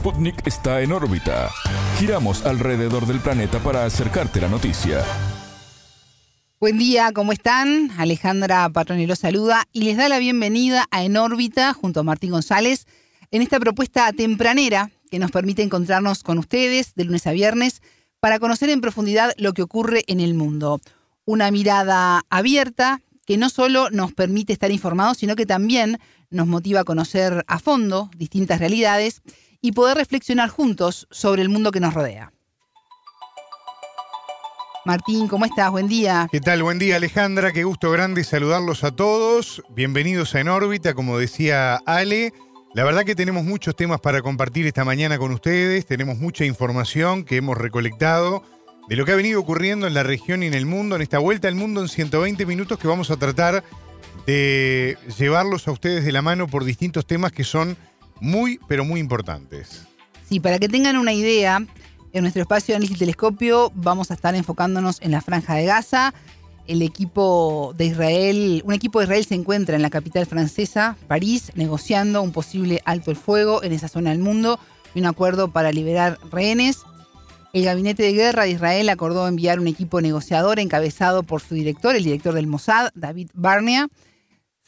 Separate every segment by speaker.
Speaker 1: Sputnik está en órbita. Giramos alrededor del planeta para acercarte la noticia.
Speaker 2: Buen día, ¿cómo están? Alejandra Patroni los saluda y les da la bienvenida a En órbita junto a Martín González en esta propuesta tempranera que nos permite encontrarnos con ustedes de lunes a viernes para conocer en profundidad lo que ocurre en el mundo. Una mirada abierta que no solo nos permite estar informados, sino que también nos motiva a conocer a fondo distintas realidades y poder reflexionar juntos sobre el mundo que nos rodea. Martín, ¿cómo estás? Buen día.
Speaker 3: ¿Qué tal? Buen día, Alejandra. Qué gusto grande saludarlos a todos. Bienvenidos a En órbita, como decía Ale. La verdad que tenemos muchos temas para compartir esta mañana con ustedes. Tenemos mucha información que hemos recolectado de lo que ha venido ocurriendo en la región y en el mundo, en esta vuelta al mundo en 120 minutos que vamos a tratar de llevarlos a ustedes de la mano por distintos temas que son muy, pero muy importantes.
Speaker 2: Sí, para que tengan una idea, en nuestro espacio de análisis telescopio vamos a estar enfocándonos en la franja de Gaza. El equipo de Israel, un equipo de Israel se encuentra en la capital francesa, París, negociando un posible alto el fuego en esa zona del mundo y un acuerdo para liberar rehenes. El gabinete de guerra de Israel acordó enviar un equipo negociador encabezado por su director, el director del Mossad, David Barnea.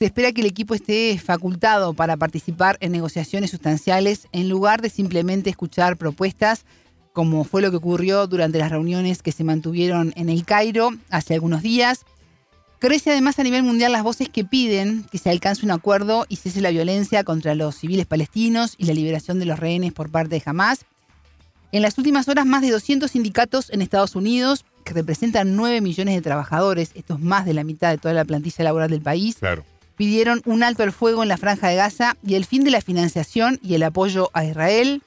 Speaker 2: Se espera que el equipo esté facultado para participar en negociaciones sustanciales en lugar de simplemente escuchar propuestas, como fue lo que ocurrió durante las reuniones que se mantuvieron en el Cairo hace algunos días. Crece además a nivel mundial las voces que piden que se alcance un acuerdo y cese la violencia contra los civiles palestinos y la liberación de los rehenes por parte de Hamas. En las últimas horas, más de 200 sindicatos en Estados Unidos, que representan 9 millones de trabajadores, esto es más de la mitad de toda la plantilla laboral del país, pidieron un alto al fuego en la franja de Gaza y el fin de la financiación y el apoyo a Israel.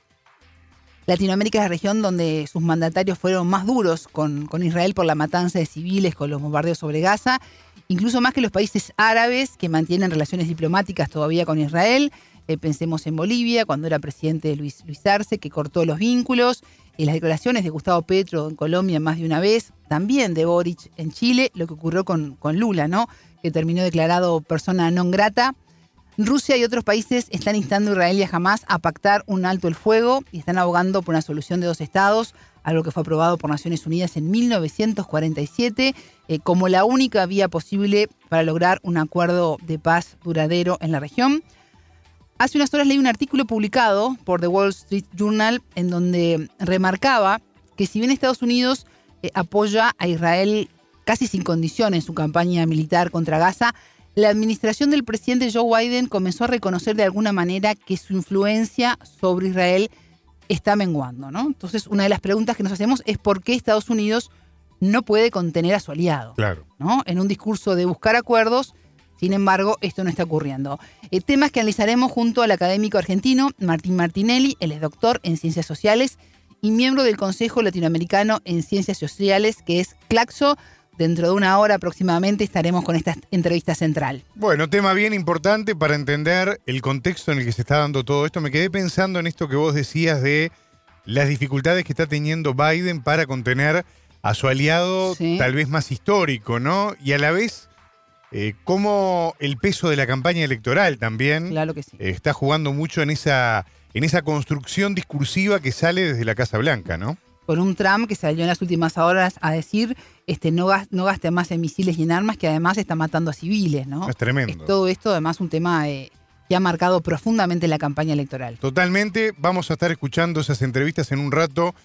Speaker 2: Latinoamérica es la región donde sus mandatarios fueron más duros con, con Israel por la matanza de civiles, con los bombardeos sobre Gaza, incluso más que los países árabes que mantienen relaciones diplomáticas todavía con Israel. Eh, pensemos en Bolivia, cuando era presidente Luis, Luis Arce, que cortó los vínculos, y las declaraciones de Gustavo Petro en Colombia más de una vez, también de Boric en Chile, lo que ocurrió con, con Lula, ¿no? Que terminó declarado persona non grata. Rusia y otros países están instando a Israel y a Hamas a pactar un alto el fuego y están abogando por una solución de dos estados, algo que fue aprobado por Naciones Unidas en 1947 eh, como la única vía posible para lograr un acuerdo de paz duradero en la región. Hace unas horas leí un artículo publicado por The Wall Street Journal en donde remarcaba que si bien Estados Unidos eh, apoya a Israel casi sin condiciones en su campaña militar contra Gaza, la administración del presidente Joe Biden comenzó a reconocer de alguna manera que su influencia sobre Israel está menguando, ¿no? Entonces, una de las preguntas que nos hacemos es por qué Estados Unidos no puede contener a su aliado.
Speaker 3: Claro.
Speaker 2: ¿no? En un discurso de buscar acuerdos, sin embargo, esto no está ocurriendo. Eh, temas que analizaremos junto al académico argentino Martín Martinelli, él es doctor en Ciencias Sociales y miembro del Consejo Latinoamericano en Ciencias Sociales, que es CLACSO. Dentro de una hora aproximadamente estaremos con esta entrevista central.
Speaker 3: Bueno, tema bien importante para entender el contexto en el que se está dando todo esto. Me quedé pensando en esto que vos decías de las dificultades que está teniendo Biden para contener a su aliado tal vez más histórico, ¿no? Y a la vez eh, cómo el peso de la campaña electoral también
Speaker 2: eh,
Speaker 3: está jugando mucho en esa, en esa construcción discursiva que sale desde la Casa Blanca, ¿no?
Speaker 2: Con un Trump que salió en las últimas horas a decir este, no, no gaste más en misiles y en armas, que además está matando a civiles, ¿no?
Speaker 3: Es tremendo.
Speaker 2: todo esto además un tema eh, que ha marcado profundamente la campaña electoral.
Speaker 3: Totalmente, vamos a estar escuchando esas entrevistas en un rato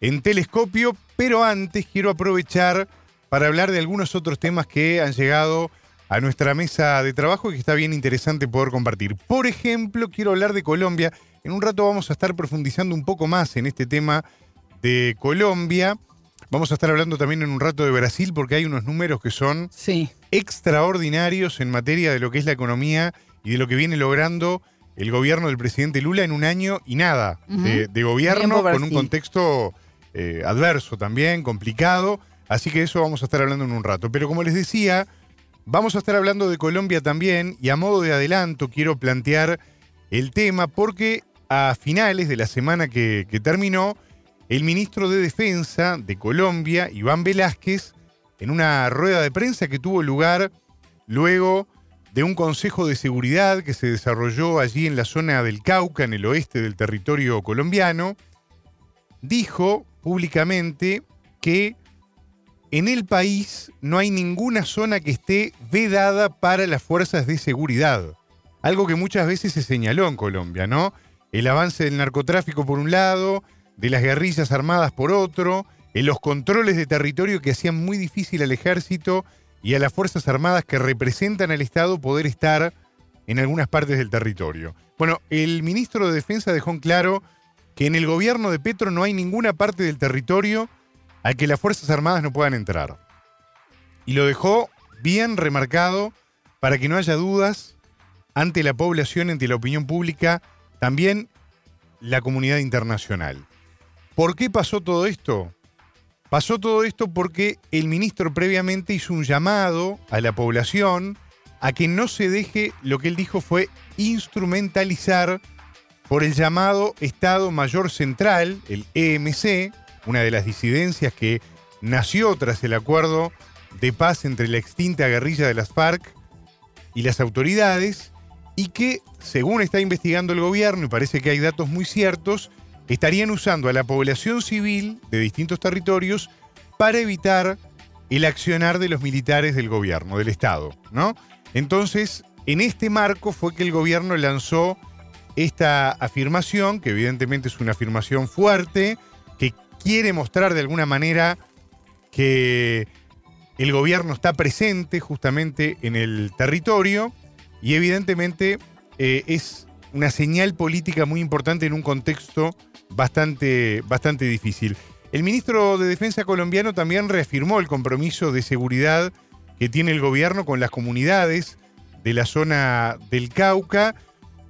Speaker 3: en telescopio, pero antes quiero aprovechar para hablar de algunos otros temas que han llegado a nuestra mesa de trabajo y que está bien interesante poder compartir. Por ejemplo, quiero hablar de Colombia. En un rato vamos a estar profundizando un poco más en este tema de Colombia. Vamos a estar hablando también en un rato de Brasil porque hay unos números que son extraordinarios en materia de lo que es la economía y de lo que viene logrando el gobierno del presidente Lula en un año y nada de, gobierno con un contexto eh, adverso también, complicado. Así que eso vamos a estar hablando en un rato. Pero como les decía, Vamos a estar hablando de Colombia también y a modo de adelanto quiero plantear el tema porque a finales de la semana que, terminó, el ministro de Defensa de Colombia, Iván Velázquez, en una rueda de prensa que tuvo lugar luego de un consejo de seguridad que se desarrolló allí en la zona del Cauca, en el oeste del territorio colombiano, dijo públicamente que en el país no hay ninguna zona que esté vedada para las fuerzas de seguridad. Algo que muchas veces se señaló en Colombia, ¿no? El avance del narcotráfico por un lado, de las guerrillas armadas por otro, en los controles de territorio que hacían muy difícil al ejército y a las Fuerzas Armadas que representan al Estado poder estar en algunas partes del territorio. Bueno, el ministro de Defensa dejó en claro que en el gobierno de Petro no hay ninguna parte del territorio al que las Fuerzas Armadas no puedan entrar. Y lo dejó bien remarcado para que no haya dudas ante la población, ante la opinión pública, también la comunidad internacional. ¿Por qué pasó todo esto? Pasó todo esto porque el ministro previamente hizo un llamado a la población a que no se deje, lo que él dijo fue instrumentalizar por el llamado Estado Mayor Central, el EMC, una de las disidencias que nació tras el acuerdo de paz entre la extinta guerrilla de las FARC y las autoridades, y que, según está investigando el gobierno, y parece que hay datos muy ciertos, estarían usando a la población civil de distintos territorios para evitar el accionar de los militares del gobierno, del Estado, ¿no? Entonces, en este marco fue que el gobierno lanzó esta afirmación, que evidentemente es una afirmación fuerte, que quiere mostrar de alguna manera que el gobierno está presente justamente en el territorio y evidentemente eh, es una señal política muy importante en un contexto bastante, bastante difícil. El ministro de Defensa colombiano también reafirmó el compromiso de seguridad que tiene el gobierno con las comunidades de la zona del Cauca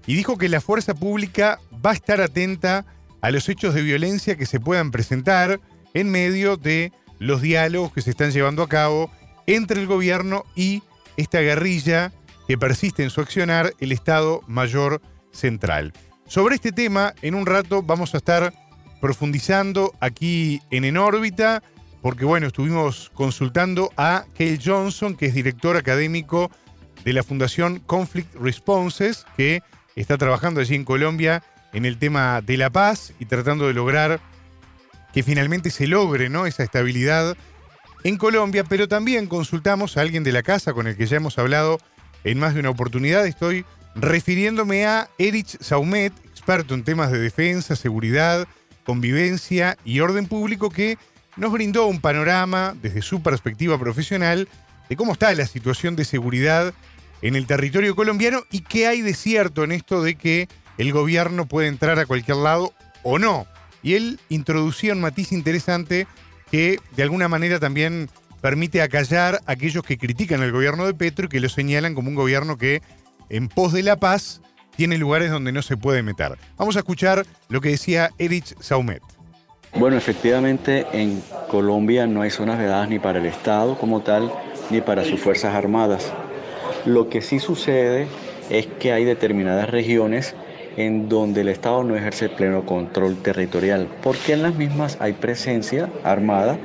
Speaker 3: y dijo que la fuerza pública va a estar atenta a los hechos de violencia que se puedan presentar en medio de los diálogos que se están llevando a cabo entre el gobierno y esta guerrilla que persiste en su accionar, el Estado Mayor Central. Sobre este tema, en un rato vamos a estar profundizando aquí en En órbita, porque bueno, estuvimos consultando a Cale Johnson, que es director académico de la Fundación Conflict Responses, que está trabajando allí en Colombia en el tema de la paz y tratando de lograr que finalmente se logre ¿no? esa estabilidad en Colombia, pero también consultamos a alguien de la casa con el que ya hemos hablado en más de una oportunidad. Estoy refiriéndome a Erich Saumet, experto en temas de defensa, seguridad, convivencia y orden público, que nos brindó un panorama desde su perspectiva profesional de cómo está la situación de seguridad en el territorio colombiano y qué hay de cierto en esto de que el gobierno puede entrar a cualquier lado o no. Y él introducía un matiz interesante que de alguna manera también permite acallar a aquellos que critican el gobierno de Petro y que lo señalan como un gobierno que en pos de la paz tiene lugares donde no se puede meter. Vamos a escuchar lo que decía Erich Saumet.
Speaker 4: Bueno, efectivamente en Colombia no hay zonas vedadas ni para el Estado como tal, ni para sus Fuerzas Armadas. Lo que sí sucede es que hay determinadas regiones en donde el Estado no ejerce pleno control territorial, porque en las mismas hay presencia armada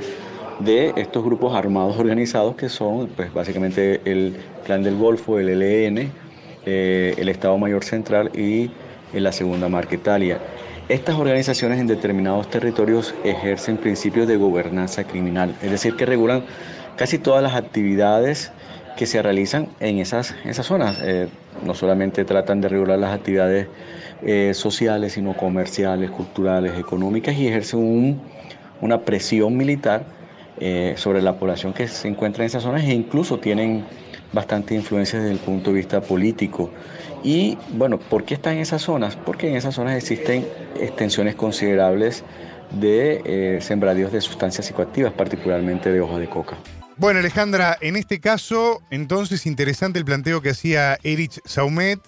Speaker 4: de estos grupos armados organizados que son pues, básicamente el Plan del Golfo, el ELN, eh, el Estado Mayor Central y eh, la Segunda Marquetalia. Estas organizaciones en determinados territorios ejercen principios de gobernanza criminal, es decir, que regulan casi todas las actividades que se realizan en esas, esas zonas. Eh, no solamente tratan de regular las actividades sociales, sino comerciales, culturales, económicas y ejercen una presión militar sobre la población que se encuentra en esas zonas e incluso tienen bastante influencia desde el punto de vista político. Y bueno, ¿por qué están en esas zonas? Porque en esas zonas existen extensiones considerables de sembradíos de sustancias psicoactivas, particularmente de hoja de coca.
Speaker 3: Bueno, Alejandra, en este caso, entonces interesante el planteo que hacía Erich Saumet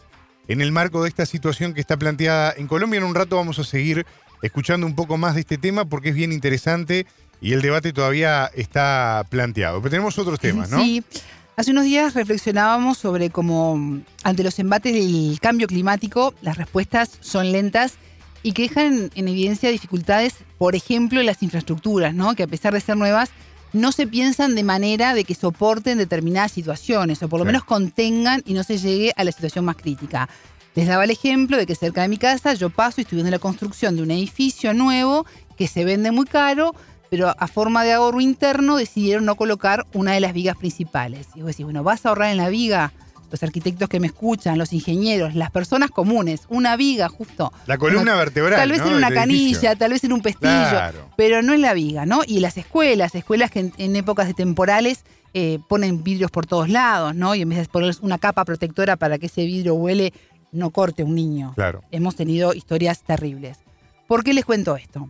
Speaker 3: en el marco de esta situación que está planteada en Colombia. En un rato vamos a seguir escuchando un poco más de este tema porque es bien interesante y el debate todavía está planteado. Pero tenemos otros temas, ¿no?
Speaker 2: Sí. Hace unos días reflexionábamos sobre cómo ante los embates del cambio climático las respuestas son lentas y que dejan en evidencia dificultades, por ejemplo, en las infraestructuras, ¿no? Que a pesar de ser nuevas, no se piensan de manera de que soporten determinadas situaciones o por lo
Speaker 3: Sí.
Speaker 2: menos contengan y no se llegue a la situación más crítica. Les daba el ejemplo de que cerca de mi casa yo paso y estoy viendo la construcción de un edificio nuevo que se vende muy caro, pero a forma de ahorro interno decidieron no colocar una de las vigas principales. Y vos decís, bueno, vas a ahorrar en la viga, los arquitectos que me escuchan, los ingenieros, las personas comunes, una viga justo.
Speaker 3: La columna
Speaker 2: Una-
Speaker 3: vertebral.
Speaker 2: Tal vez
Speaker 3: ¿no?
Speaker 2: en una
Speaker 3: edificio.
Speaker 2: canilla, tal vez en un pestillo,
Speaker 3: Claro.
Speaker 2: pero no en la viga, ¿no? Y las escuelas, escuelas que en, en épocas de temporales eh, ponen vidrios por todos lados, ¿no? Y en vez de poner una capa protectora para que ese vidrio huele, no corte a un niño.
Speaker 3: Claro.
Speaker 2: Hemos tenido historias terribles. ¿Por qué les cuento esto?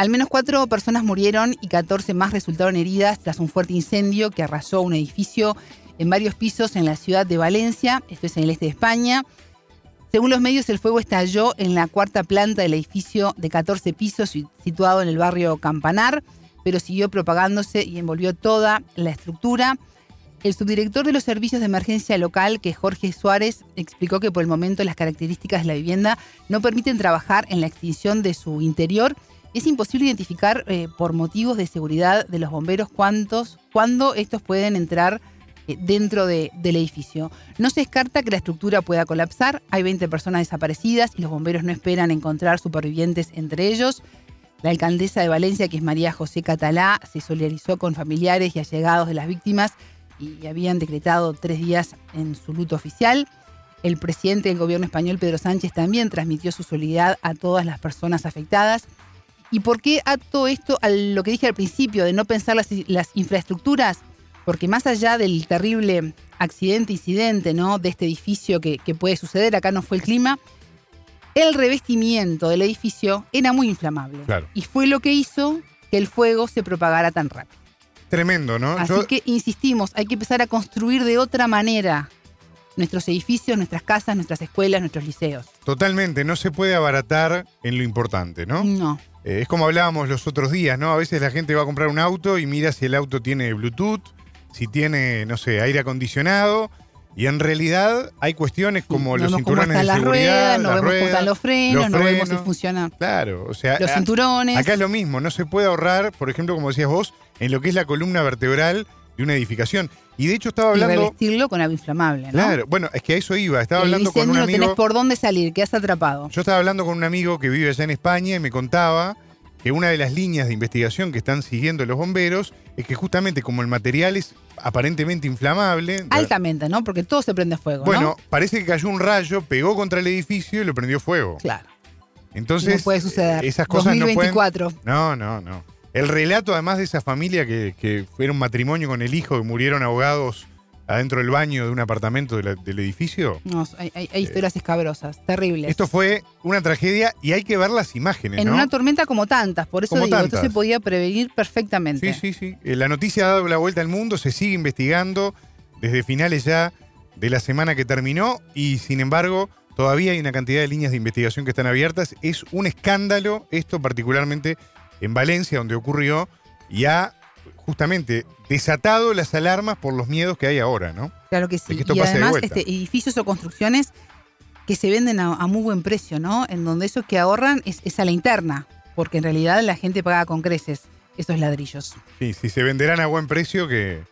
Speaker 2: Al menos cuatro personas murieron y 14 más resultaron heridas tras un fuerte incendio que arrasó un edificio en varios pisos en la ciudad de Valencia, esto es en el este de España. Según los medios, el fuego estalló en la cuarta planta del edificio de 14 pisos si- situado en el barrio Campanar, pero siguió propagándose y envolvió toda la estructura. El subdirector de los servicios de emergencia local, que es Jorge Suárez, explicó que por el momento las características de la vivienda no permiten trabajar en la extinción de su interior. Es imposible identificar eh, por motivos de seguridad de los bomberos cuántos, cuándo estos pueden entrar eh, dentro de- del edificio. No se descarta que la estructura pueda colapsar. Hay 20 personas desaparecidas y los bomberos no esperan encontrar supervivientes entre ellos. La alcaldesa de Valencia, que es María José Catalá, se solidarizó con familiares y allegados de las víctimas y habían decretado tres días en su luto oficial. El presidente del gobierno español, Pedro Sánchez, también transmitió su solidaridad a todas las personas afectadas. ¿Y por qué ato esto a lo que dije al principio, de no pensar las, las infraestructuras? Porque más allá del terrible accidente, incidente, ¿no? De este edificio que, que puede suceder, acá no fue el clima, el revestimiento del edificio era muy inflamable.
Speaker 3: Claro.
Speaker 2: Y fue lo que hizo que el fuego se propagara tan rápido.
Speaker 3: Tremendo, ¿no?
Speaker 2: Así
Speaker 3: Yo-
Speaker 2: que insistimos, hay que empezar a construir de otra manera nuestros edificios, nuestras casas, nuestras escuelas, nuestros liceos.
Speaker 3: Totalmente, no se puede abaratar en lo importante, ¿no?
Speaker 2: No.
Speaker 3: Eh, es como hablábamos los otros días, ¿no? A veces la gente va a comprar un auto y mira si el auto tiene Bluetooth, si tiene, no sé, aire acondicionado. Y en realidad hay cuestiones como
Speaker 2: no
Speaker 3: los
Speaker 2: cómo
Speaker 3: cinturones de
Speaker 2: las
Speaker 3: seguridad,
Speaker 2: no
Speaker 3: las
Speaker 2: vemos cómo
Speaker 3: ruedas,
Speaker 2: están los frenos,
Speaker 3: los
Speaker 2: no vemos si funcionan
Speaker 3: Claro, o sea,
Speaker 2: los cinturones.
Speaker 3: acá es lo mismo, no se puede ahorrar, por ejemplo, como decías vos, en lo que es la columna vertebral de una edificación. Y de hecho estaba
Speaker 2: y
Speaker 3: hablando...
Speaker 2: revestirlo con algo inflamable, ¿no?
Speaker 3: Claro, bueno, es que a eso iba, estaba
Speaker 2: el
Speaker 3: hablando con un
Speaker 2: no
Speaker 3: amigo...
Speaker 2: tenés por dónde salir, quedas atrapado.
Speaker 3: Yo estaba hablando con un amigo que vive allá en España y me contaba que una de las líneas de investigación que están siguiendo los bomberos es que justamente como el material es aparentemente inflamable,
Speaker 2: Altamente, ¿no? Porque todo se prende fuego,
Speaker 3: bueno,
Speaker 2: ¿no?
Speaker 3: parece que cayó un rayo, pegó contra el edificio y lo prendió fuego.
Speaker 2: Claro.
Speaker 3: Entonces,
Speaker 2: no puede suceder.
Speaker 3: esas cosas no
Speaker 2: 2024.
Speaker 3: pueden... No, no, no. El relato además de esa familia que, que era un matrimonio con el hijo que murieron ahogados adentro del baño de un apartamento de la- del edificio.
Speaker 2: No, hay, hay- hay historias escabrosas, terribles.
Speaker 3: Esto fue una tragedia y hay que ver las imágenes,
Speaker 2: en
Speaker 3: ¿no?
Speaker 2: una tormenta como tantas, por eso
Speaker 3: Como
Speaker 2: digo,
Speaker 3: tantas.
Speaker 2: esto se podía prevenir perfectamente.
Speaker 3: Sí, sí, sí. Eh, La noticia ha dado la vuelta al mundo, se sigue investigando desde finales ya de la semana que terminó y sin embargo todavía hay una cantidad de líneas de investigación que están abiertas. Es un escándalo esto particularmente en Valencia donde ocurrió y ha justamente desatado las alarmas por los miedos que hay ahora, ¿no?
Speaker 2: Claro que sí.
Speaker 3: Que esto
Speaker 2: y
Speaker 3: pase
Speaker 2: además, este, edificios o construcciones que se venden a, a muy buen precio, ¿no? En donde eso que ahorran es, es a la interna, porque en realidad la gente paga con creces esos ladrillos.
Speaker 3: Sí, si se venderán a buen precio que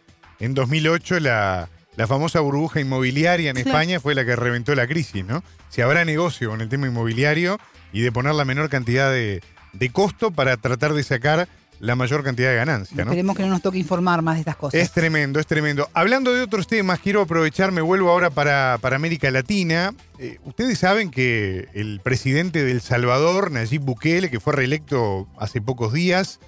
Speaker 3: en 2008 la, la famosa burbuja inmobiliaria en
Speaker 2: Claro.
Speaker 3: España fue la que reventó la crisis, ¿no? Si habrá negocio con el tema inmobiliario y de poner la menor cantidad de, de costo para tratar de sacar la mayor cantidad de ganancia, ¿no?
Speaker 2: Esperemos que no nos toque informar más de estas cosas.
Speaker 3: Es tremendo, es tremendo. Hablando de otros temas, quiero aprovechar, me vuelvo ahora para, para América Latina. Eh, ustedes saben que el presidente de El Salvador, Nayib Bukele, que fue reelecto hace pocos días,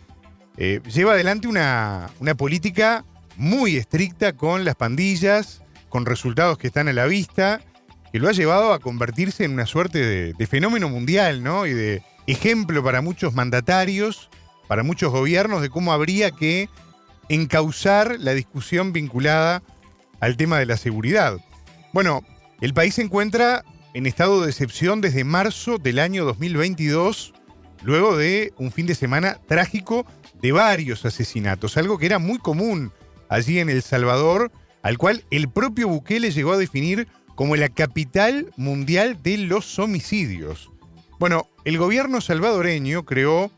Speaker 3: eh, lleva adelante una, una política muy estricta con las pandillas, con resultados que están a la vista, que lo ha llevado a convertirse en una suerte de, de fenómeno mundial, ¿no? Y de ejemplo para muchos mandatarios, para muchos gobiernos, de cómo habría que encauzar la discusión vinculada al tema de la seguridad. Bueno, el país se encuentra en estado de excepción desde marzo del año 2022, luego de un fin de semana trágico de varios asesinatos, algo que era muy común allí en El Salvador, al cual el propio Bukele llegó a definir como la capital mundial de los homicidios. Bueno, el gobierno salvadoreño creó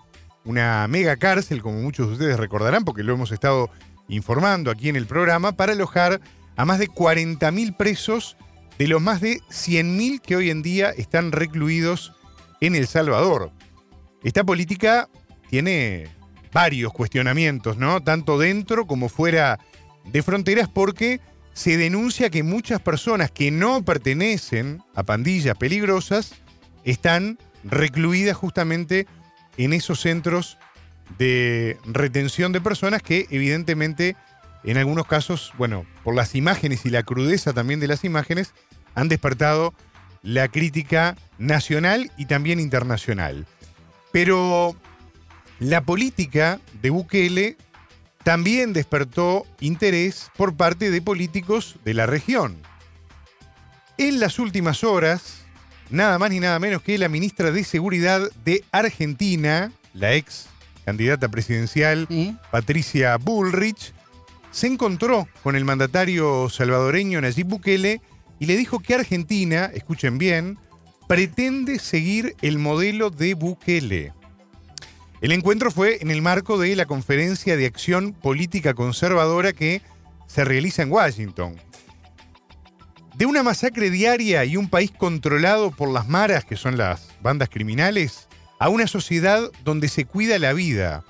Speaker 3: una mega cárcel, como muchos de ustedes recordarán, porque lo hemos estado informando aquí en el programa, para alojar a más de 40.000 presos de los más de 100.000 que hoy en día están recluidos en El Salvador. Esta política tiene varios cuestionamientos, ¿no? Tanto dentro como fuera de fronteras, porque se denuncia que muchas personas que no pertenecen a pandillas peligrosas están recluidas justamente en esos centros de retención de personas que evidentemente en algunos casos, bueno, por las imágenes y la crudeza también de las imágenes, han despertado la crítica nacional y también internacional. Pero la política de Bukele también despertó interés por parte de políticos de la región. En las últimas horas, nada más ni nada menos que la ministra de Seguridad de Argentina, la ex candidata presidencial
Speaker 2: Sí.
Speaker 3: Patricia Bullrich, se encontró con el mandatario salvadoreño Nayib Bukele y le dijo que Argentina, escuchen bien, pretende seguir el modelo de Bukele. El encuentro fue en el marco de la Conferencia de Acción Política Conservadora que se realiza en Washington. De una masacre diaria y un país controlado por las maras, que son las bandas criminales, a una sociedad donde se cuida la vida.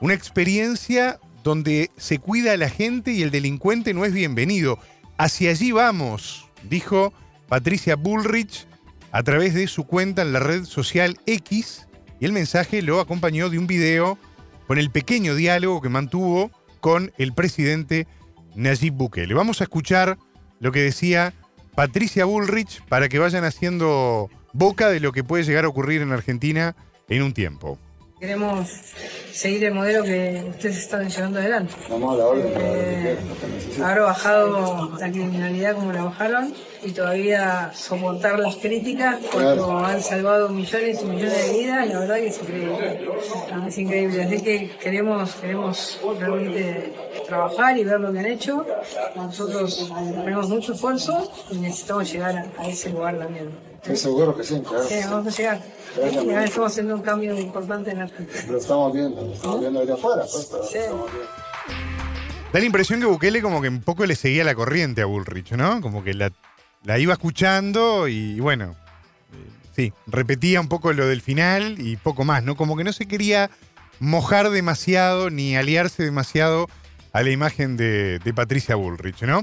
Speaker 3: Una experiencia donde se cuida a la gente y el delincuente no es bienvenido. Hacia allí vamos, dijo Patricia Bullrich a través de su cuenta en la red social X y el mensaje lo acompañó de un video con el pequeño diálogo que mantuvo con el presidente Nayib Bukele. Vamos a escuchar lo que decía Patricia Bullrich para que vayan haciendo boca de lo que puede llegar a ocurrir en Argentina en un tiempo.
Speaker 5: Queremos seguir el modelo que ustedes están llevando adelante. Eh, haber bajado la criminalidad como la bajaron y todavía soportar las críticas cuando han salvado millones y millones de vidas, la verdad que es increíble. Es increíble. Así que queremos, queremos realmente trabajar y ver lo que han hecho. Nosotros ponemos mucho esfuerzo y necesitamos llegar a, a ese lugar también.
Speaker 6: Estoy seguro que sí, claro.
Speaker 5: Sí, vamos a llegar. Estamos haciendo un cambio importante en Argentina.
Speaker 6: Lo estamos viendo, lo estamos viendo desde afuera, pues, pero
Speaker 5: Sí.
Speaker 6: estamos viendo.
Speaker 3: Da la impresión que Bukele como que un poco le seguía la corriente a Bullrich, ¿no? Como que la, la iba escuchando y bueno, eh, sí, repetía un poco lo del final y poco más, ¿no? Como que no se quería mojar demasiado ni aliarse demasiado a la imagen de, de Patricia Bullrich, ¿no?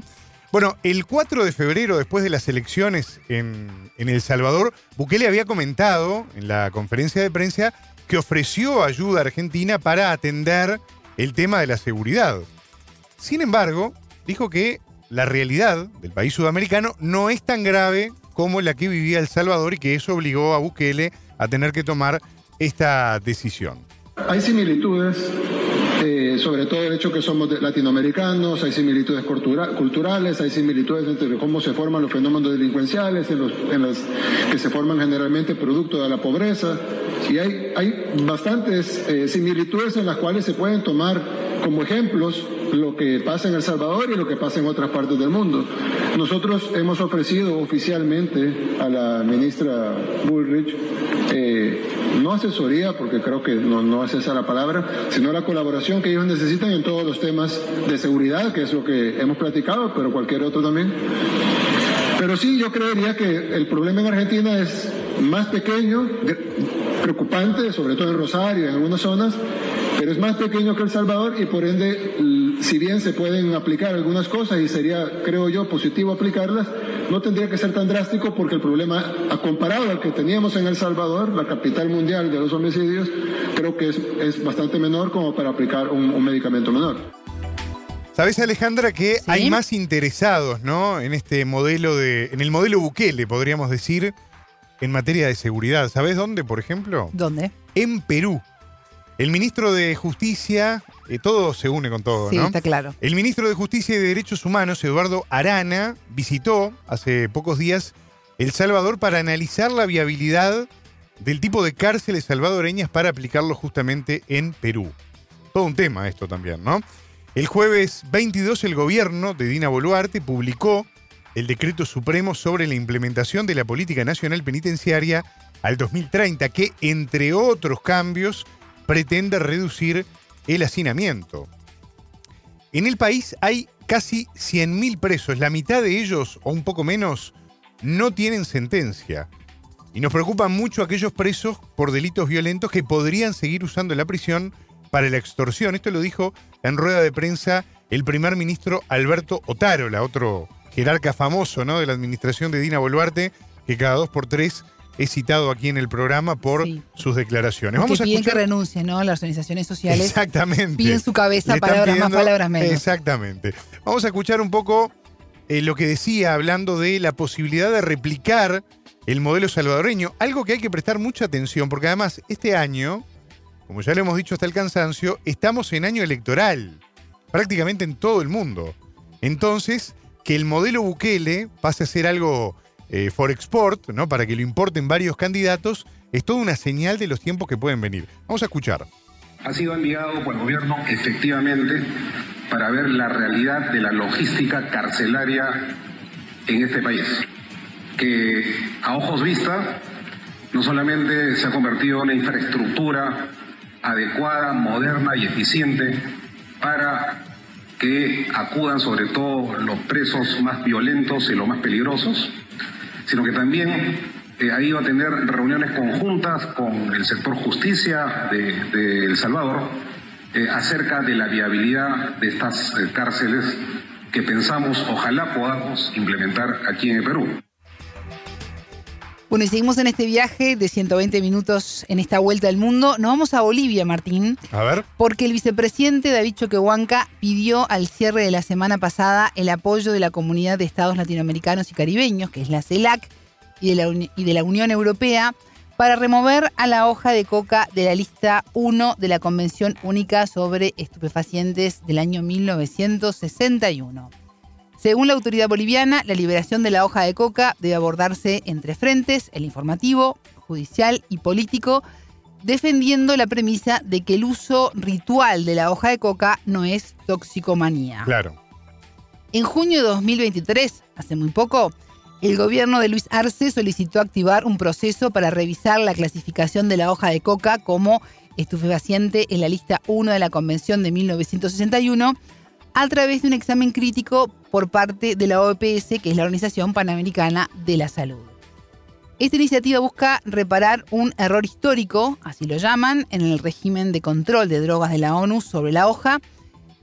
Speaker 3: Bueno, el 4 de febrero, después de las elecciones en, en El Salvador, Bukele había comentado en la conferencia de prensa que ofreció ayuda a Argentina para atender el tema de la seguridad. Sin embargo, dijo que la realidad del país sudamericano no es tan grave como la que vivía El Salvador y que eso obligó a Bukele a tener que tomar esta decisión.
Speaker 6: Hay similitudes, eh, sobre todo el hecho que somos latinoamericanos, hay similitudes cultura- culturales, hay similitudes entre cómo se forman los fenómenos delincuenciales, en los que se forman generalmente producto de la pobreza, y hay, hay bastantes eh, similitudes en las cuales se pueden tomar como ejemplos lo que pasa en El Salvador y lo que pasa en otras partes del mundo. Nosotros hemos ofrecido oficialmente a la ministra Bullrich eh, no asesoría, porque creo que no, no es esa la palabra, sino la colaboración que ellos necesitan en todos los temas de seguridad, que es lo que hemos platicado, pero cualquier otro también. Pero sí, yo creería que el problema en Argentina es más pequeño, preocupante, sobre todo en Rosario, en algunas zonas, pero es más pequeño que El Salvador y por ende, si bien se pueden aplicar algunas cosas y sería, creo yo, positivo aplicarlas, no tendría que ser tan drástico porque el problema, a comparado al que teníamos en El Salvador, la capital mundial de los homicidios, creo que es, es bastante menor como para aplicar un, un medicamento menor.
Speaker 3: Sabes, Alejandra, que
Speaker 2: Sí.
Speaker 3: hay más interesados, ¿no? En este modelo de. en el modelo Bukele, podríamos decir, en materia de seguridad. ¿Sabes dónde, por ejemplo?
Speaker 2: ¿Dónde?
Speaker 3: En Perú. El ministro de Justicia, eh, todo se une con todo,
Speaker 2: Sí,
Speaker 3: ¿no?
Speaker 2: está claro.
Speaker 3: El ministro de Justicia y de Derechos Humanos, Eduardo Arana, visitó hace pocos días El Salvador para analizar la viabilidad del tipo de cárceles salvadoreñas para aplicarlo justamente en Perú. Todo un tema esto también, ¿no? El jueves 22 el gobierno de Dina Boluarte publicó el decreto supremo sobre la implementación de la política nacional penitenciaria al 2030, que entre otros cambios pretende reducir el hacinamiento. En el país hay casi 100.000 presos, la mitad de ellos, o un poco menos, no tienen sentencia. Y nos preocupan mucho aquellos presos por delitos violentos que podrían seguir usando la prisión para la extorsión. Esto lo dijo en rueda de prensa el primer ministro Alberto Otárola, otro jerarca famoso de la administración de Dina Boluarte, que cada dos por tres es citado aquí en el programa por sus declaraciones.
Speaker 2: Vamos que piden que renuncien, ¿no? Las organizaciones sociales.
Speaker 3: Exactamente.
Speaker 2: Piden su cabeza, palabras más, palabras menos.
Speaker 3: Exactamente. Vamos a escuchar un poco eh, lo que decía hablando de la posibilidad de replicar el modelo salvadoreño, algo que hay que prestar mucha atención, porque además este año, como ya lo hemos dicho hasta el cansancio, estamos en año electoral, prácticamente en todo el mundo. Entonces, que el modelo Bukele pase a ser algo eh, for export, ¿no? para que lo importen varios candidatos, es toda una señal de los tiempos que pueden venir. Vamos a escuchar.
Speaker 7: Ha sido enviado por el gobierno efectivamente para ver la realidad de la logística carcelaria en este país, que a ojos vista no solamente se ha convertido en una infraestructura adecuada, moderna y eficiente para que acudan sobre todo los presos más violentos y los más peligrosos, sino que también eh, ha ido a tener reuniones conjuntas con el sector justicia de, El Salvador eh, acerca de la viabilidad de estas eh, cárceles que pensamos ojalá podamos implementar aquí en el Perú.
Speaker 2: Bueno, y seguimos en este viaje de 120 minutos en esta vuelta al mundo. Nos vamos a Bolivia, Martín.
Speaker 3: A ver.
Speaker 2: Porque el vicepresidente David Choquehuanca pidió al cierre de la semana pasada el apoyo de la Comunidad de Estados Latinoamericanos y Caribeños, que es la CELAC, y de la, y de la Unión Europea, para remover a la hoja de coca de la lista 1 de la Convención Única sobre Estupefacientes del año 1961. Según la autoridad boliviana, la liberación de la hoja de coca debe abordarse entre frentes, el informativo, judicial y político, defendiendo la premisa de que el uso ritual de la hoja de coca no es toxicomanía.
Speaker 3: Claro.
Speaker 2: En junio de 2023, hace muy poco, el gobierno de Luis Arce solicitó activar un proceso para revisar la clasificación de la hoja de coca como estupefaciente en la lista 1 de la Convención de 1961 a través de un examen crítico por parte de la OPS, que es la Organización Panamericana de la Salud. Esta iniciativa busca reparar un error histórico, así lo llaman, en el régimen de control de drogas de la ONU sobre la hoja,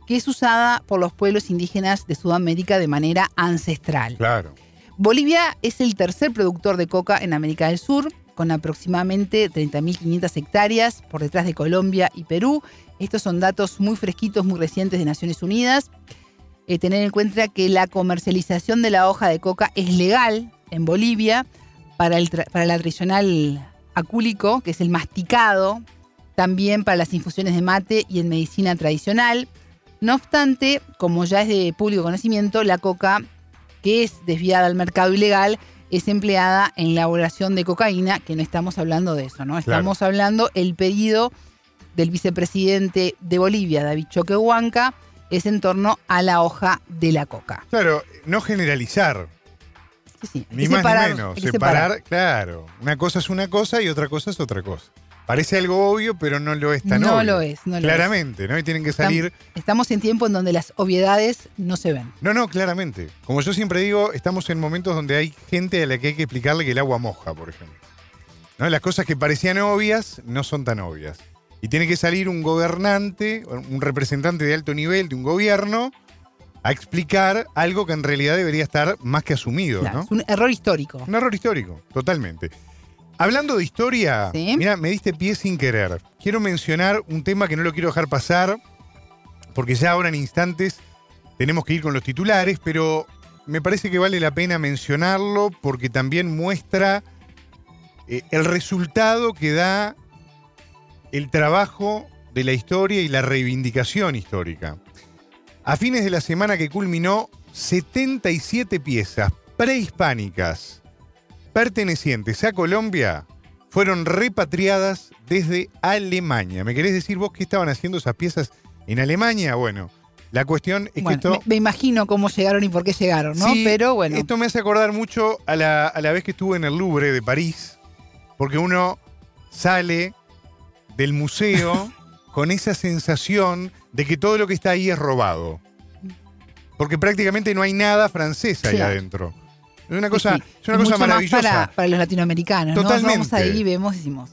Speaker 2: que es usada por los pueblos indígenas de Sudamérica de manera ancestral.
Speaker 3: Claro.
Speaker 2: Bolivia es el tercer productor de coca en América del Sur, con aproximadamente 30.500 hectáreas por detrás de Colombia y Perú, estos son datos muy fresquitos, muy recientes de Naciones Unidas. Eh, tener en cuenta que la comercialización de la hoja de coca es legal en Bolivia para el, para tradicional acúlico, que es el masticado, también para las infusiones de mate y en medicina tradicional. No obstante, como ya es de público conocimiento, la coca, que es desviada al mercado ilegal, es empleada en la elaboración de cocaína, que no estamos hablando de eso, ¿no? Estamos hablando el pedido del vicepresidente de Bolivia, David Choquehuanca, es en torno a la hoja de la coca.
Speaker 3: Claro, no generalizar.
Speaker 2: Sí, sí.
Speaker 3: Ni más ni menos. Separar, claro. Una cosa es una cosa y otra cosa es otra cosa. Parece algo obvio, pero no lo es tan
Speaker 2: no
Speaker 3: obvio.
Speaker 2: Lo es, no lo
Speaker 3: claramente, ¿no? Y tienen que salir.
Speaker 2: Estamos en tiempo en donde las obviedades no se ven.
Speaker 3: No, no, claramente. Como yo siempre digo, estamos en momentos donde hay gente a la que hay que explicarle que el agua moja, por ejemplo. ¿No? Las cosas que parecían obvias no son tan obvias. Y tiene que salir un gobernante, un representante de alto nivel de un gobierno, a explicar algo que en realidad debería estar más que asumido. ¿no?
Speaker 2: Es un error histórico.
Speaker 3: Un error histórico, totalmente. Hablando de historia, mira, me diste pie sin querer. Quiero mencionar un tema que no lo quiero dejar pasar, porque ya ahora en instantes tenemos que ir con los titulares, pero me parece que vale la pena mencionarlo porque también muestra eh, el resultado que da el trabajo de la historia y la reivindicación histórica. A fines de la semana que culminó, 77 piezas prehispánicas pertenecientes a Colombia fueron repatriadas desde Alemania. ¿Me querés decir vos qué estaban haciendo esas piezas en Alemania? Bueno, la cuestión es que esto...
Speaker 2: Me, imagino cómo llegaron y por qué llegaron, ¿no? Pero bueno.
Speaker 3: Esto me hace acordar mucho a la, a la vez que estuve en el Louvre de París, porque uno sale del museo con esa sensación de que todo lo que está ahí es robado. Porque prácticamente no hay nada francés ahí
Speaker 2: Sí.
Speaker 3: adentro. Es una cosa,
Speaker 2: Sí, sí.
Speaker 3: es una
Speaker 2: Mucho
Speaker 3: cosa
Speaker 2: más
Speaker 3: maravillosa.
Speaker 2: para, para los latinoamericanos. ¿no?
Speaker 3: Totalmente.
Speaker 2: Vamos ahí y vemos y decimos.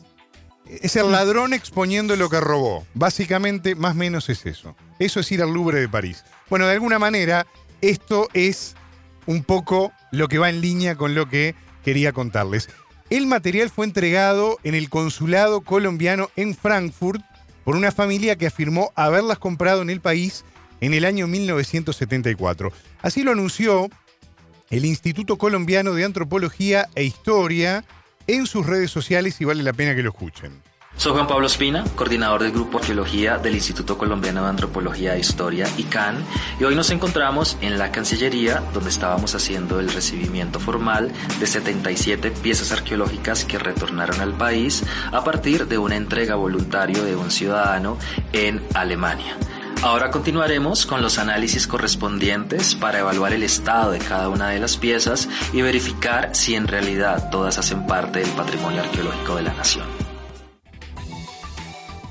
Speaker 3: Es el ladrón exponiendo lo que robó. Básicamente, más o menos es eso. Eso es ir al Louvre de París. Bueno, de alguna manera, esto es un poco lo que va en línea con lo que quería contarles. El material fue entregado en el consulado colombiano en Frankfurt por una familia que afirmó haberlas comprado en el país en el año 1974. Así lo anunció el Instituto Colombiano de Antropología e Historia en sus redes sociales y vale la pena que lo escuchen.
Speaker 8: Soy Juan Pablo Espina, coordinador del Grupo Arqueología del Instituto Colombiano de Antropología e Historia, ICANN, y hoy nos encontramos en la Cancillería, donde estábamos haciendo el recibimiento formal de 77 piezas arqueológicas que retornaron al país a partir de una entrega voluntaria de un ciudadano en Alemania. Ahora continuaremos con los análisis correspondientes para evaluar el estado de cada una de las piezas y verificar si en realidad todas hacen parte del patrimonio arqueológico de la nación.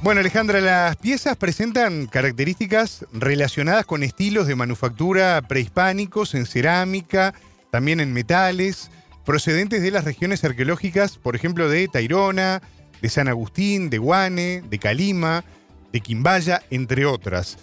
Speaker 3: Bueno, Alejandra, las piezas presentan características relacionadas con estilos de manufactura prehispánicos en cerámica, también en metales, procedentes de las regiones arqueológicas, por ejemplo, de Tairona, de San Agustín, de Guane, de Calima, de Quimbaya, entre otras.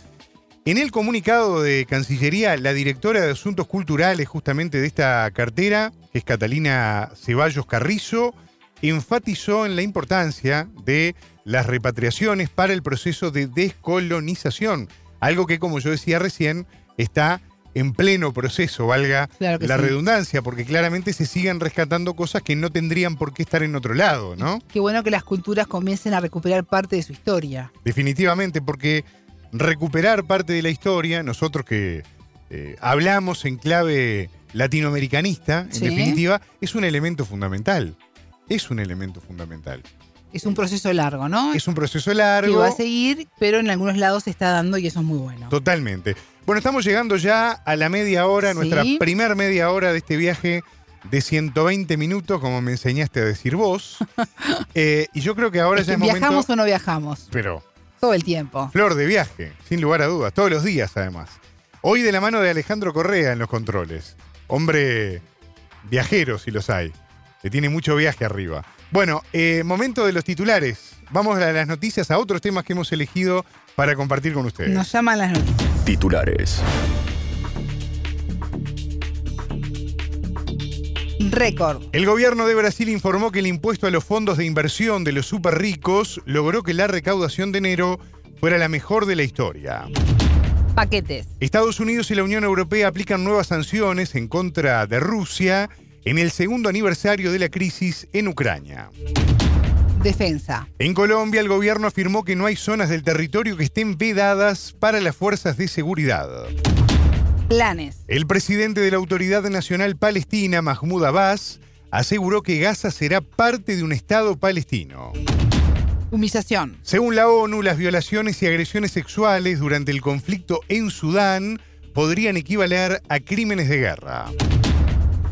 Speaker 3: En el comunicado de Cancillería, la directora de Asuntos Culturales justamente de esta cartera, que es Catalina Ceballos Carrizo, enfatizó en la importancia de las repatriaciones para el proceso de descolonización, algo que, como yo decía recién, está en pleno proceso, valga
Speaker 2: Claro
Speaker 3: la
Speaker 2: sí.
Speaker 3: redundancia, porque claramente se siguen rescatando cosas que no tendrían por qué estar en otro lado, ¿no?
Speaker 2: Qué bueno que las culturas comiencen a recuperar parte de su historia.
Speaker 3: Definitivamente, porque recuperar parte de la historia, nosotros que eh, hablamos en clave latinoamericanista, en
Speaker 2: Sí.
Speaker 3: definitiva, es un elemento fundamental. Es un elemento fundamental.
Speaker 2: Es un proceso largo, ¿no?
Speaker 3: Es un proceso
Speaker 2: que
Speaker 3: largo.
Speaker 2: va a seguir, pero en algunos lados se está dando y eso es muy bueno.
Speaker 3: Totalmente. Bueno, estamos llegando ya a la media hora,
Speaker 2: Sí.
Speaker 3: nuestra primer media hora de este viaje de 120 minutos, como me enseñaste a decir vos. Eh, y yo creo que ahora
Speaker 2: Es
Speaker 3: ya
Speaker 2: que
Speaker 3: es
Speaker 2: ¿Viajamos
Speaker 3: momento...
Speaker 2: o no viajamos?
Speaker 3: Pero
Speaker 2: Todo el tiempo.
Speaker 3: Flor de viaje, sin lugar a dudas, todos los días además. Hoy de la mano de Alejandro Correa en los controles. Hombre viajero, si los hay, que tiene mucho viaje arriba. Bueno, eh, momento de los titulares. Vamos a las noticias, a otros temas que hemos elegido para compartir con ustedes.
Speaker 2: Nos llaman las noticias.
Speaker 1: Titulares.
Speaker 2: Récord.
Speaker 3: El gobierno de Brasil informó que el impuesto a los fondos de inversión de los super ricos logró que la recaudación de enero fuera la mejor de la historia.
Speaker 2: Paquetes.
Speaker 3: Estados Unidos y la Unión Europea aplican nuevas sanciones en contra de Rusia en el segundo aniversario de la crisis en Ucrania.
Speaker 2: Defensa.
Speaker 3: En Colombia, el gobierno afirmó que no hay zonas del territorio que estén vedadas para las fuerzas de seguridad.
Speaker 2: Planes.
Speaker 3: El presidente de la Autoridad Nacional Palestina, Mahmoud Abbas, aseguró que Gaza será parte de un Estado palestino.
Speaker 2: Humillación.
Speaker 3: Según la ONU, las violaciones y agresiones sexuales durante el conflicto en Sudán podrían equivaler a crímenes de guerra.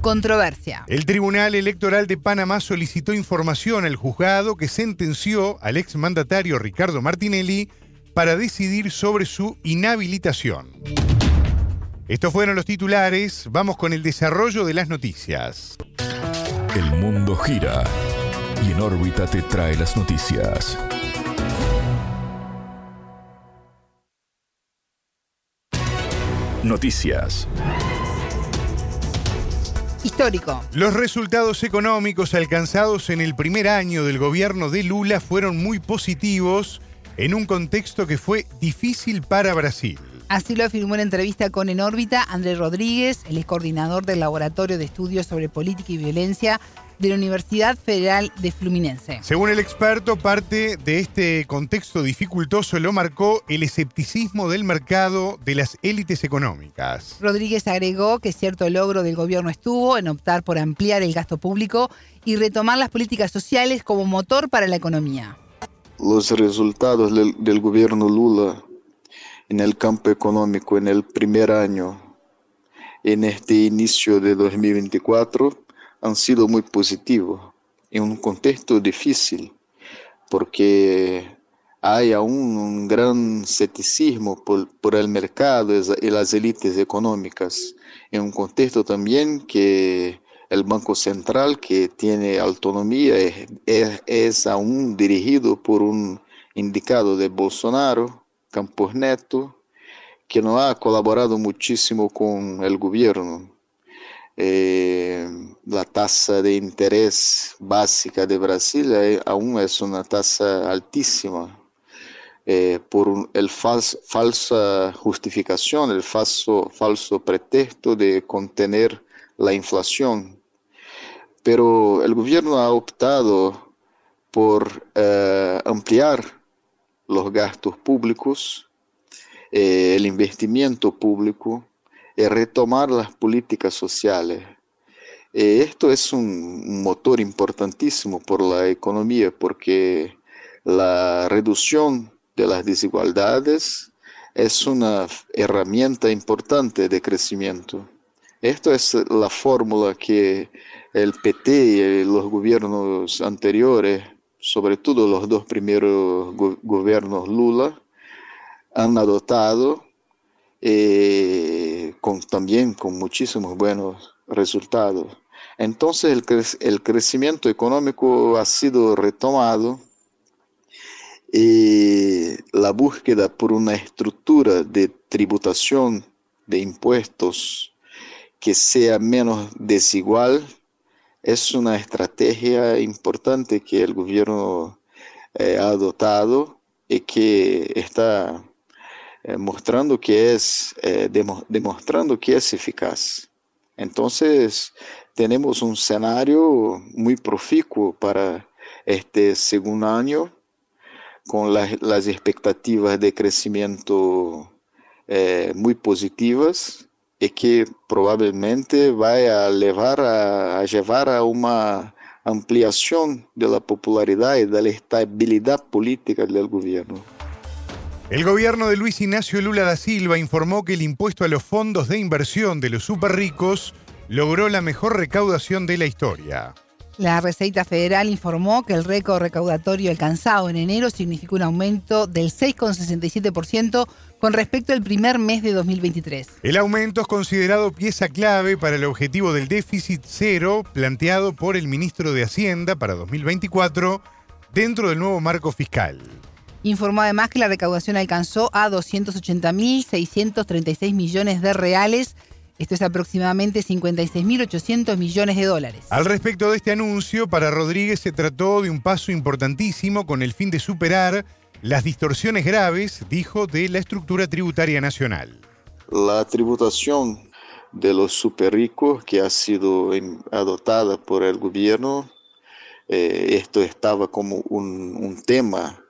Speaker 2: Controversia.
Speaker 3: El Tribunal Electoral de Panamá solicitó información al juzgado que sentenció al exmandatario Ricardo Martinelli para decidir sobre su inhabilitación. Estos fueron los titulares. Vamos con el desarrollo de las noticias.
Speaker 1: El mundo gira y en órbita te trae las noticias. Noticias.
Speaker 2: Histórico.
Speaker 3: Los resultados económicos alcanzados en el primer año del gobierno de Lula fueron muy positivos en un contexto que fue difícil para Brasil.
Speaker 2: Así lo afirmó en entrevista con En órbita Andrés Rodríguez, el ex coordinador del Laboratorio de Estudios sobre Política y Violencia de la Universidad Federal de Fluminense.
Speaker 3: Según el experto, parte de este contexto dificultoso lo marcó el escepticismo del mercado de las élites económicas.
Speaker 2: Rodríguez agregó que cierto logro del gobierno estuvo en optar por ampliar el gasto público y retomar las políticas sociales como motor para la economía.
Speaker 9: Los resultados del, del gobierno Lula en el campo económico en el primer año, en este inicio de 2024, han sido muy positivos en un contexto difícil, porque hay aún un gran escepticismo por, el mercado y las élites económicas, en un contexto también que el Banco Central, que tiene autonomía, es aún dirigido por un indicado de Bolsonaro, Campos Neto, que no ha colaborado muchísimo con el gobierno. Eh, la tasa de interés básica de Brasil eh, aún es una tasa altísima eh, por el fals, falsa justificación, el falso, falso pretexto de contener la inflación. Pero el gobierno ha optado por ampliar los gastos públicos, el investimiento público y retomar las políticas sociales. Eh, esto es un motor importantísimo por la economía porque la reducción de las desigualdades es una herramienta importante de crecimiento. Esto es la fórmula que el PT y los gobiernos anteriores, sobre todo los dos primeros gobiernos Lula, han adoptado eh, con, también con muchísimos buenos resultados. Entonces el, crecimiento económico ha sido retomado y la búsqueda por una estructura de tributación de impuestos que sea menos desigual es una estrategia importante que el gobierno eh, ha adoptado y que está eh, mostrando que es eh, demostrando que es eficaz. Entonces tenemos un escenario muy proficuo para este segundo año con las expectativas de crecimiento muy positivas y que probablemente vaya a llevar a llevar a una ampliación de la popularidad y de la estabilidad política del gobierno.
Speaker 3: El gobierno de Luis Ignacio Lula da Silva informó que el impuesto a los fondos de inversión de los superricos logró la mejor recaudación de la historia.
Speaker 2: La Receita Federal informó que el récord recaudatorio alcanzado en enero significó un aumento del 6,67% con respecto al primer mes de 2023.
Speaker 3: El aumento es considerado pieza clave para el objetivo del déficit cero planteado por el ministro de Hacienda para 2024 dentro del nuevo marco fiscal.
Speaker 2: Informó además que la recaudación alcanzó a 280.636 millones de reales esto es aproximadamente 56.800 millones de dólares.
Speaker 3: Al respecto de este anuncio, para Rodríguez se trató de un paso importantísimo con el fin de superar las distorsiones graves, dijo, de la estructura tributaria nacional.
Speaker 9: La tributación de los superricos que ha sido adoptada por el gobierno, eh, esto estaba como un, tema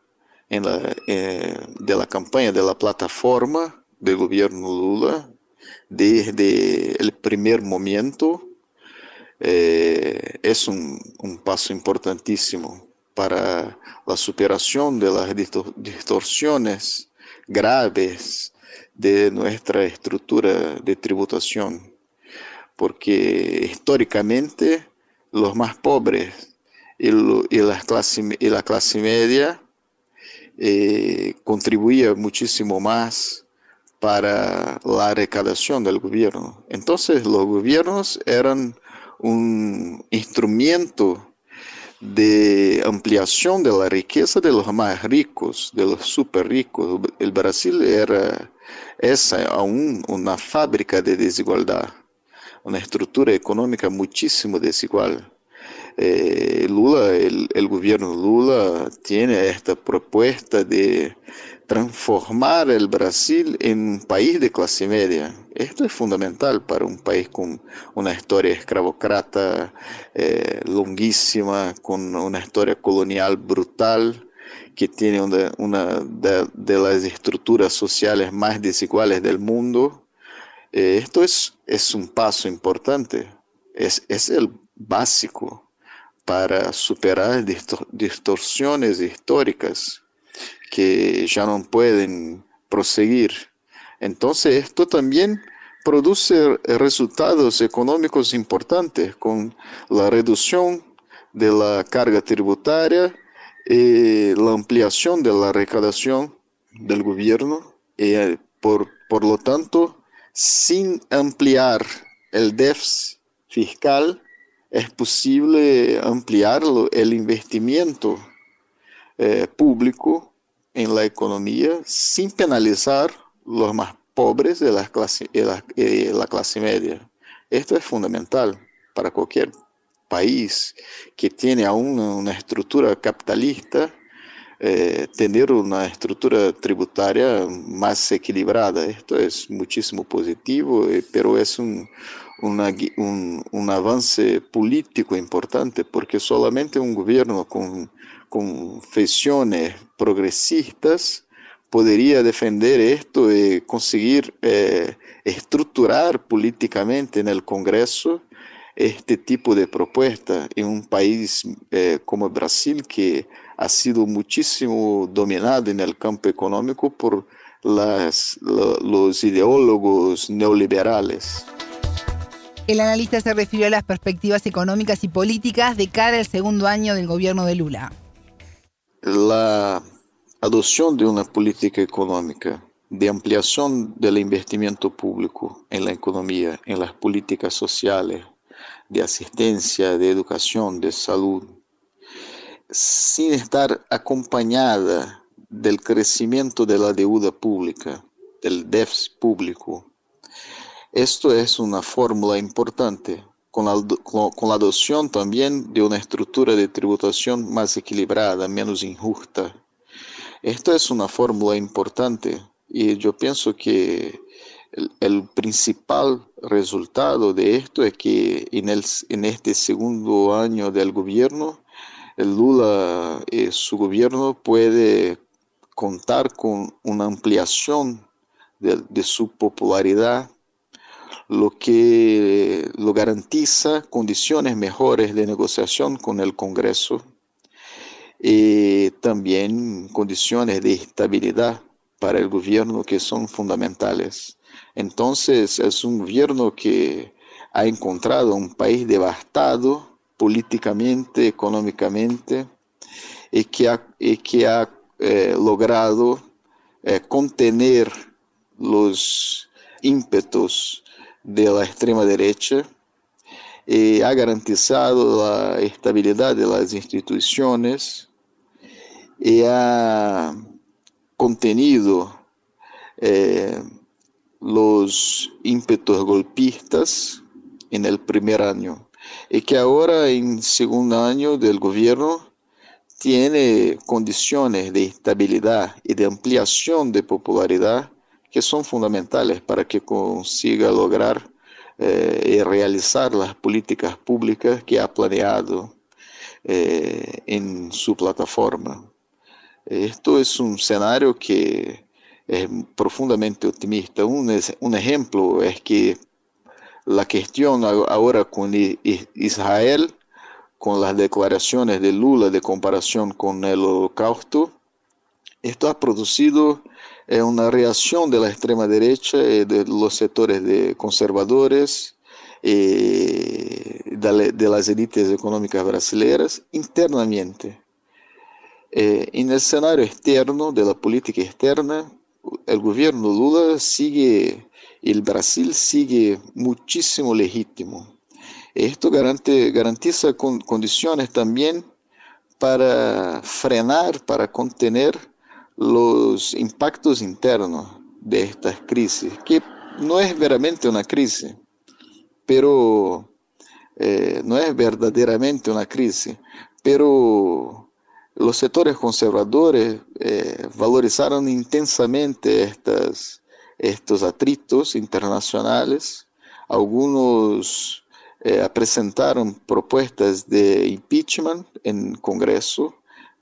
Speaker 9: en la, eh, de la campaña de la plataforma del gobierno Lula desde el primer momento eh, es un, paso importantísimo para la superación de las distorsiones graves de nuestra estructura de tributación, porque históricamente los más pobres y, la, clase, y la clase media eh, contribuían muchísimo más para la recaudación del gobierno. Entonces los gobiernos eran un instrumento de ampliación de la riqueza de los más ricos, de los super ricos. El Brasil era es aún una fábrica de desigualdad, una estructura económica muchísimo desigual. Eh, Lula, el, gobierno Lula tiene esta propuesta de transformar el Brasil en un país de clase media. Esto es fundamental para un país con una historia escravocrata eh, longuísima, con una historia colonial brutal, que tiene una, de, las estructuras sociales más desiguales del mundo. Eh, esto es, es un paso importante, es, es el básico para superar distorsiones históricas que ya no pueden proseguir. Entonces esto también produce resultados económicos importantes con la reducción de la carga tributaria eh, la ampliación de la recaudación del gobierno y eh, por, por lo tanto, sin ampliar el déficit fiscal, es posible ampliar el investimiento eh, público en la economía sin penalizar los más pobres de la clase, la, la clase media. Esto es fundamental para cualquier país que tiene aún una estructura capitalista, eh, tener una estructura tributaria más equilibrada. Esto es muchísimo positivo, eh, pero es un, un, avance político importante porque solamente un gobierno con confesiones progresistas podría defender esto y conseguir eh, estructurar políticamente en el Congreso este tipo de propuesta en un país eh, como Brasil que ha sido muchísimo dominado en el campo económico por los ideólogos neoliberales.
Speaker 2: El analista se refirió a las perspectivas económicas y políticas de cara al segundo año del gobierno de Lula
Speaker 9: la adopción de una política económica de ampliación del investimiento público en la economía, en las políticas sociales, de asistencia, de educación, de salud, sin estar acompañada del crecimiento de la deuda pública, del déficit público. Esto es una fórmula importante con la, adopción también de una estructura de tributación más equilibrada, menos injusta. Esto es una fórmula importante y yo pienso que el, principal resultado de esto es que en, este segundo año del gobierno, el Lula y su gobierno puede contar con una ampliación de su popularidad lo que lo garantiza condiciones mejores de negociación con el Congreso y también condiciones de estabilidad para el gobierno que son fundamentales. Entonces es un gobierno que ha encontrado un país devastado políticamente, económicamente, y que ha, que ha eh, logrado eh, contener los ímpetos de la extrema derecha y ha garantizado la estabilidad de las instituciones y ha contenido eh, los ímpetos golpistas en el primer año y que ahora en segundo año del gobierno tiene condiciones de estabilidad y de ampliación de popularidad que son fundamentales para que consiga lograr eh, y realizar las políticas públicas que ha planeado eh, en su plataforma. Esto es un escenario que es profundamente optimista. Un, un ejemplo es que la cuestión ahora con Israel, con las declaraciones de Lula de comparación con el holocausto, esto ha producido é uma reação da extrema direita e de los sectores de conservadores e de las élites económicas brasileiras internamente. Eh, en el escenario externo de la política externa, el gobierno Lula sigue, el Brasil sigue muchísimo legítimo. Esto garante, garantiza con, condiciones también para frenar, para contener los impactos internos de estas crisis, que no es veramente una crisis, pero eh, no es verdaderamente una crisis, pero los sectores conservadores eh, valorizaron intensamente estas, estos atritos internacionales, algunos eh, presentaron propuestas de impeachment en Congreso,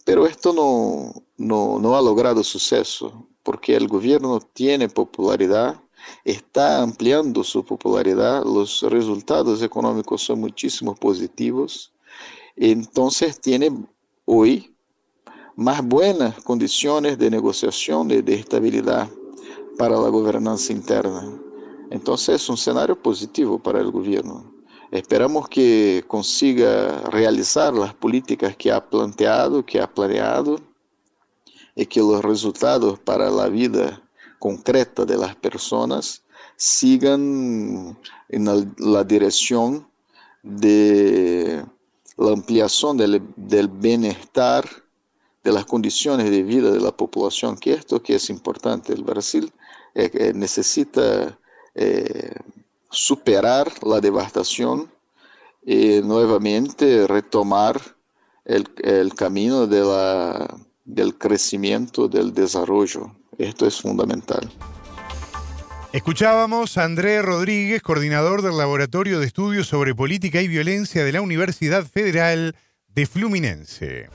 Speaker 9: pero esto no, no, no, ha logrado suceso porque el gobierno tiene popularidad, está ampliando su popularidad, los resultados económicos son muchísimo positivos, entonces tiene hoy más buenas condiciones de negociación y de estabilidad para la gobernanza interna. Entonces es un escenario positivo para el gobierno. Esperamos que consiga realizar las políticas que ha planteado, que ha planeado y que los resultados para la vida concreta de las personas sigan en la, dirección de la ampliación del, bienestar, de las condiciones de vida de la población, que esto que es importante. El Brasil eh, eh, necesita eh, superar la devastación y nuevamente retomar el, el camino de la, del crecimiento, del desarrollo. Esto es fundamental.
Speaker 3: Escuchábamos a André Rodríguez, coordinador del Laboratorio de Estudios sobre Política y Violencia de la Universidad Federal de Fluminense.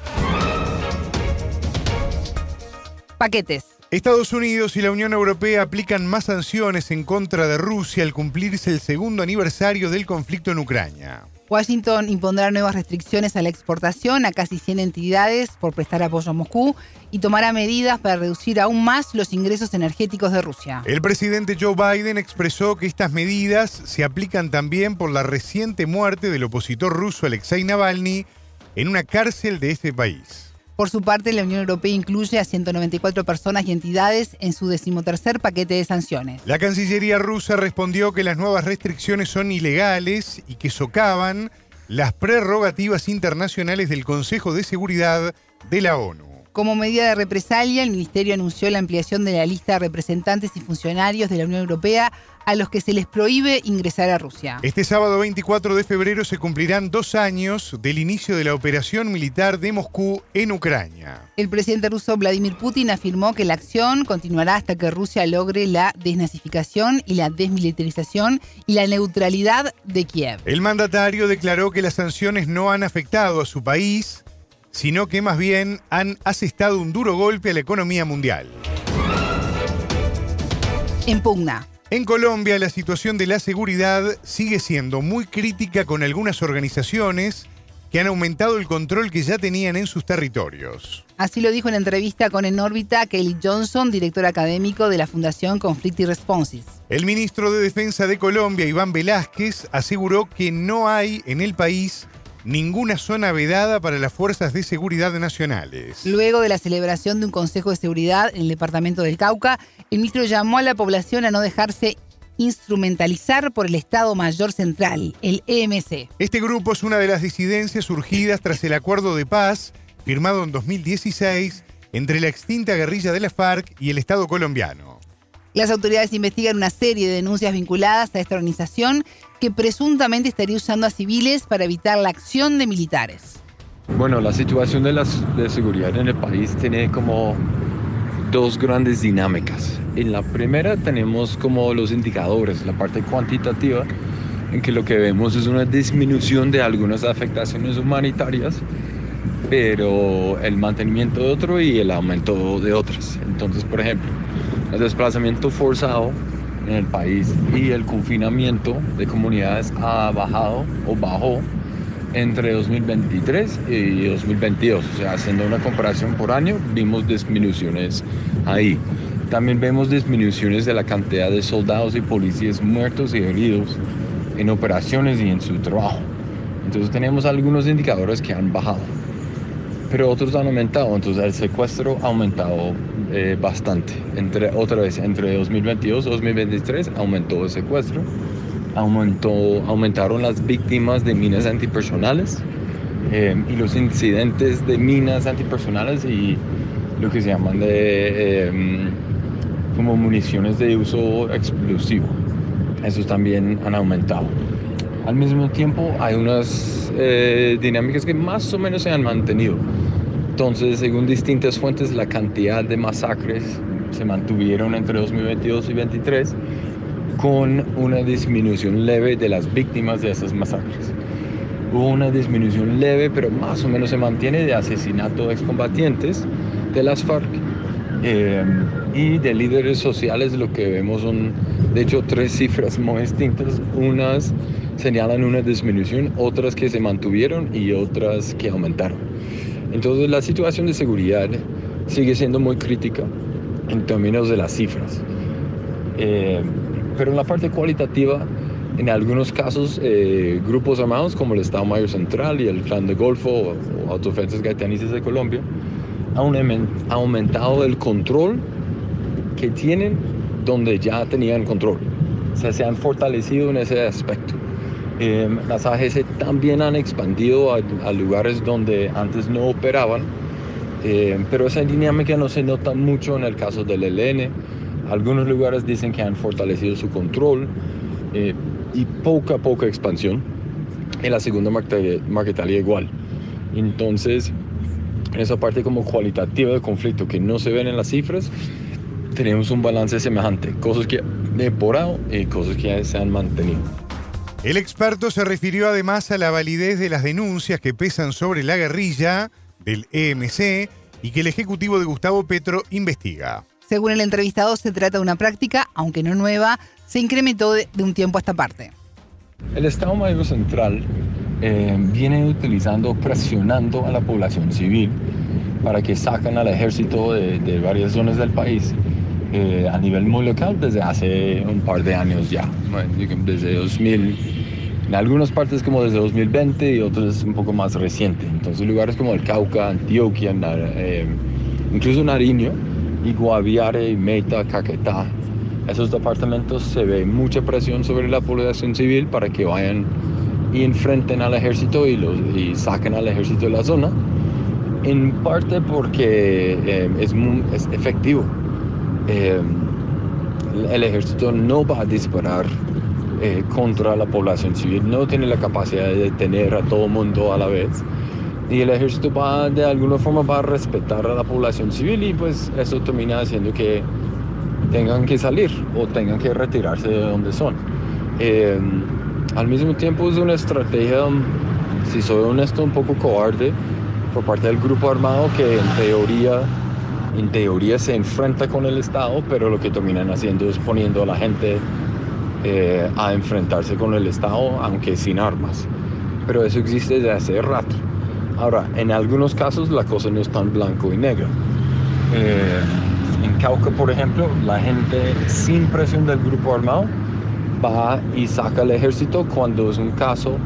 Speaker 2: Paquetes.
Speaker 3: Estados Unidos y la Unión Europea aplican más sanciones en contra de Rusia al cumplirse el segundo aniversario del conflicto en Ucrania.
Speaker 2: Washington impondrá nuevas restricciones a la exportación a casi 100 entidades por prestar apoyo a Moscú y tomará medidas para reducir aún más los ingresos energéticos de Rusia.
Speaker 3: El presidente Joe Biden expresó que estas medidas se aplican también por la reciente muerte del opositor ruso Alexei Navalny en una cárcel de este país.
Speaker 2: Por su parte, la Unión Europea incluye a 194 personas y entidades en su decimotercer paquete de sanciones.
Speaker 3: La Cancillería rusa respondió que las nuevas restricciones son ilegales y que socavan las prerrogativas internacionales del Consejo de Seguridad de la ONU.
Speaker 2: Como medida de represalia, el Ministerio anunció la ampliación de la lista de representantes y funcionarios de la Unión Europea a los que se les prohíbe ingresar a Rusia.
Speaker 3: Este sábado 24 de febrero se cumplirán dos años del inicio de la operación militar de Moscú en Ucrania.
Speaker 2: El presidente ruso Vladimir Putin afirmó que la acción continuará hasta que Rusia logre la desnazificación y la desmilitarización y la neutralidad de Kiev.
Speaker 3: El mandatario declaró que las sanciones no han afectado a su país sino que más bien han asestado un duro golpe a la economía mundial.
Speaker 2: En pugna.
Speaker 3: En Colombia la situación de la seguridad sigue siendo muy crítica con algunas organizaciones que han aumentado el control que ya tenían en sus territorios.
Speaker 2: Así lo dijo en entrevista con En órbita Kelly Johnson, director académico de la Fundación Conflict y Responses.
Speaker 3: El ministro de Defensa de Colombia, Iván Velázquez, aseguró que no hay en el país ninguna zona vedada para las fuerzas de seguridad nacionales.
Speaker 2: Luego de la celebración de un Consejo de Seguridad en el departamento del Cauca, el ministro llamó a la población a no dejarse instrumentalizar por el Estado Mayor Central, el EMC.
Speaker 3: Este grupo es una de las disidencias surgidas tras el acuerdo de paz firmado en 2016 entre la extinta guerrilla de la FARC y el Estado colombiano.
Speaker 2: Las autoridades investigan una serie de denuncias vinculadas a esta organización que presuntamente estaría usando a civiles para evitar la acción de militares.
Speaker 10: Bueno, la situación de, la seguridad en el país tiene como dos grandes dinámicas. En la primera tenemos como los indicadores, la parte cuantitativa, en que lo que vemos es una disminución de algunas afectaciones humanitarias, pero el mantenimiento de otro y el aumento de otras. Entonces, por ejemplo, el desplazamiento forzado en el país y el confinamiento de comunidades ha bajado o bajó entre 2023 y 2022. O sea, haciendo una comparación por año, vimos disminuciones ahí. También vemos disminuciones de la cantidad de soldados y policías muertos y heridos en operaciones y en su trabajo. Entonces tenemos algunos indicadores que han bajado pero otros han aumentado, entonces el secuestro ha aumentado eh, bastante. Entre, otra vez, entre 2022 y 2023 aumentó el secuestro, aumentó, aumentaron las víctimas de minas antipersonales eh, y los incidentes de minas antipersonales y lo que se llaman de eh, como municiones de uso explosivo. Esos también han aumentado. Al mismo tiempo hay unas eh, dinámicas que más o menos se han mantenido. Entonces, según distintas fuentes, la cantidad de masacres se mantuvieron entre 2022 y 2023 con una disminución leve de las víctimas de esas masacres. Hubo una disminución leve, pero más o menos se mantiene de asesinato de excombatientes de las FARC eh, y de líderes sociales. Lo que vemos son, de hecho, tres cifras muy distintas. Unas señalan una disminución, otras que se mantuvieron y otras que aumentaron. Entonces la situación de seguridad sigue siendo muy crítica en términos de las cifras. Eh, pero en la parte cualitativa En algunos casos, eh, grupos armados como el Estado Mayor Central y el Clan de Golfo o, o Autodefensas Gaitanices de Colombia han aumentado el control que tienen donde ya tenían control. O sea, se han fortalecido en ese aspecto. Eh, las AGC también han expandido a, lugares donde antes no operaban, eh, pero esa dinámica no se nota mucho en el caso del ELN. Algunos lugares dicen que han fortalecido su control eh, y poca, poca expansión. En la segunda Marquetalia igual. Entonces, en esa parte como cualitativa de conflicto que no se ven en las cifras, tenemos un balance semejante, cosas que han mejorado y cosas que se han mantenido.
Speaker 3: El experto se refirió además a la validez de las denuncias que pesan sobre la guerrilla del EMC y que el ejecutivo de Gustavo Petro investiga.
Speaker 2: Según el entrevistado, se trata de una práctica, aunque no nueva, se incrementó de, un tiempo a esta parte.
Speaker 10: El Estado Mayor Central eh, viene utilizando, presionando a la población civil para que saquen al ejército de, varias zonas del país eh, a nivel muy local desde hace un par de años ya, desde 2000, en algunas partes como desde 2020 y otras un poco más reciente. Entonces lugares como el Cauca, Antioquia, eh, incluso Nariño, y Guaviare, Meta, Caquetá, esos departamentos se ve mucha presión sobre la población civil para que vayan y enfrenten al ejército y, los, y saquen al ejército de la zona, en parte porque eh, es, es, efectivo. Eh, el ejército no va a disparar eh, contra la población civil, no tiene la capacidad de detener a todo mundo a la vez. Y el ejército va, de alguna forma, va a respetar a la población civil y pues eso termina haciendo que tengan que salir o tengan que retirarse de donde son. Al mismo tiempo es una estrategia, si soy honesto, un poco cobarde por parte del grupo armado que en teoría, en teoría se enfrenta con el Estado, pero lo que terminan haciendo es poniendo a la gente eh, a enfrentarse con el Estado, aunque sin armas. Pero eso existe desde hace rato. Ahora, en algunos casos la cosa no es tan blanco y negro. Eh, en Cauca, por ejemplo, la gente sin presión del grupo armado va y saca el ejército cuando es un caso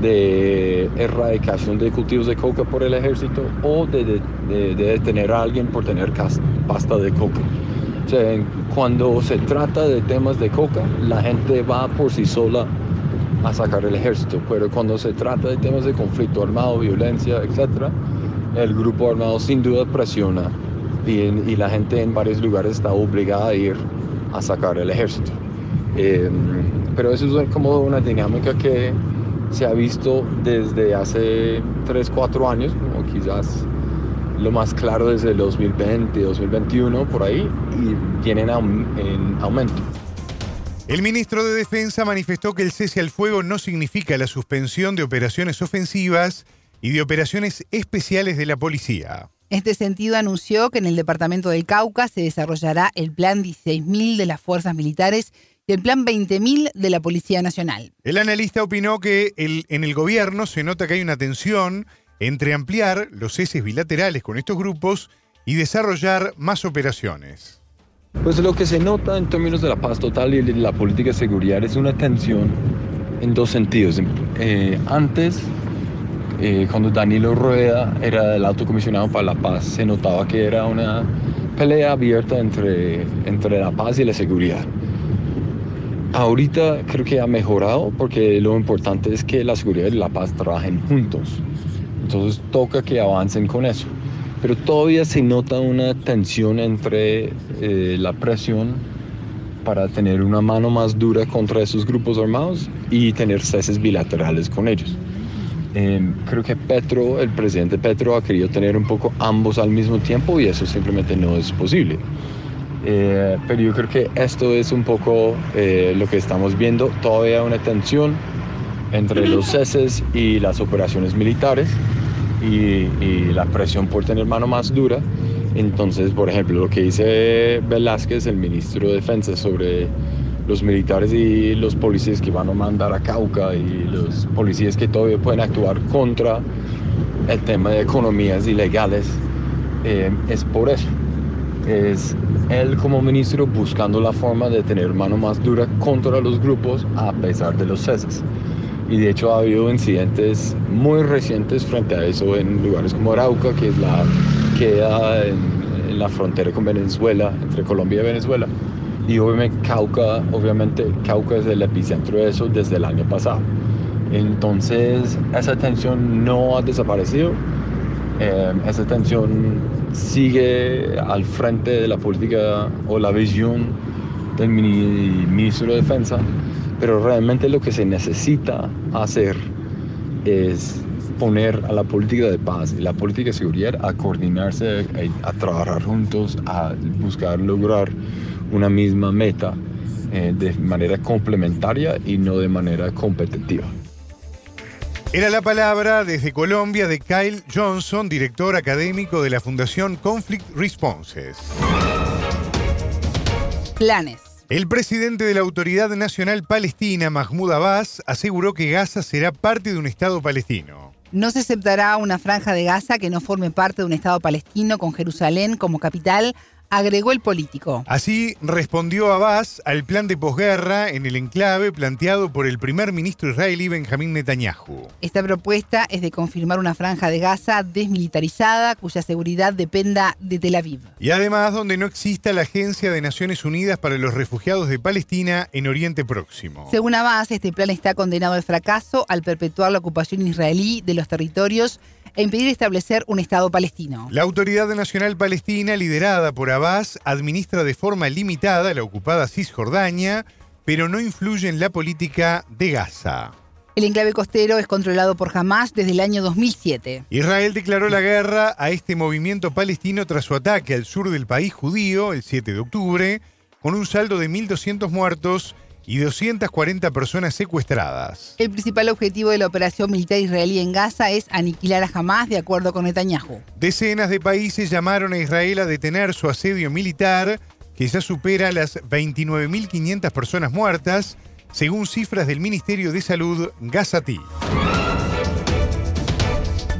Speaker 10: de erradicación de cultivos de coca por el ejército o de, detener a alguien por tener pasta de coca. O sea, cuando se trata de temas de coca, la gente va por sí sola a sacar el ejército, pero cuando se trata de temas de conflicto armado, violencia, etc., el grupo armado sin duda presiona y, y la gente en varios lugares está obligada a ir a sacar el ejército. Em, pero eso es como una dinámica que se ha visto desde hace 3, 4 años, o quizás lo más claro desde el 2020, 2021, por ahí, y vienen en aumento.
Speaker 3: El ministro de Defensa manifestó que el cese al fuego no significa la suspensión de operaciones ofensivas y de operaciones especiales de la policía.
Speaker 2: En este sentido, anunció que en el departamento del Cauca se desarrollará el Plan 16.000 de las fuerzas militares el Plan 20.000 de la Policía Nacional.
Speaker 3: El analista opinó que en el gobierno se nota que hay una tensión entre ampliar los ceses bilaterales con estos grupos y desarrollar más operaciones.
Speaker 10: Pues lo que se nota en términos de la paz total y la política de seguridad es una tensión en dos sentidos. Eh, antes, eh, cuando Danilo Rueda era el alto comisionado para la paz, se notaba que era una pelea abierta entre, entre la paz y la seguridad. Ahorita creo que ha mejorado porque lo importante es que la seguridad y la paz trabajen juntos. Entonces toca que avancen con eso. Pero todavía se nota una tensión entre eh, la presión para tener una mano más dura contra esos grupos armados y tener ceses bilaterales con ellos. Em, creo que Petro, el presidente Petro, ha querido tener un poco ambos al mismo tiempo y eso simplemente no es posible. Eh, pero yo creo que esto es un poco eh, lo que estamos viendo, todavía una tensión entre los ceses y las operaciones militares y, la presión por tener mano más dura. Entonces, por ejemplo, lo que dice Velázquez, el ministro de Defensa, sobre los militares y los policías que van a mandar a Cauca y los policías que todavía pueden actuar contra el tema de economías ilegales, eh, es por eso es él como ministro buscando la forma de tener mano más dura contra los grupos a pesar de los ceses. Y de hecho ha habido incidentes muy recientes frente a eso en lugares como Arauca, que es la queda en, la frontera con Venezuela, entre Colombia y Venezuela. Y obviamente Cauca, obviamente Cauca es el epicentro de eso desde el año pasado. Entonces esa tensión no ha desaparecido eh, esa tensión sigue al frente de la política o la visión del ministro de Defensa, pero realmente lo que se necesita hacer es poner a la política de paz y la política de seguridad a coordinarse, a, trabajar juntos, a buscar lograr una misma meta eh, de manera complementaria y no de manera competitiva.
Speaker 3: Era la palabra desde Colombia de Kyle Johnson, director académico de la Fundación Conflict Responses.
Speaker 2: Planes.
Speaker 3: El presidente de la Autoridad Nacional Palestina, Mahmoud Abbas, aseguró que Gaza será parte de un Estado palestino.
Speaker 2: No se aceptará una franja de Gaza que no forme parte de un Estado palestino con Jerusalén como capital agregó el político.
Speaker 3: Así respondió Abbas al plan de posguerra en el enclave planteado por el primer ministro israelí Benjamín Netanyahu.
Speaker 2: Esta propuesta es de confirmar una franja de Gaza desmilitarizada cuya seguridad dependa de Tel Aviv.
Speaker 3: Y además donde no exista la Agencia de Naciones Unidas para los Refugiados de Palestina en Oriente Próximo.
Speaker 2: Según Abbas, este plan está condenado al fracaso al perpetuar la ocupación israelí de los territorios e impedir establecer un Estado palestino.
Speaker 3: La Autoridad Nacional Palestina, liderada por Abbas, administra de forma limitada la ocupada Cisjordania, pero no influye en la política de Gaza.
Speaker 2: El enclave costero es controlado por Hamas desde el año 2007.
Speaker 3: Israel declaró la guerra a este movimiento palestino tras su ataque al sur del país judío el 7 de octubre, con un saldo de 1.200 muertos y 240 personas secuestradas.
Speaker 2: El principal objetivo de la operación militar israelí en Gaza es aniquilar a Hamas, de acuerdo con Netanyahu.
Speaker 3: Decenas de países llamaron a Israel a detener su asedio militar, que ya supera las 29.500 personas muertas, según cifras del Ministerio de Salud gazatí.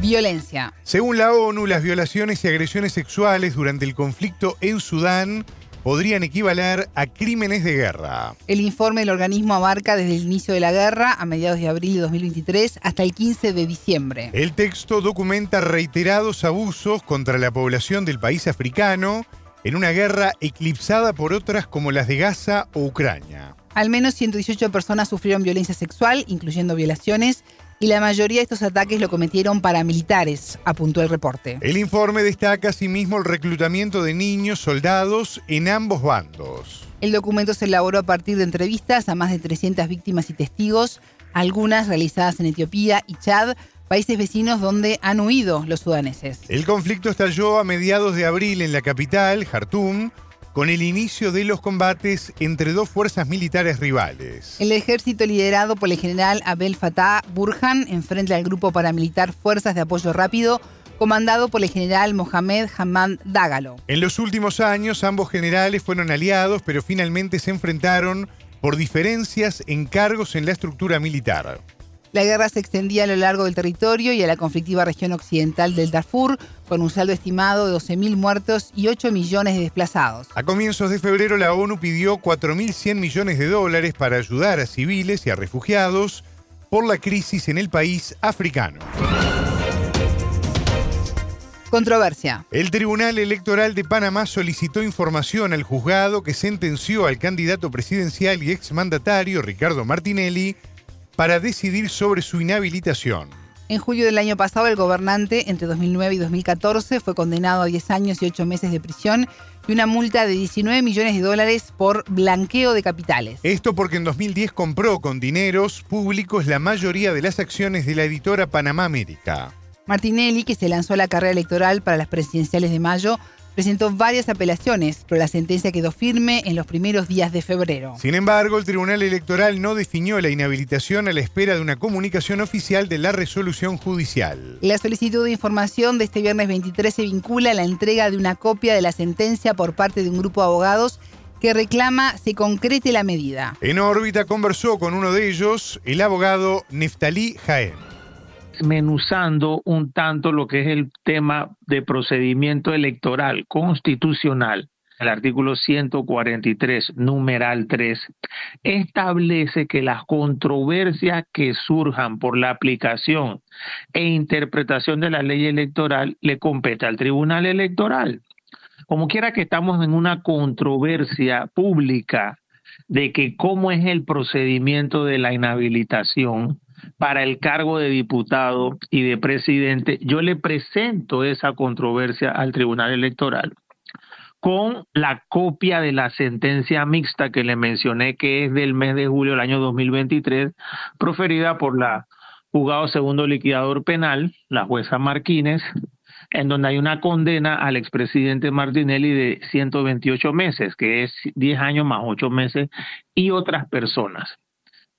Speaker 2: Violencia.
Speaker 3: Según la ONU, las violaciones y agresiones sexuales durante el conflicto en Sudán podrían equivaler a crímenes de guerra.
Speaker 2: El informe del organismo abarca desde el inicio de la guerra, a mediados de abril de 2023, hasta el 15 de diciembre.
Speaker 3: El texto documenta reiterados abusos contra la población del país africano en una guerra eclipsada por otras como las de Gaza o Ucrania.
Speaker 2: Al menos 118 personas sufrieron violencia sexual, incluyendo violaciones, y la mayoría de estos ataques lo cometieron paramilitares, apuntó el reporte.
Speaker 3: El informe destaca asimismo el reclutamiento de niños soldados en ambos bandos.
Speaker 2: El documento se elaboró a partir de entrevistas a más de 300 víctimas y testigos, algunas realizadas en Etiopía y Chad, países vecinos donde han huido los sudaneses.
Speaker 3: El conflicto estalló a mediados de abril en la capital, Jartum, con el inicio de los combates entre dos fuerzas militares rivales.
Speaker 2: El ejército liderado por el general Abel Fattah Burhan enfrenta al grupo paramilitar Fuerzas de Apoyo Rápido comandado por el general Mohamed Hamad Dagalo.
Speaker 3: En los últimos años ambos generales fueron aliados, pero finalmente se enfrentaron por diferencias en cargos en la estructura militar.
Speaker 2: La guerra se extendía a lo largo del territorio y a la conflictiva región occidental del Darfur, con un saldo estimado de 12.000 muertos y 8 millones de desplazados.
Speaker 3: A comienzos de febrero, la ONU pidió 4.100 millones de dólares para ayudar a civiles y a refugiados por la crisis en el país africano.
Speaker 2: Controversia.
Speaker 3: El Tribunal Electoral de Panamá solicitó información al juzgado que sentenció al candidato presidencial y exmandatario Ricardo Martinelli para decidir sobre su inhabilitación.
Speaker 2: En julio del año pasado, el gobernante, entre 2009 y 2014, fue condenado a 10 años y 8 meses de prisión y una multa de 19 millones de dólares por blanqueo de capitales.
Speaker 3: Esto porque en 2010 compró con dineros públicos la mayoría de las acciones de la editora Panamá América.
Speaker 2: Martinelli, que se lanzó a la carrera electoral para las presidenciales de mayo, presentó varias apelaciones, pero la sentencia quedó firme en los primeros días de febrero.
Speaker 3: Sin embargo, el Tribunal Electoral no definió la inhabilitación a la espera de una comunicación oficial de la resolución judicial.
Speaker 2: La solicitud de información de este viernes 23 se vincula a la entrega de una copia de la sentencia por parte de un grupo de abogados que reclama se concrete la medida.
Speaker 3: En órbita conversó con uno de ellos, el abogado Neftalí Jaén
Speaker 11: desmenuzando un tanto lo que es el tema de procedimiento electoral constitucional. El artículo 143, numeral 3, establece que las controversias que surjan por la aplicación e interpretación de la ley electoral le compete al Tribunal Electoral. Como quiera que estamos en una controversia pública de que cómo es el procedimiento de la inhabilitación para el cargo de diputado y de presidente, yo le presento esa controversia al Tribunal Electoral con la copia de la sentencia mixta que le mencioné que es del mes de julio del año 2023, proferida por la juzgado segundo liquidador penal, la jueza Martínez, en donde hay una condena al expresidente Martinelli de 128 meses, que es 10 años más 8 meses, y otras personas.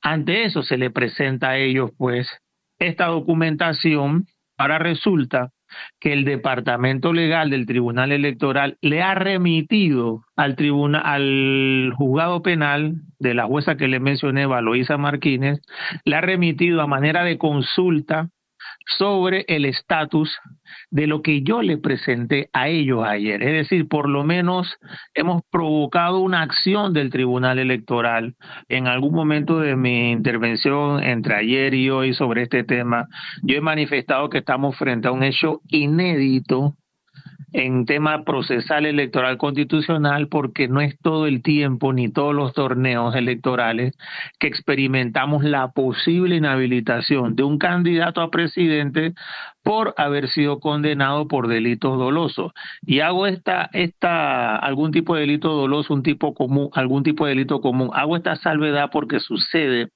Speaker 11: Ante eso se le presenta a ellos, pues, esta documentación. Ahora resulta que el departamento legal del Tribunal Electoral le ha remitido al tribunal, al juzgado penal de la jueza que le mencioné, Valoisa Martínez, le ha remitido a manera de consulta sobre el estatus de lo que yo le presenté a ellos ayer. Es decir, por lo menos hemos provocado una acción del Tribunal Electoral. En algún momento de mi intervención entre ayer y hoy sobre este tema, yo he manifestado que estamos frente a un hecho inédito en tema procesal electoral constitucional porque no es todo el tiempo ni todos los torneos electorales que experimentamos la posible inhabilitación de un candidato a presidente por haber sido condenado por delitos dolosos. Y hago esta, esta, algún tipo de delito doloso, un tipo común, algún tipo de delito común. Hago esta salvedad porque sucede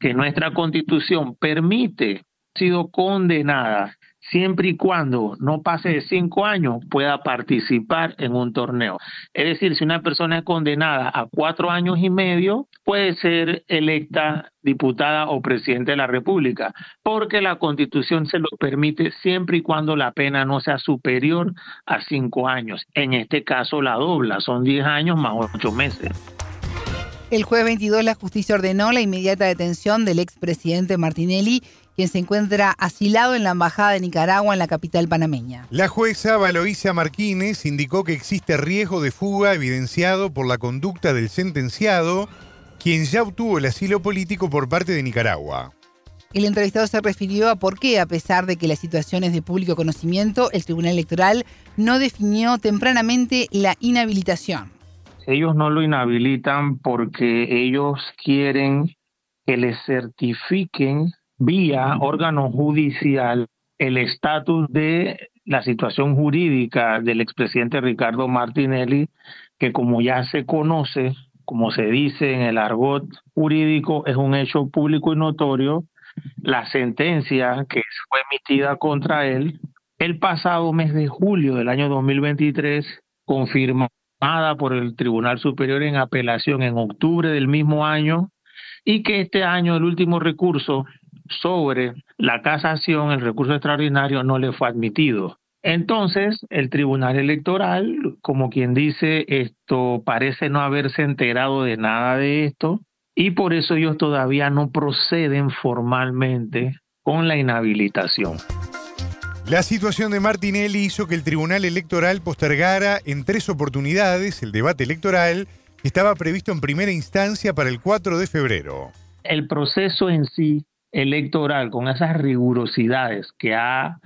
Speaker 11: que nuestra constitución permite sido condenada siempre y cuando no pase de cinco años pueda participar en un torneo. Es decir, si una persona es condenada a cuatro años y medio, puede ser electa diputada o presidente de la República, porque la Constitución se lo permite siempre y cuando la pena no sea superior a cinco años. En este caso la dobla, son diez años más ocho meses.
Speaker 2: El jueves 22 la justicia ordenó la inmediata detención del expresidente Martinelli quien se encuentra asilado en la Embajada de Nicaragua en la capital panameña.
Speaker 3: La jueza Valoisa Marquines indicó que existe riesgo de fuga evidenciado por la conducta del sentenciado, quien ya obtuvo el asilo político por parte de Nicaragua.
Speaker 2: El entrevistado se refirió a por qué, a pesar de que la situación es de público conocimiento, el Tribunal Electoral no definió tempranamente la inhabilitación.
Speaker 11: Ellos no lo inhabilitan porque ellos quieren que les certifiquen vía órgano judicial el estatus de la situación jurídica del expresidente Ricardo Martinelli, que como ya se conoce, como se dice en el argot jurídico, es un hecho público y notorio, la sentencia que fue emitida contra él el pasado mes de julio del año 2023, confirmada por el Tribunal Superior en apelación en octubre del mismo año, y que este año el último recurso sobre la casación, el recurso extraordinario no le fue admitido. Entonces, el Tribunal Electoral, como quien dice, esto parece no haberse enterado de nada de esto y por eso ellos todavía no proceden formalmente con la inhabilitación.
Speaker 3: La situación de Martinelli hizo que el Tribunal Electoral postergara en tres oportunidades el debate electoral que estaba previsto en primera instancia para el 4 de febrero.
Speaker 11: El proceso en sí electoral, con esas rigurosidades que ha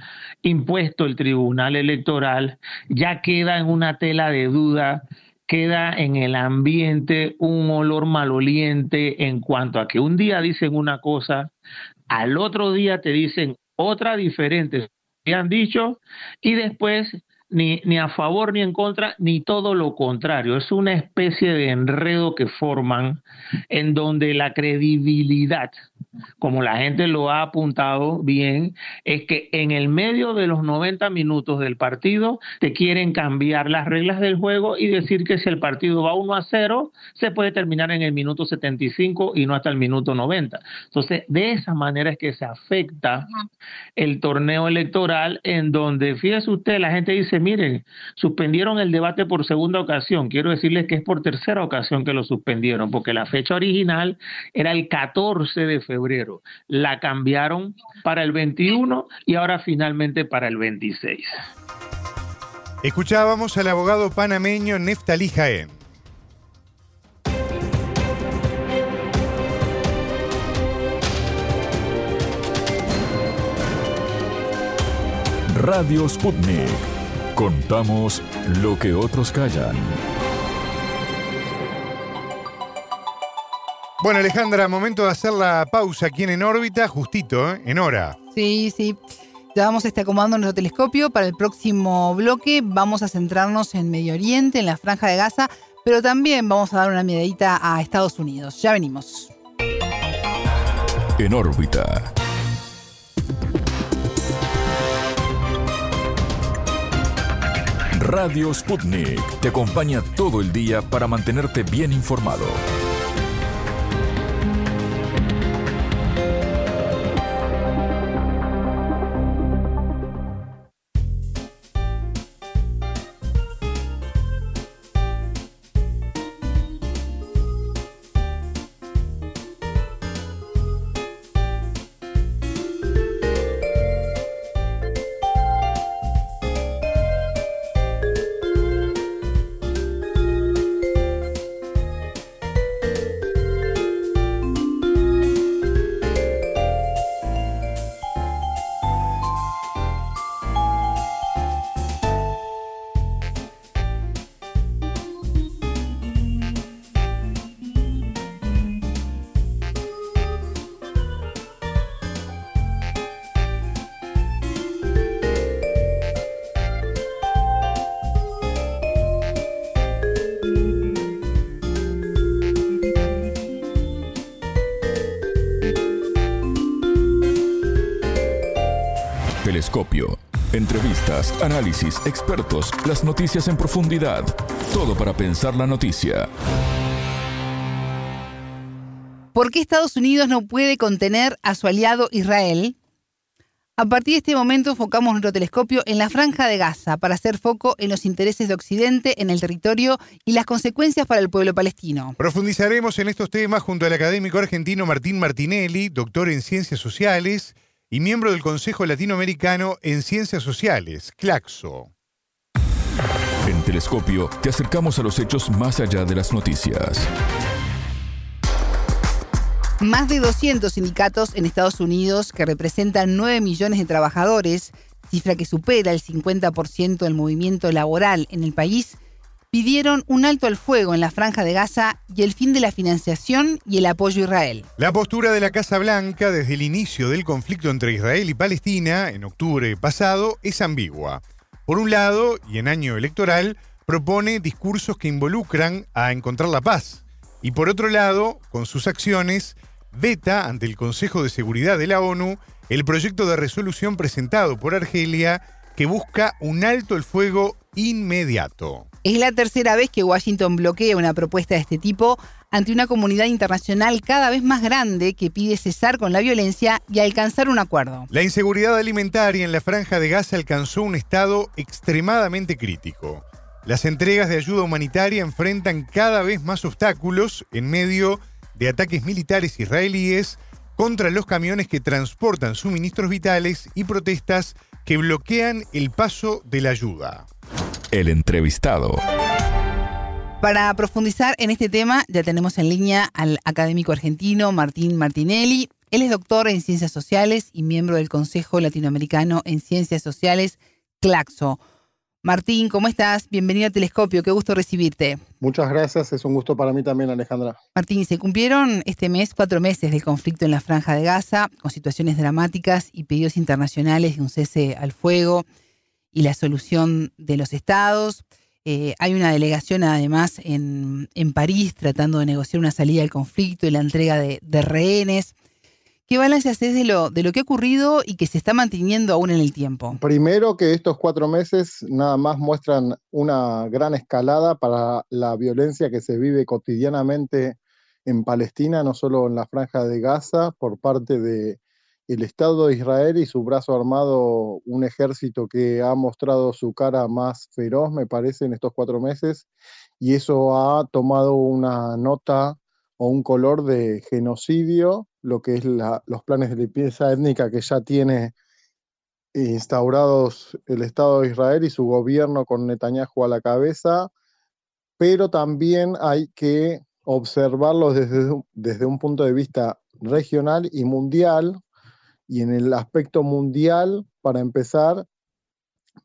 Speaker 11: impuesto el Tribunal Electoral, ya queda en una tela de duda, queda en el ambiente un olor maloliente en cuanto a que un día dicen una cosa, al otro día te dicen otra diferente, han dicho, y después ni, ni a favor ni en contra, ni todo lo contrario. Es una especie de enredo que forman en donde la credibilidad como la gente lo ha apuntado bien, es que en el medio de los 90 minutos del partido te quieren cambiar las reglas del juego y decir que si el partido va 1 a 0, se puede terminar en el minuto 75 y no hasta el minuto 90. Entonces, de esa manera es que se afecta el torneo electoral en donde, fíjese usted, la gente dice, miren, suspendieron el debate por segunda ocasión. Quiero decirles que es por tercera ocasión que lo suspendieron, porque la fecha original era el 14 de febrero febrero. La cambiaron para el 21 y ahora finalmente para el 26.
Speaker 3: Escuchábamos al abogado panameño Neftalí Jaén.
Speaker 1: Radio Sputnik. Contamos lo que otros callan.
Speaker 3: Bueno, Alejandra, momento de hacer la pausa aquí en En órbita, justito, ¿eh? en hora.
Speaker 2: Sí, sí. Ya vamos a estar acomodando nuestro telescopio. Para el próximo bloque vamos a centrarnos en Medio Oriente, en la Franja de Gaza, pero también vamos a dar una miradita a Estados Unidos. Ya venimos.
Speaker 1: En órbita. Radio Sputnik te acompaña todo el día para mantenerte bien informado. Análisis, expertos, las noticias en profundidad. Todo para pensar la noticia.
Speaker 2: ¿Por qué Estados Unidos no puede contener a su aliado Israel? A partir de este momento enfocamos nuestro telescopio en la franja de Gaza para hacer foco en los intereses de Occidente en el territorio y las consecuencias para el pueblo palestino.
Speaker 3: Profundizaremos en estos temas junto al académico argentino Martín Martinelli, doctor en Ciencias Sociales y miembro del Consejo Latinoamericano en Ciencias Sociales, CLACSO.
Speaker 1: En Telescopio te acercamos a los hechos más allá de las noticias.
Speaker 2: Más de 200 sindicatos en Estados Unidos que representan 9 millones de trabajadores, cifra que supera el 50% del movimiento laboral en el país, pidieron un alto al fuego en la franja de Gaza y el fin de la financiación y el apoyo a Israel.
Speaker 3: La postura de la Casa Blanca desde el inicio del conflicto entre Israel y Palestina, en octubre pasado, es ambigua. Por un lado, y en año electoral, propone discursos que involucran a encontrar la paz. Y por otro lado, con sus acciones, veta ante el Consejo de Seguridad de la ONU el proyecto de resolución presentado por Argelia que busca un alto el fuego inmediato.
Speaker 2: Es la tercera vez que Washington bloquea una propuesta de este tipo ante una comunidad internacional cada vez más grande que pide cesar con la violencia y alcanzar un acuerdo.
Speaker 3: La inseguridad alimentaria en la franja de Gaza alcanzó un estado extremadamente crítico. Las entregas de ayuda humanitaria enfrentan cada vez más obstáculos en medio de ataques militares israelíes contra los camiones que transportan suministros vitales y protestas que bloquean el paso de la ayuda.
Speaker 1: El entrevistado.
Speaker 2: Para profundizar en este tema, ya tenemos en línea al académico argentino Martín Martinelli. Él es doctor en Ciencias Sociales y miembro del Consejo Latinoamericano en Ciencias Sociales, CLACSO. Martín, ¿cómo estás? Bienvenido a Telescopio, qué gusto recibirte.
Speaker 12: Muchas gracias, es un gusto para mí también, Alejandra.
Speaker 2: Martín, se cumplieron este mes cuatro meses del conflicto en la Franja de Gaza, con situaciones dramáticas y pedidos internacionales de un cese al fuego y la solución de los estados. Eh, hay una delegación además en, París tratando de negociar una salida del conflicto y la entrega de, rehenes. ¿Qué balance haces de lo, de lo que ha ocurrido y que se está manteniendo aún en el tiempo?
Speaker 12: Primero que estos cuatro meses nada más muestran una gran escalada para la violencia que se vive cotidianamente en Palestina, no solo en la franja de Gaza, por parte de el Estado de Israel y su brazo armado, un ejército que ha mostrado su cara más feroz, me parece, en estos cuatro meses, y eso ha tomado una nota o un color de genocidio, lo que es los planes de limpieza étnica que ya tiene instaurados el Estado de Israel y su gobierno con Netanyahu a la cabeza, pero también hay que observarlo desde, desde un punto de vista regional y mundial. Y en el aspecto mundial, para empezar,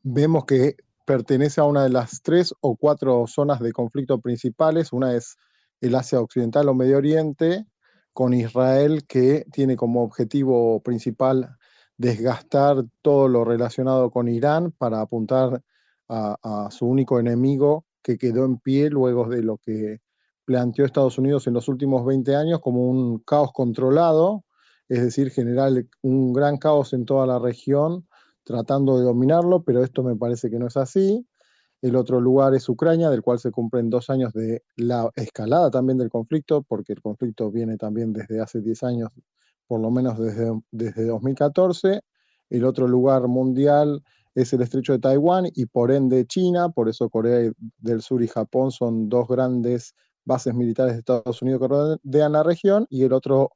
Speaker 12: vemos que pertenece a una de las tres o cuatro zonas de conflicto principales. Una es el Asia Occidental o Medio Oriente, con Israel que tiene como objetivo principal desgastar todo lo relacionado con Irán para apuntar a, su único enemigo que quedó en pie luego de lo que planteó Estados Unidos en los últimos 20 años como un caos controlado, es decir, generar un gran caos en toda la región tratando de dominarlo, pero esto me parece que no es así. El otro lugar es Ucrania, del cual se cumplen dos años de la escalada también del conflicto, porque el conflicto viene también desde hace 10 años, por lo menos desde, desde 2014. El otro lugar mundial es el estrecho de Taiwán y por ende China, por eso Corea del Sur y Japón son dos grandes bases militares de Estados Unidos que rodean la región, y el otro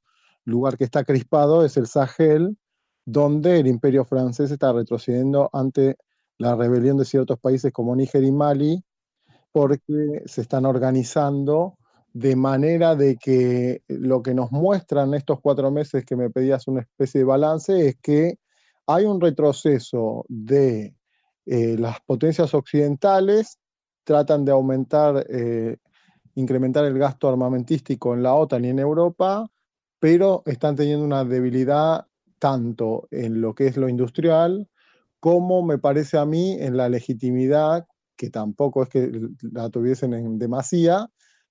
Speaker 12: lugar que está crispado es el Sahel, donde el imperio francés está retrocediendo ante la rebelión de ciertos países como Níger y Mali, porque se están organizando de manera de que lo que nos muestran estos cuatro meses que me pedías una especie de balance es que hay un retroceso de eh, las potencias occidentales, tratan de aumentar, eh, incrementar el gasto armamentístico en la OTAN y en Europa, pero están teniendo una debilidad tanto en lo que es lo industrial como me parece a mí en la legitimidad, que tampoco es que la tuviesen en demasía,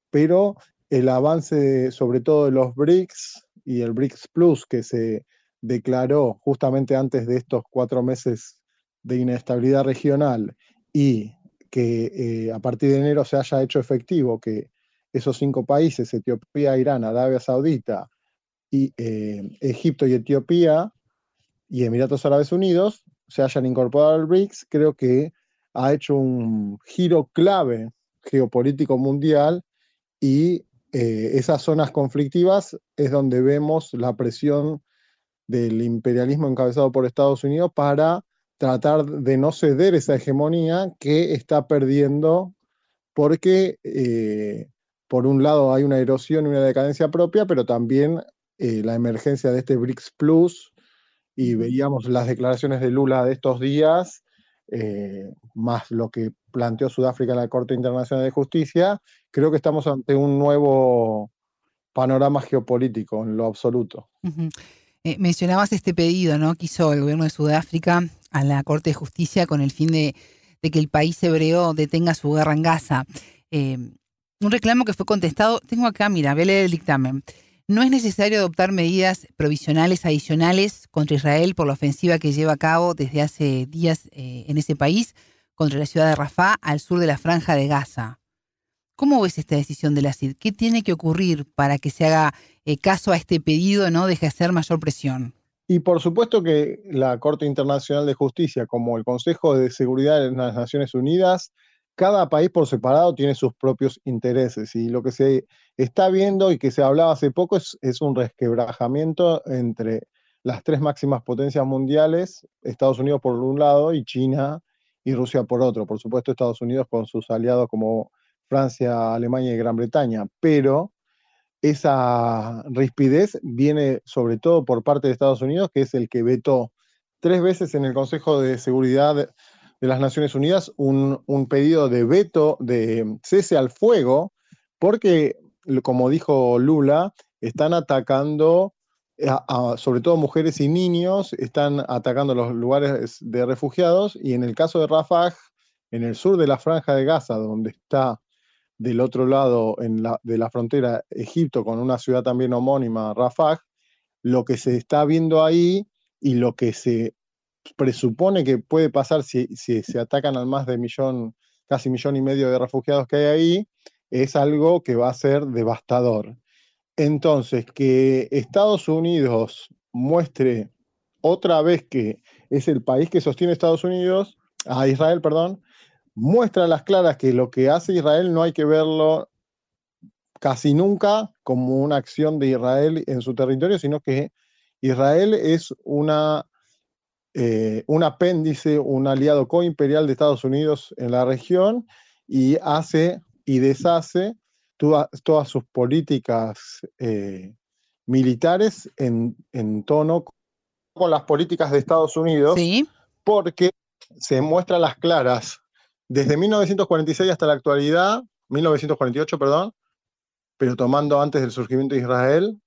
Speaker 12: pero el avance sobre todo de los BRICS y el BRICS Plus que se declaró justamente antes de estos cuatro meses de inestabilidad regional y que eh, a partir de enero se haya hecho efectivo que esos cinco países, Etiopía, Irán, Arabia Saudita, eh, Egipto y Etiopía y Emiratos Árabes Unidos se hayan incorporado al BRICS, creo que ha hecho un giro clave geopolítico mundial y eh, esas zonas conflictivas es donde vemos la presión del imperialismo encabezado por Estados Unidos para tratar de no ceder esa hegemonía que está perdiendo porque eh, por un lado hay una erosión y una decadencia propia, pero también eh, la emergencia de este BRICS Plus y veíamos las declaraciones de Lula de estos días, eh, más lo que planteó Sudáfrica en la Corte Internacional de Justicia, creo que estamos ante un nuevo panorama geopolítico en lo absoluto.
Speaker 2: Eh, mencionabas este pedido ¿no? que hizo el gobierno de Sudáfrica a la Corte de Justicia con el fin de, que el país hebreo detenga su guerra en Gaza. un reclamo que fue contestado, tengo acá, mira, leer el dictamen. No es necesario adoptar medidas provisionales adicionales contra Israel por la ofensiva que lleva a cabo desde hace días eh, en ese país contra la ciudad de Rafah al sur de la franja de Gaza. ¿Cómo ves esta decisión de la CID? ¿Qué tiene que ocurrir para que se haga eh, caso a este pedido, no deje hacer mayor presión?
Speaker 12: Y por supuesto que la Corte Internacional de Justicia, como el Consejo de Seguridad de las Naciones Unidas, cada país por separado tiene sus propios intereses y lo que se está viendo y que se hablaba hace poco es, un resquebrajamiento entre las tres máximas potencias mundiales, Estados Unidos por un lado y China y Rusia por otro. Por supuesto Estados Unidos con sus aliados como Francia, Alemania y Gran Bretaña, pero esa rispidez viene sobre todo por parte de Estados Unidos, que es el que vetó tres veces en el Consejo de Seguridad de las Naciones Unidas un, pedido de veto, de cese al fuego, porque, como dijo Lula, están atacando sobre todo mujeres y niños, están atacando los lugares de refugiados y en el caso de Rafah, en el sur de la franja de Gaza, donde está del otro lado de la frontera Egipto con una ciudad también homónima, Rafah, lo que se está viendo ahí y lo que se presupone que puede pasar si, se atacan al más de millón, casi millón y medio de refugiados que hay ahí, es algo que va a ser devastador. Entonces, que Estados Unidos muestre otra vez que es el país que sostiene Estados Unidos, a Israel, perdón, muestra a las claras que lo que hace Israel no hay que verlo casi nunca como una acción de Israel en su territorio, sino que Israel es una, eh, un apéndice, un aliado coimperial de Estados Unidos en la región y hace y deshace todas sus políticas eh, militares en, tono con las políticas de Estados Unidos, porque se muestra las claras. Desde 1946 hasta la actualidad, 1948, perdón, pero tomando antes del surgimiento de Israel,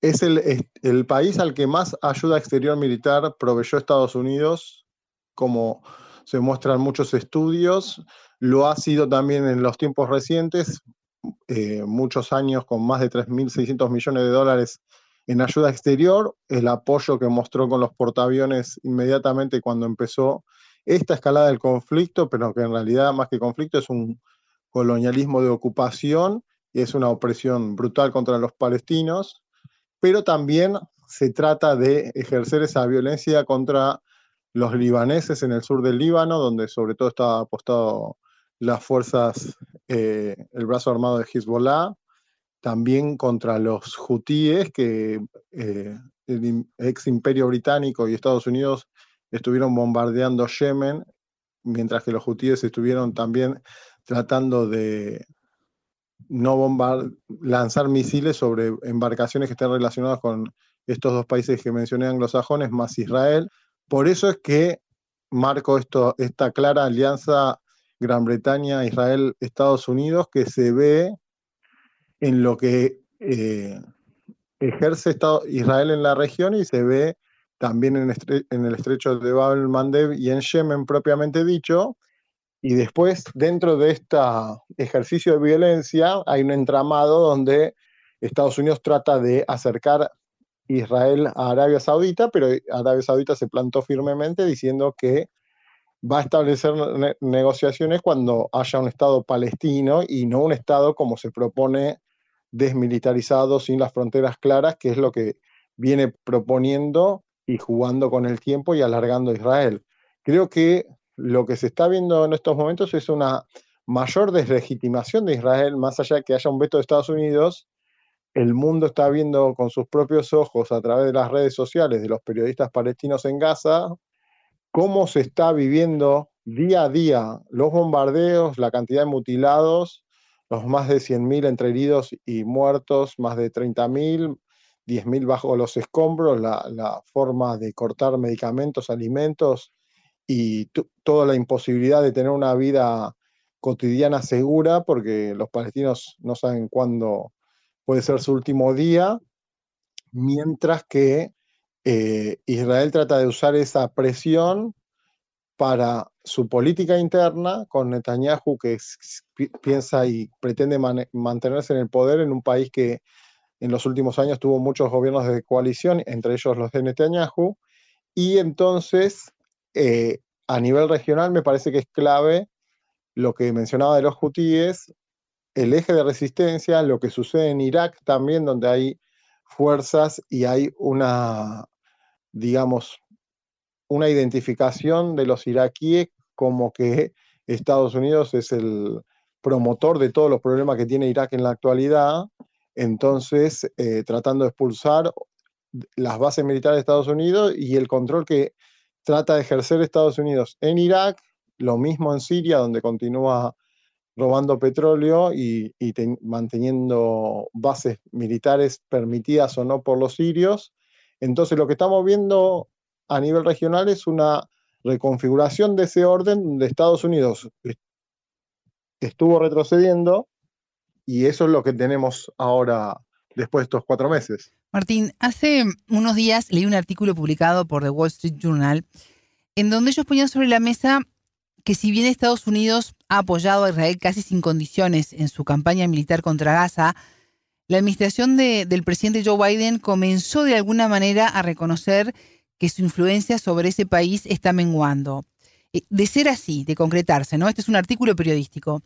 Speaker 12: es el, el, país al que más ayuda exterior militar proveyó Estados Unidos, como se muestran muchos estudios, lo ha sido también en los tiempos recientes, eh, muchos años con más de 3.600 millones de dólares en ayuda exterior, el apoyo que mostró con los portaaviones inmediatamente cuando empezó esta escalada del conflicto, pero que en realidad más que conflicto es un colonialismo de ocupación y es una opresión brutal contra los palestinos, pero también se trata de ejercer esa violencia contra los libaneses en el sur del Líbano, donde sobre todo está apostado las fuerzas, eh, el brazo armado de Hezbollah, también contra los hutíes, que eh, el ex imperio británico y Estados Unidos estuvieron bombardeando Yemen, mientras que los hutíes estuvieron también tratando de no bombar, lanzar misiles sobre embarcaciones que estén relacionadas con estos dos países que mencioné anglosajones, más Israel. Por eso es que marco esto, esta clara alianza Gran Bretaña, Israel, Estados Unidos, que se ve en lo que eh, ejerce Israel en la región y se ve también en, el estrecho de Bab el Mandeb y en Yemen propiamente dicho. Y después, dentro de este ejercicio de violencia, hay un entramado donde Estados Unidos trata de acercar Israel a Arabia Saudita, pero Arabia Saudita se plantó firmemente diciendo que va a establecer negociaciones cuando haya un Estado palestino y no un Estado como se propone desmilitarizado, sin las fronteras claras, que es lo que viene proponiendo y jugando con el tiempo y alargando Israel. Creo que lo que se está viendo en estos momentos es una mayor deslegitimación de Israel, más allá de que haya un veto de Estados Unidos, el mundo está viendo con sus propios ojos a través de las redes sociales de los periodistas palestinos en Gaza cómo se está viviendo día a día los bombardeos, la cantidad de mutilados, los más de 100.000 entre heridos y muertos, más de 30.000, 10.000 bajo los escombros, la, forma de cortar medicamentos, alimentos y toda la imposibilidad de tener una vida cotidiana segura porque los palestinos no saben cuándo puede ser su último día, mientras que eh, Israel trata de usar esa presión para su política interna con Netanyahu, que piensa y pretende mantenerse en el poder en un país que en los últimos años tuvo muchos gobiernos de coalición, entre ellos los de Netanyahu, y entonces eh, a nivel regional me parece que es clave lo que mencionaba de los hutíes, el eje de resistencia, lo que sucede en Irak también, donde hay fuerzas y hay una digamos, una identificación de los iraquíes como que Estados Unidos es el promotor de todos los problemas que tiene Irak en la actualidad, entonces eh, tratando de expulsar las bases militares de Estados Unidos y el control que trata de ejercer Estados Unidos en Irak, lo mismo en Siria, donde continúa robando petróleo y, manteniendo bases militares permitidas o no por los sirios, entonces lo que estamos viendo a nivel regional es una reconfiguración de ese orden donde Estados Unidos estuvo retrocediendo y eso es lo que tenemos ahora después de estos cuatro meses.
Speaker 2: Martín, hace unos días leí un artículo publicado por The Wall Street Journal en donde ellos ponían sobre la mesa que si bien Estados Unidos ha apoyado a Israel casi sin condiciones en su campaña militar contra Gaza, la administración del presidente Joe Biden comenzó de alguna manera a reconocer que su influencia sobre ese país está menguando. Eh, de ser así, de concretarse, ¿no? Este es un artículo periodístico.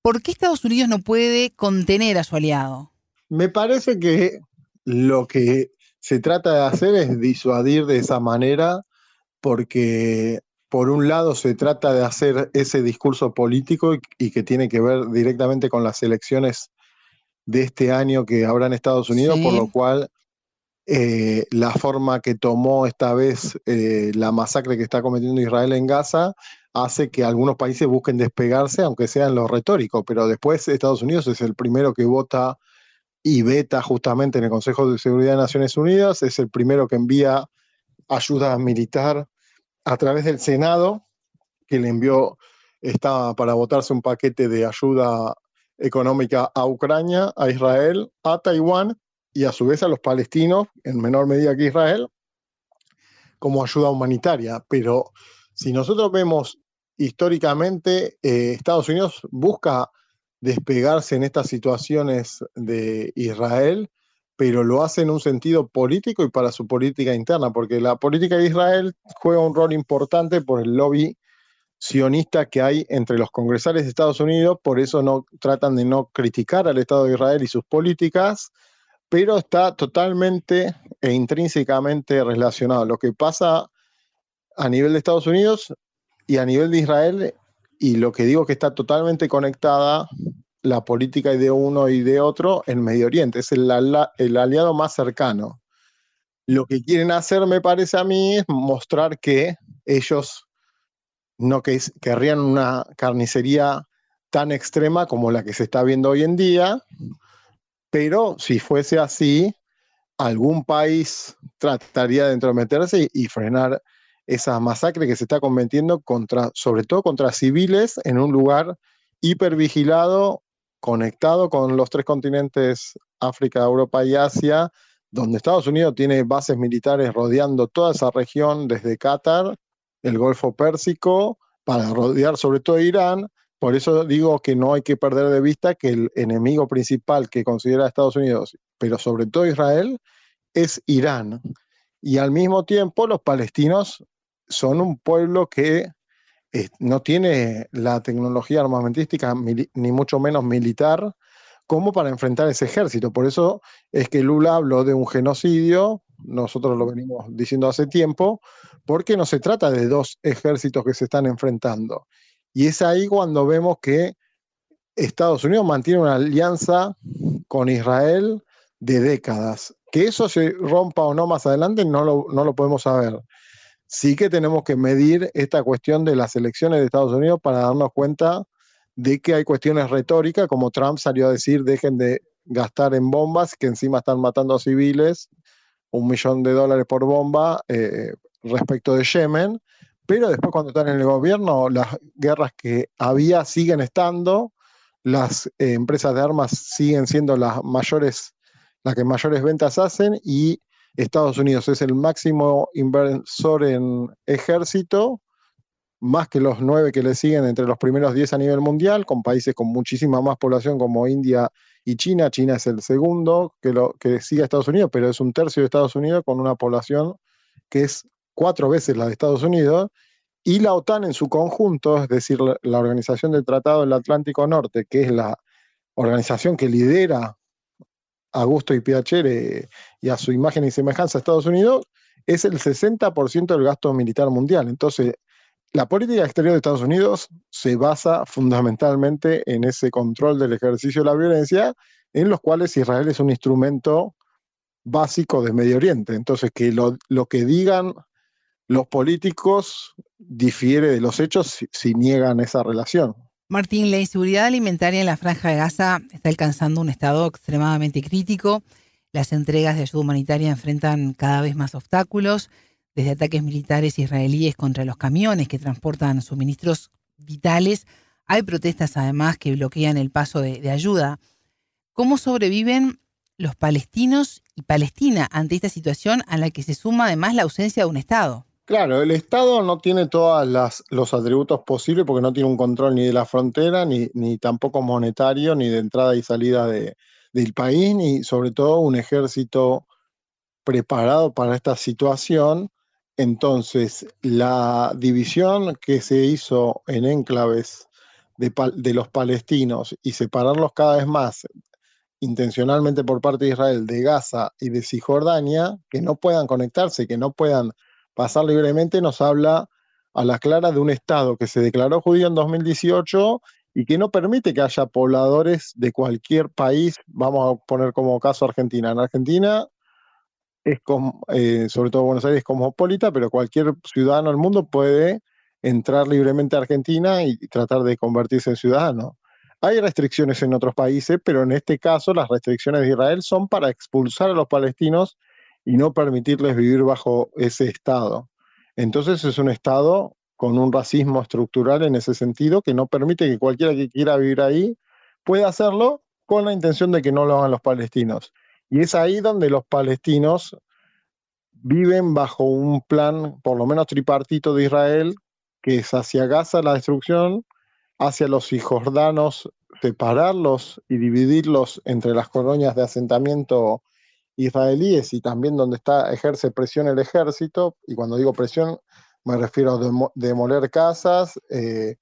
Speaker 2: ¿Por qué Estados Unidos no puede contener a su aliado?
Speaker 12: Me parece que lo que se trata de hacer es disuadir de esa manera, porque por un lado se trata de hacer ese discurso político y, y que tiene que ver directamente con las elecciones de este año que habrá en Estados Unidos, por lo cual eh, la forma que tomó esta vez eh, la masacre que está cometiendo Israel en Gaza hace que algunos países busquen despegarse, aunque sea en lo retórico, pero después Estados Unidos es el primero que vota y veta justamente en el Consejo de Seguridad de Naciones Unidas, es el primero que envía ayuda militar a través del Senado, que le envió, estaba para votarse un paquete de ayuda económica a Ucrania, a Israel, a Taiwán y a su vez a los palestinos, en menor medida que Israel, como ayuda humanitaria. Pero si nosotros vemos históricamente, eh, Estados Unidos busca despegarse en estas situaciones de Israel, pero lo hace en un sentido político y para su política interna, porque la política de Israel juega un rol importante por el lobby sionista que hay entre los congresales de Estados Unidos, por eso no tratan de no criticar al Estado de Israel y sus políticas, pero está totalmente e intrínsecamente relacionado. Lo que pasa a nivel de Estados Unidos y a nivel de Israel, y lo que digo que está totalmente conectada la política de uno y de otro en Medio Oriente, es el, aliado más cercano. Lo que quieren hacer, me parece a mí, es mostrar que ellos no que querrían una carnicería tan extrema como la que se está viendo hoy en día, pero si fuese así, algún país trataría de entrometerse y, frenar esa masacre que se está cometiendo contra, sobre todo contra civiles en un lugar hipervigilado, conectado con los tres continentes, África, Europa y Asia, donde Estados Unidos tiene bases militares rodeando toda esa región desde Qatar, el Golfo Pérsico, para rodear sobre todo Irán, por eso digo que no hay que perder de vista que el enemigo principal que considera Estados Unidos, pero sobre todo Israel, es Irán. Y al mismo tiempo los palestinos son un pueblo que eh, no tiene la tecnología armamentística ni mucho menos militar como para enfrentar ese ejército. Por eso es que Lula habló de un genocidio, nosotros lo venimos diciendo hace tiempo, porque no se trata de dos ejércitos que se están enfrentando. Y es ahí cuando vemos que Estados Unidos mantiene una alianza con Israel de décadas. Que eso se rompa o no más adelante no lo, no lo podemos saber. Sí que tenemos que medir esta cuestión de las elecciones de Estados Unidos para darnos cuenta de que hay cuestiones retóricas, como Trump salió a decir, dejen de gastar en bombas, que encima están matando a civiles, un millón de dólares por bomba eh, respecto de Yemen, pero después cuando están en el gobierno, las guerras que había siguen estando, las eh, empresas de armas siguen siendo las mayores, las que mayores ventas hacen y Estados Unidos es el máximo inversor en ejército, más que los nueve que le siguen entre los primeros diez a nivel mundial, con países con muchísima más población como India y China. China es el segundo que, lo, que sigue a Estados Unidos, pero es un tercio de Estados Unidos con una población que es cuatro veces la de Estados Unidos, y la OTAN en su conjunto, es decir, la, Organización del Tratado del Atlántico Norte, que es la organización que lidera a Gusto y Piacere y a su imagen y semejanza Estados Unidos, es el 60% del gasto militar mundial. Entonces, la política exterior de Estados Unidos se basa fundamentalmente en ese control del ejercicio de la violencia, en los cuales Israel es un instrumento básico de Medio Oriente. Entonces, que lo que digan los políticos difiere de los hechos si, niegan esa relación.
Speaker 2: Martín, la inseguridad alimentaria en la franja de Gaza está alcanzando un estado extremadamente crítico. Las entregas de ayuda humanitaria enfrentan cada vez más obstáculos, desde ataques militares israelíes contra los camiones que transportan suministros vitales. Hay protestas además que bloquean el paso de, de ayuda. ¿Cómo sobreviven los palestinos y Palestina ante esta situación a la que se suma además la ausencia de un Estado?
Speaker 12: Claro, el Estado no tiene todos los atributos posibles porque no tiene un control ni de la frontera, ni, tampoco monetario, ni de entrada y salida de, del país, ni sobre todo un ejército preparado para esta situación. Entonces, la división que se hizo en enclaves de, de los palestinos y separarlos cada vez más intencionalmente por parte de Israel de Gaza y de Cisjordania, que no puedan conectarse, que no puedan pasar libremente nos habla a la clara de un Estado que se declaró judío en 2018 y que no permite que haya pobladores de cualquier país, vamos a poner como caso Argentina. En Argentina es eh, sobre todo Buenos Aires es cosmopolita, pero cualquier ciudadano del mundo puede entrar libremente a Argentina y tratar de convertirse en ciudadano. Hay restricciones en otros países, pero en este caso las restricciones de Israel son para expulsar a los palestinos y no permitirles vivir bajo ese Estado. Entonces es un Estado con un racismo estructural en ese sentido que no permite que cualquiera que quiera vivir ahí pueda hacerlo con la intención de que no lo hagan los palestinos. Y es ahí donde los palestinos viven bajo un plan, por lo menos tripartito de Israel, que es hacia Gaza la destrucción, hacia los cisjordanos separarlos y dividirlos entre las colonias de asentamiento israelíes y también donde está ejerce presión el ejército, y cuando digo presión me refiero a demoler casas, eh,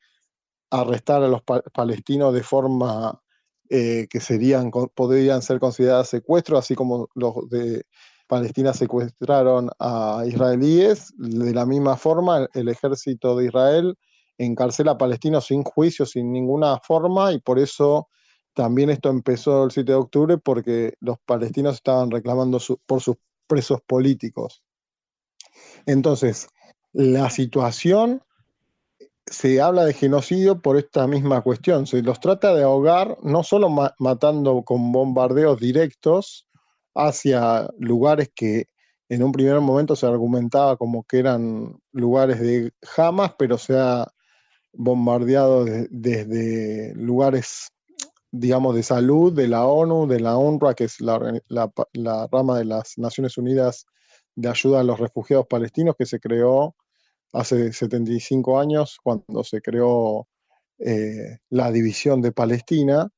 Speaker 12: arrestar a los palestinos de forma eh, que serían, podrían ser consideradas secuestros, así como los de Palestina secuestraron a israelíes. De la misma forma, el ejército de Israel encarcela a palestinos sin juicio, sin ninguna forma, y por eso también esto empezó el 7 de octubre, porque los palestinos estaban reclamando por sus presos políticos. Entonces, la situación se habla de genocidio por esta misma cuestión. Se los trata de ahogar no solo matando con bombardeos directos hacia lugares que en un primer momento se argumentaba como que eran lugares de Hamas, pero se ha bombardeado desde lugares, digamos, de salud, de la ONU, de la UNRWA, que es la, rama de las Naciones Unidas de ayuda a los refugiados palestinos que se creó hace 75 años, cuando se creó eh, la división de Palestina.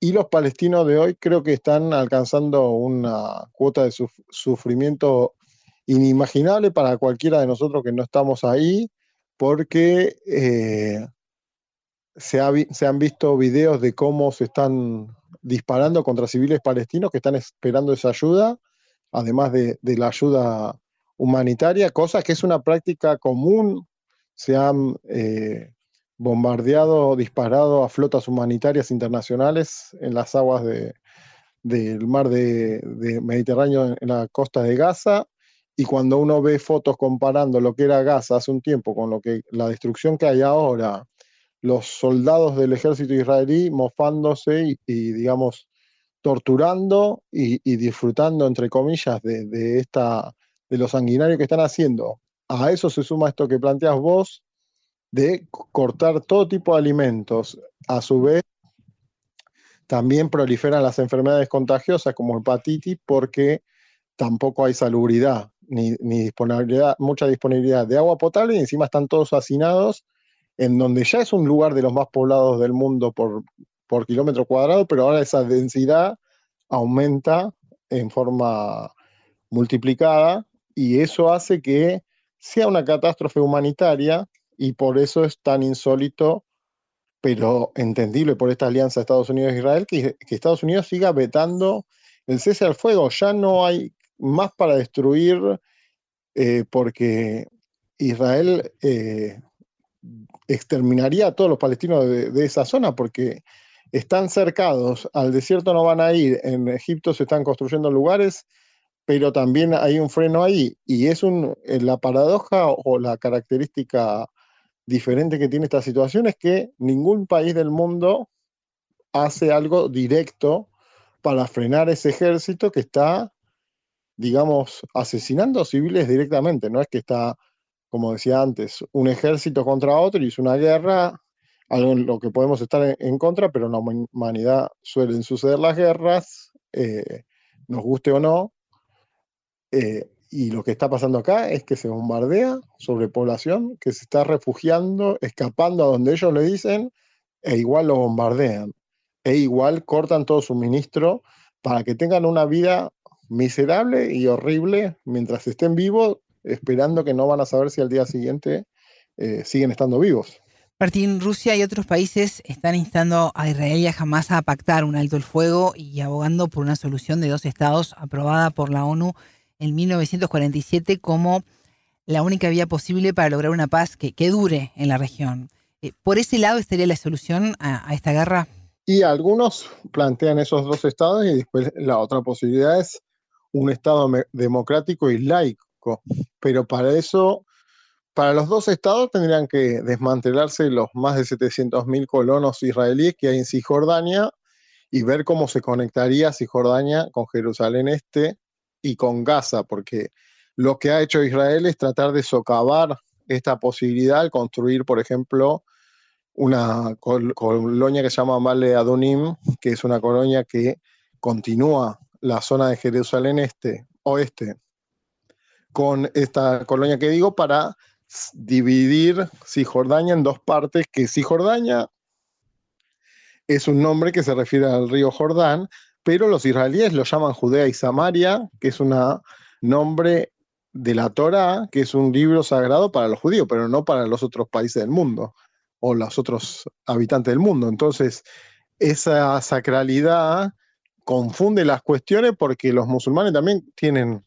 Speaker 12: Y los palestinos de hoy creo que están alcanzando una cuota de sufrimiento inimaginable para cualquiera de nosotros que no estamos ahí, porque eh, se, han visto videos de cómo se están disparando contra civiles palestinos que están esperando esa ayuda, además de la ayuda humanitaria, cosa que es una práctica común. Se han eh, bombardeado, disparado a flotas humanitarias internacionales en las aguas del mar de, Mediterráneo en la costa de Gaza. Y cuando uno ve fotos comparando lo que era Gaza hace un tiempo con lo que la destrucción que hay ahora, los soldados del ejército israelí mofándose y, digamos, torturando y, disfrutando, entre comillas, de esta de lo sanguinario que están haciendo. A eso se suma esto que planteas vos de cortar todo tipo de alimentos. A su vez, también proliferan las enfermedades contagiosas como hepatitis porque tampoco hay salubridad ni, disponibilidad, mucha disponibilidad de agua potable y encima están todos hacinados en donde ya es un lugar de los más poblados del mundo por, por kilómetro cuadrado, pero ahora esa densidad aumenta en forma multiplicada y eso hace que sea una catástrofe humanitaria y por eso es tan insólito, pero entendible por esta alianza Estados Unidos-Israel, que, Estados Unidos siga vetando el cese al fuego. Ya no hay más para destruir eh, porque Israel eh, exterminaría a todos los palestinos de, esa zona porque están cercados, al desierto no van a ir, en Egipto se están construyendo lugares pero también hay un freno ahí y es un, eh, la paradoja o la característica diferente que tiene esta situación es que ningún país del mundo hace algo directo para frenar ese ejército que está, digamos, asesinando civiles directamente. No es que está, como decía antes, un ejército contra otro y es una guerra, algo en lo que podemos estar en, contra, pero en la humanidad suelen suceder las guerras, eh, nos guste o no, eh, y lo que está pasando acá es que se bombardea sobre población que se está refugiando, escapando a donde ellos le dicen, e igual lo bombardean, e igual cortan todo suministro para que tengan una vida miserable y horrible mientras estén vivos, esperando que no van a saber si al día siguiente eh, siguen estando vivos.
Speaker 2: Martín, Rusia y otros países están instando a Israel y a Hamas a pactar un alto el fuego y abogando por una solución de dos estados aprobada por la ONU en 1947 como la única vía posible para lograr una paz que, que dure en la región. Eh, ¿Por ese lado estaría la solución a, esta guerra?
Speaker 12: Y algunos plantean esos dos estados y después la otra posibilidad es un estado democrático y laico. Pero para eso, para los dos estados tendrían que desmantelarse los más de 700.000 colonos israelíes que hay en Cisjordania y ver cómo se conectaría Cisjordania con Jerusalén Este y con Gaza, porque lo que ha hecho Israel es tratar de socavar esta posibilidad al construir, por ejemplo, una colonia que se llama Male Adonim, que es una colonia que continúa la zona de Jerusalén este, oeste, con esta colonia que digo, para dividir Cisjordania en dos partes, que Cisjordania es un nombre que se refiere al río Jordán, pero los israelíes lo llaman Judea y Samaria, que es un nombre de la Torá, que es un libro sagrado para los judíos, pero no para los otros países del mundo o los otros habitantes del mundo. Entonces, esa sacralidad confunde las cuestiones porque los musulmanes también tienen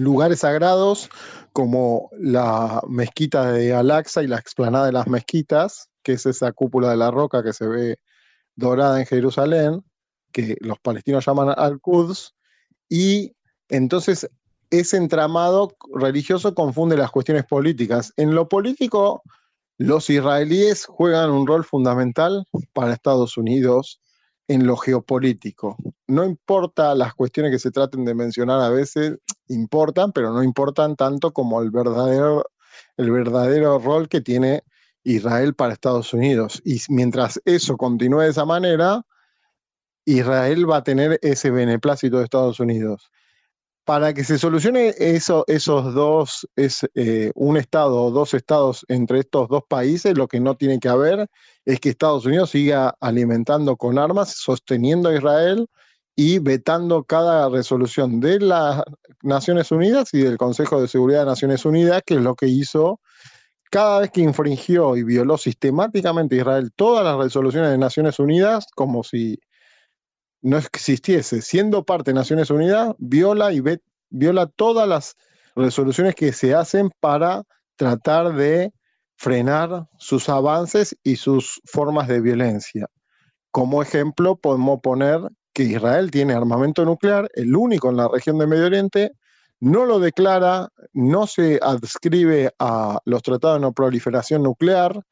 Speaker 12: lugares sagrados como la mezquita de Al-Aqsa y la explanada de las mezquitas, que es esa cúpula de la roca que se ve dorada en Jerusalén, que los palestinos llaman Al-Quds, y entonces ese entramado religioso confunde las cuestiones políticas. En lo político, los israelíes juegan un rol fundamental para Estados Unidos en lo geopolítico. No importa las cuestiones que se traten de mencionar a veces, importan, pero no importan tanto como el verdadero, el verdadero rol que tiene Israel para Estados Unidos. Y mientras eso continúe de esa manera, Israel va a tener ese beneplácito de Estados Unidos. Para que se solucione eso, esos dos, es eh, un estado o dos estados entre estos dos países, lo que no tiene que haber es que Estados Unidos siga alimentando con armas, sosteniendo a Israel y vetando cada resolución de las Naciones Unidas y del Consejo de Seguridad de Naciones Unidas, que es lo que hizo cada vez que infringió y violó sistemáticamente Israel todas las resoluciones de Naciones Unidas, como si no existiese, siendo parte de Naciones Unidas, viola y viola todas las resoluciones que se hacen para tratar de frenar sus avances y sus formas de violencia. Como ejemplo, podemos poner que Israel tiene armamento nuclear, el único en la región de Medio Oriente, no lo declara, no se adscribe a los tratados de no proliferación nuclear,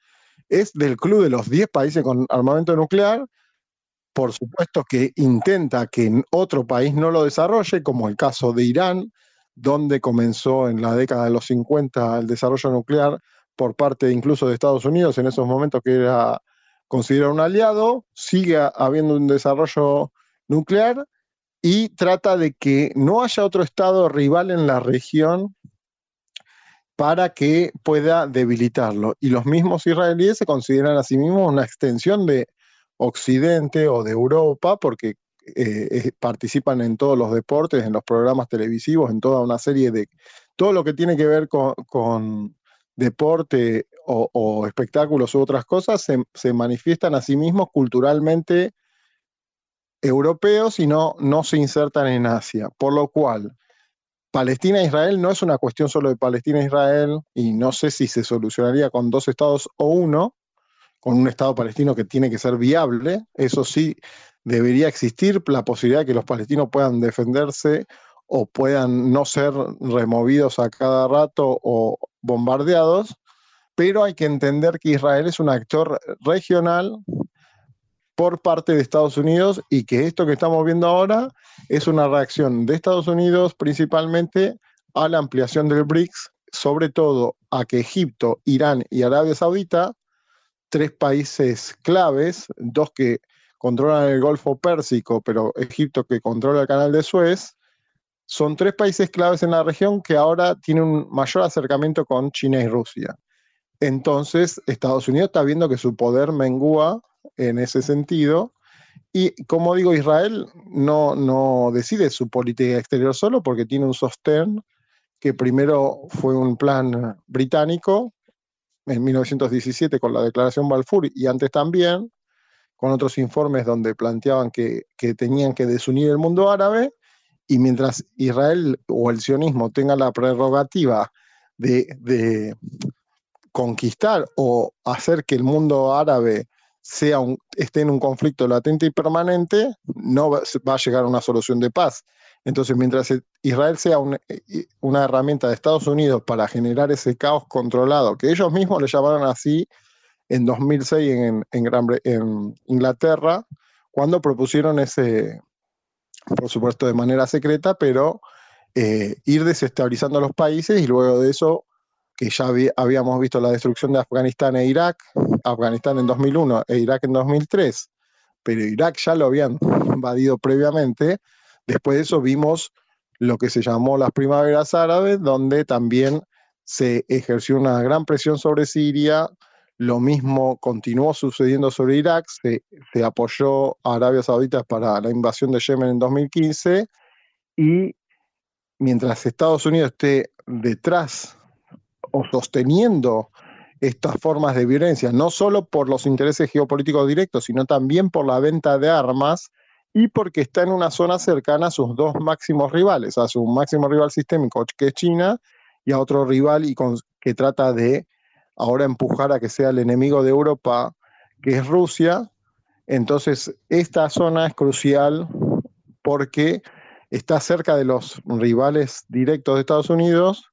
Speaker 12: es del club de los 10 países con armamento nuclear, por supuesto que intenta que otro país no lo desarrolle, como el caso de Irán, donde comenzó en la década de los 50 el desarrollo nuclear por parte incluso de Estados Unidos, en esos momentos que era considerado un aliado, sigue habiendo un desarrollo nuclear y trata de que no haya otro Estado rival en la región para que pueda debilitarlo. Y los mismos israelíes se consideran a sí mismos una extensión de Occidente o de Europa porque eh, participan en todos los deportes, en los programas televisivos, en toda una serie de... Todo lo que tiene que ver con, deporte o, espectáculos u otras cosas se, manifiestan a sí mismos culturalmente europeos y no, no se insertan en Asia. Por lo cual, Palestina e Israel no es una cuestión solo de Palestina e Israel y no sé si se solucionaría con dos estados o uno, con un estado palestino que tiene que ser viable. Eso sí, debería existir la posibilidad de que los palestinos puedan defenderse o puedan no ser removidos a cada rato o bombardeados, pero hay que entender que Israel es un actor regional por parte de Estados Unidos y que esto que estamos viendo ahora es una reacción de Estados Unidos principalmente a la ampliación del BRICS, sobre todo a que Egipto, Irán y Arabia Saudita, tres países claves, dos que controlan el Golfo Pérsico, pero Egipto que controla el Canal de Suez, son tres países claves en la región que ahora tienen un mayor acercamiento con China y Rusia. Entonces, Estados Unidos está viendo que su poder mengua en ese sentido. Y como digo, Israel no, no decide su política exterior solo porque tiene un sostén que primero fue un plan británico en 1917 con la Declaración Balfour y antes también con otros informes donde planteaban que, tenían que desunir el mundo árabe y mientras Israel o el sionismo tenga la prerrogativa de conquistar o hacer que el mundo árabe sea esté en un conflicto latente y permanente, no va, a llegar a una solución de paz. Entonces, mientras Israel sea una herramienta de Estados Unidos para generar ese caos controlado, que ellos mismos le llamaron así en 2006 en, en Inglaterra, cuando propusieron ese, por supuesto de manera secreta, pero eh, ir desestabilizando los países y luego de eso, que ya habíamos visto la destrucción de Afganistán e Irak, Afganistán en 2001 e Irak en 2003, pero Irak ya lo habían invadido previamente, después de eso vimos lo que se llamó las primaveras árabes, donde también se ejerció una gran presión sobre Siria, lo mismo continuó sucediendo sobre Irak, se, apoyó a Arabia Saudita para la invasión de Yemen en 2015 y mientras Estados Unidos esté detrás o sosteniendo estas formas de violencia, no solo por los intereses geopolíticos directos, sino también por la venta de armas y porque está en una zona cercana a sus dos máximos rivales, a su máximo rival sistémico, que es China, y a otro rival y que trata de ahora empujar a que sea el enemigo de Europa, que es Rusia. Entonces, esta zona es crucial porque está cerca de los rivales directos de Estados Unidos,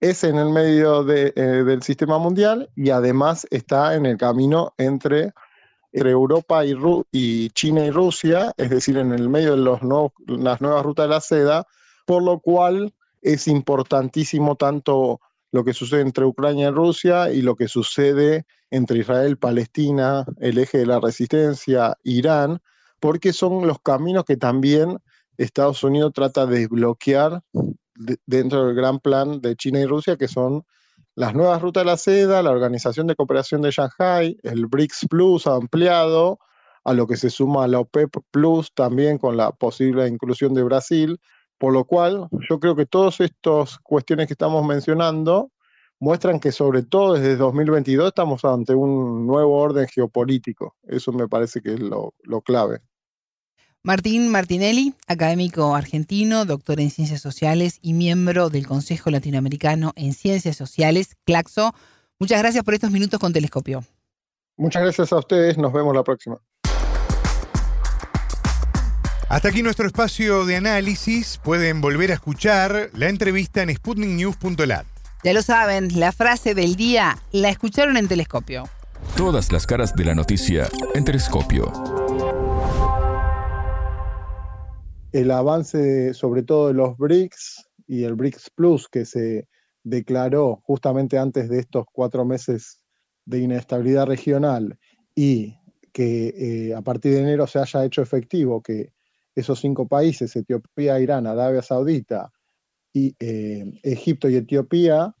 Speaker 12: es en el medio eh, del sistema mundial y además está en el camino entre, Europa y, y, China y Rusia, es decir, en el medio de los las nuevas rutas de la seda, por lo cual es importantísimo tanto lo que sucede entre Ucrania y Rusia y lo que sucede entre Israel, Palestina, el eje de la resistencia, Irán, porque son los caminos que también Estados Unidos trata de desbloquear dentro del gran plan de China y Rusia, que son las nuevas rutas de la seda, la Organización de Cooperación de Shanghai, el BRICS Plus ampliado, a lo que se suma la OPEP Plus también con la posible inclusión de Brasil, por lo cual yo creo que todas estas cuestiones que estamos mencionando muestran que sobre todo desde 2022 estamos ante un nuevo orden geopolítico. Eso me parece que es lo, lo clave.
Speaker 2: Martín Martinelli, académico argentino, doctor en Ciencias Sociales y miembro del Consejo Latinoamericano en Ciencias Sociales, CLACSO. Muchas gracias por estos minutos con Telescopio.
Speaker 12: Muchas gracias a ustedes, nos vemos la próxima.
Speaker 3: Hasta aquí nuestro espacio de análisis. Pueden volver a escuchar la entrevista en sputniknews.lat.
Speaker 2: Ya lo saben, la frase del día la escucharon en Telescopio.
Speaker 1: Todas las caras de la noticia en Telescopio
Speaker 12: el avance sobre todo de los BRICS y el BRICS Plus que se declaró justamente antes de estos cuatro meses de inestabilidad regional y que eh, a partir de enero se haya hecho efectivo que esos cinco países, Etiopía, Irán, Arabia Saudita, eh, Egipto y Etiopía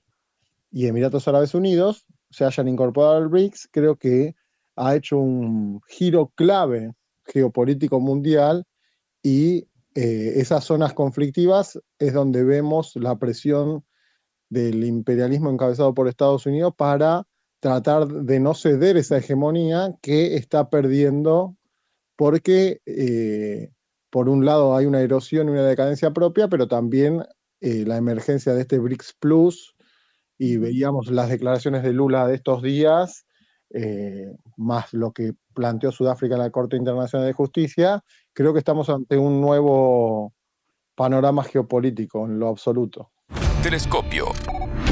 Speaker 12: y Emiratos Árabes Unidos se hayan incorporado al BRICS, creo que ha hecho un giro clave geopolítico mundial y eh, esas zonas conflictivas es donde vemos la presión del imperialismo encabezado por Estados Unidos para tratar de no ceder esa hegemonía que está perdiendo porque eh, por un lado hay una erosión y una decadencia propia, pero también eh, la emergencia de este BRICS Plus y veíamos las declaraciones de Lula de estos días, más lo que planteó Sudáfrica en la Corte Internacional de Justicia, creo que estamos ante un nuevo panorama geopolítico en lo absoluto.
Speaker 1: Telescopio,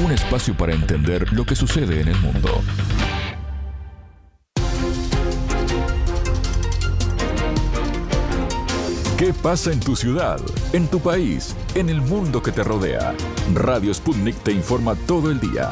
Speaker 1: un espacio para entender lo que sucede en el mundo. ¿Qué pasa en tu ciudad, en tu país, en el mundo que te rodea? Radio Sputnik te informa todo el día.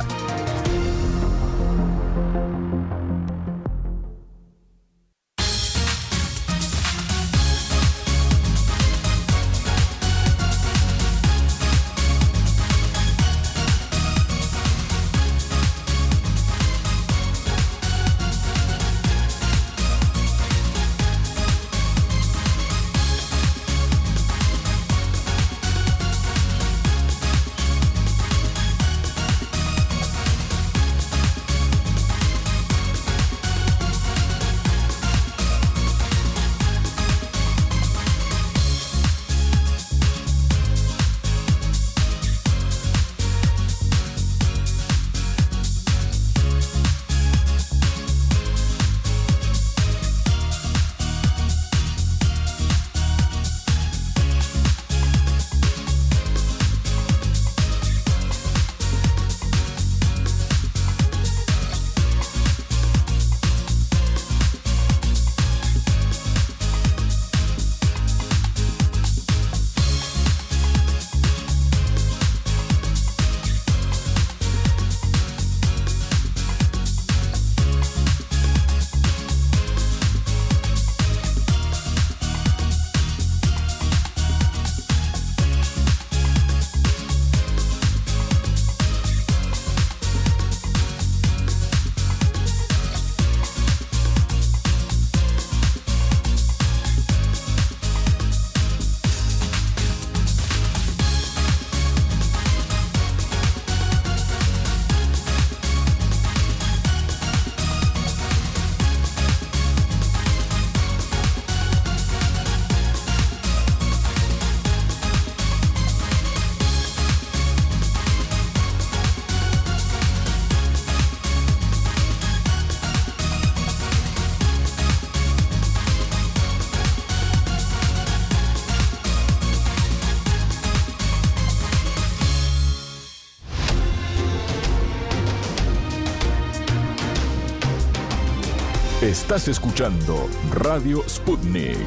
Speaker 1: Estás escuchando Radio Sputnik.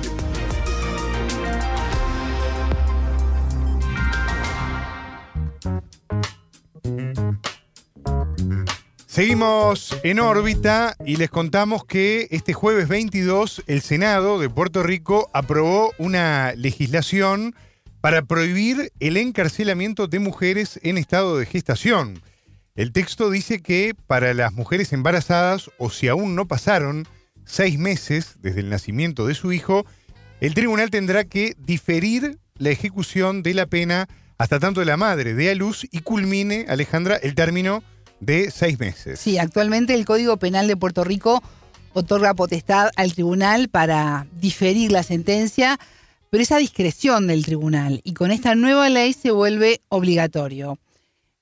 Speaker 3: Seguimos en órbita y les contamos que este jueves 22 el Senado de Puerto Rico aprobó una legislación para prohibir el encarcelamiento de mujeres en estado de gestación. El texto dice que para las mujeres embarazadas o si aún no pasaron seis meses desde el nacimiento de su hijo, el tribunal tendrá que diferir la ejecución de la pena hasta tanto la madre dé a luz y culmine, Alejandra, el término de seis meses.
Speaker 2: Sí, actualmente el Código Penal de Puerto Rico otorga potestad al tribunal para diferir la sentencia, pero esa discreción del tribunal y con esta nueva ley se vuelve obligatorio.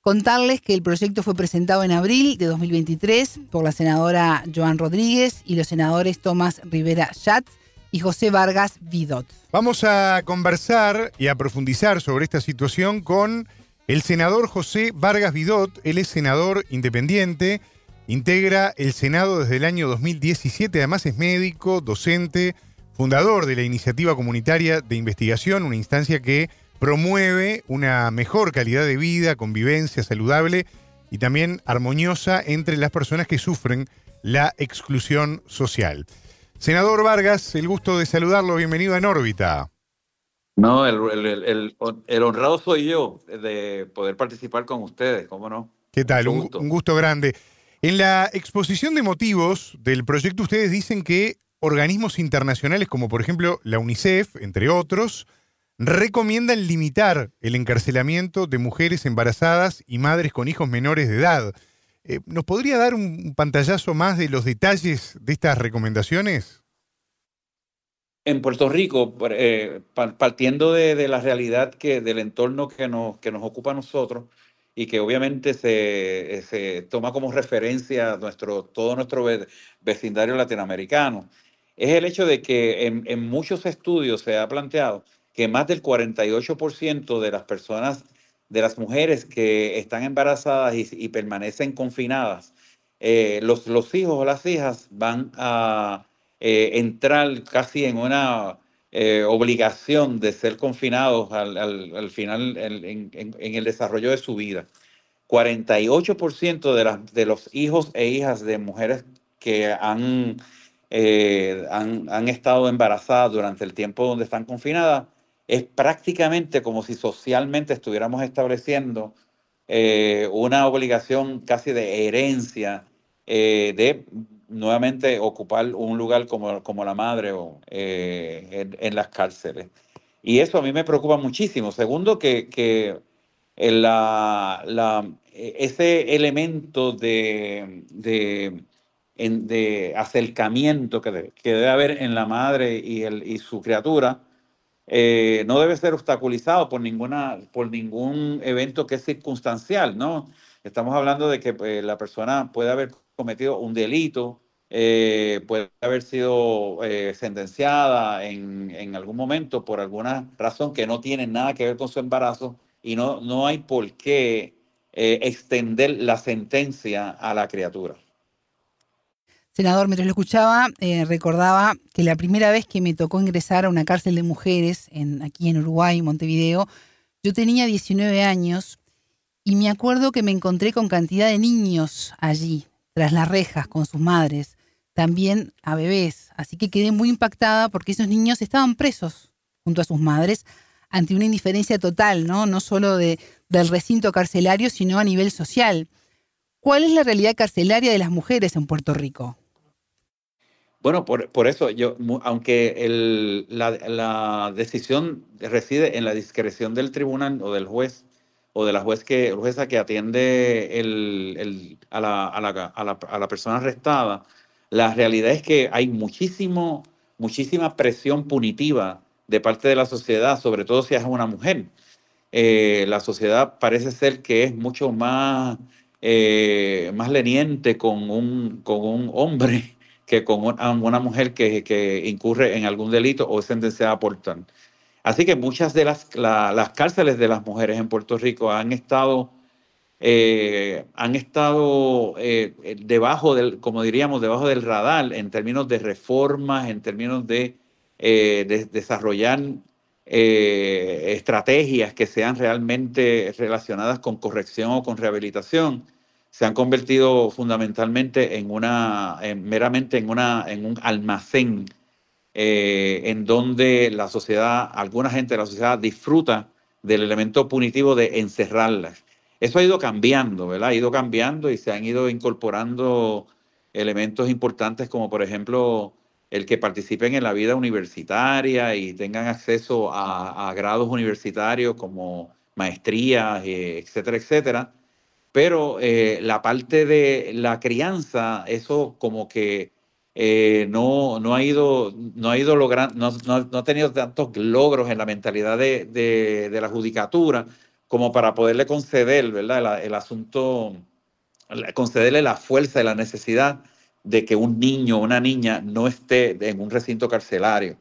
Speaker 2: Contarles que el proyecto fue presentado en abril de 2023 por la senadora Joan Rodríguez y los senadores Tomás Rivera Schatz y José Vargas Vidot.
Speaker 3: Vamos a conversar y a profundizar sobre esta situación con el senador José Vargas Vidot, él es senador independiente, integra el Senado desde el año 2017, además es médico, docente, fundador de la Iniciativa Comunitaria de Investigación, una instancia que promueve una mejor calidad de vida, convivencia saludable y también armoniosa entre las personas que sufren la exclusión social. Senador Vargas, el gusto de saludarlo, bienvenido en órbita.
Speaker 13: No, el, honrado soy yo de poder participar con ustedes, ¿cómo no?
Speaker 3: ¿Qué tal? Un gusto. grande. En la exposición de motivos del proyecto ustedes dicen que organismos internacionales como por ejemplo la UNICEF, entre otros, recomiendan limitar el encarcelamiento de mujeres embarazadas y madres con hijos menores de edad. Eh, ¿Nos podría dar un pantallazo más de los detalles de estas recomendaciones?
Speaker 13: en Puerto Rico, eh, partiendo de, la realidad que, del entorno que nos, que nos ocupa a nosotros y que obviamente se, se toma como referencia nuestro, todo nuestro vecindario latinoamericano, es el hecho de que en, muchos estudios se ha planteado que más del 48% de las personas, de las mujeres que están embarazadas y, permanecen confinadas, eh, los, los hijos o las hijas van a eh, entrar casi en una eh, obligación de ser confinados al, final en, el desarrollo de su vida. 48% de, las, de los hijos e hijas de mujeres que han, han, han, estado embarazadas durante el tiempo donde están confinadas, es prácticamente como si socialmente estuviéramos estableciendo una obligación casi de herencia de nuevamente ocupar un lugar como, como la madre o, eh, en, las cárceles. Y eso a mí me preocupa muchísimo. Segundo, que, que ese elemento de, de, de acercamiento que, que, debe haber en la madre y, el, y su criatura eh, no debe ser obstaculizado por, ninguna, por ningún evento que es circunstancial, ¿no? Estamos hablando de que pues, la persona puede haber cometido un delito, eh, puede haber sido eh, sentenciada en, en, algún momento por alguna razón que no tiene nada que ver con su embarazo y no, no hay por qué eh, extender la sentencia a la criatura.
Speaker 2: Senador, mientras lo escuchaba, recordaba que la primera vez que me tocó ingresar a una cárcel de mujeres aquí en Uruguay, Montevideo, yo tenía 19 años y me acuerdo que me encontré con cantidad de niños allí, tras las rejas con sus madres, también a bebés. Así que quedé muy impactada porque esos niños estaban presos junto a sus madres ante una indiferencia total, ¿no? No solo de, del recinto carcelario, sino a nivel social. ¿Cuál es la realidad carcelaria de las mujeres en Puerto Rico?
Speaker 13: Bueno, por, por eso yo, aunque el, la, la, decisión reside en la discreción del tribunal o del juez, o de la juez que, jueza que atiende el, a, la, a, la, a, a, la, persona arrestada, la realidad es que hay muchísimo, muchísima presión punitiva de parte de la sociedad, sobre todo si es una mujer. Eh, la sociedad parece ser que es mucho más, eh, más leniente con un, con un hombre que con una mujer que, que incurre en algún delito o es sentenciada por tal. Así que muchas de las, las cárceles de las mujeres en Puerto Rico han estado eh, han estado eh, debajo del, como diríamos, debajo del radar en términos de reformas, en términos de, de desarrollar estrategias que sean realmente relacionadas con corrección o con rehabilitación se han convertido fundamentalmente en una, meramente en, una, en un almacén eh, en donde la sociedad, alguna gente de la sociedad disfruta del elemento punitivo de encerrarlas. Eso ha ido cambiando, ¿verdad? Ha ido cambiando y se han ido incorporando elementos importantes como por ejemplo el que participen en la vida universitaria y tengan acceso a, grados universitarios como maestrías, eh, etcétera, etcétera pero eh, la parte de la crianza, eso como que eh, no, no ha ido, no ha ido logrando, no, no, ha tenido tantos logros en la mentalidad de, de, la judicatura como para poderle conceder, ¿verdad? El, asunto, concederle la fuerza y la necesidad de que un niño o una niña no esté en un recinto carcelario.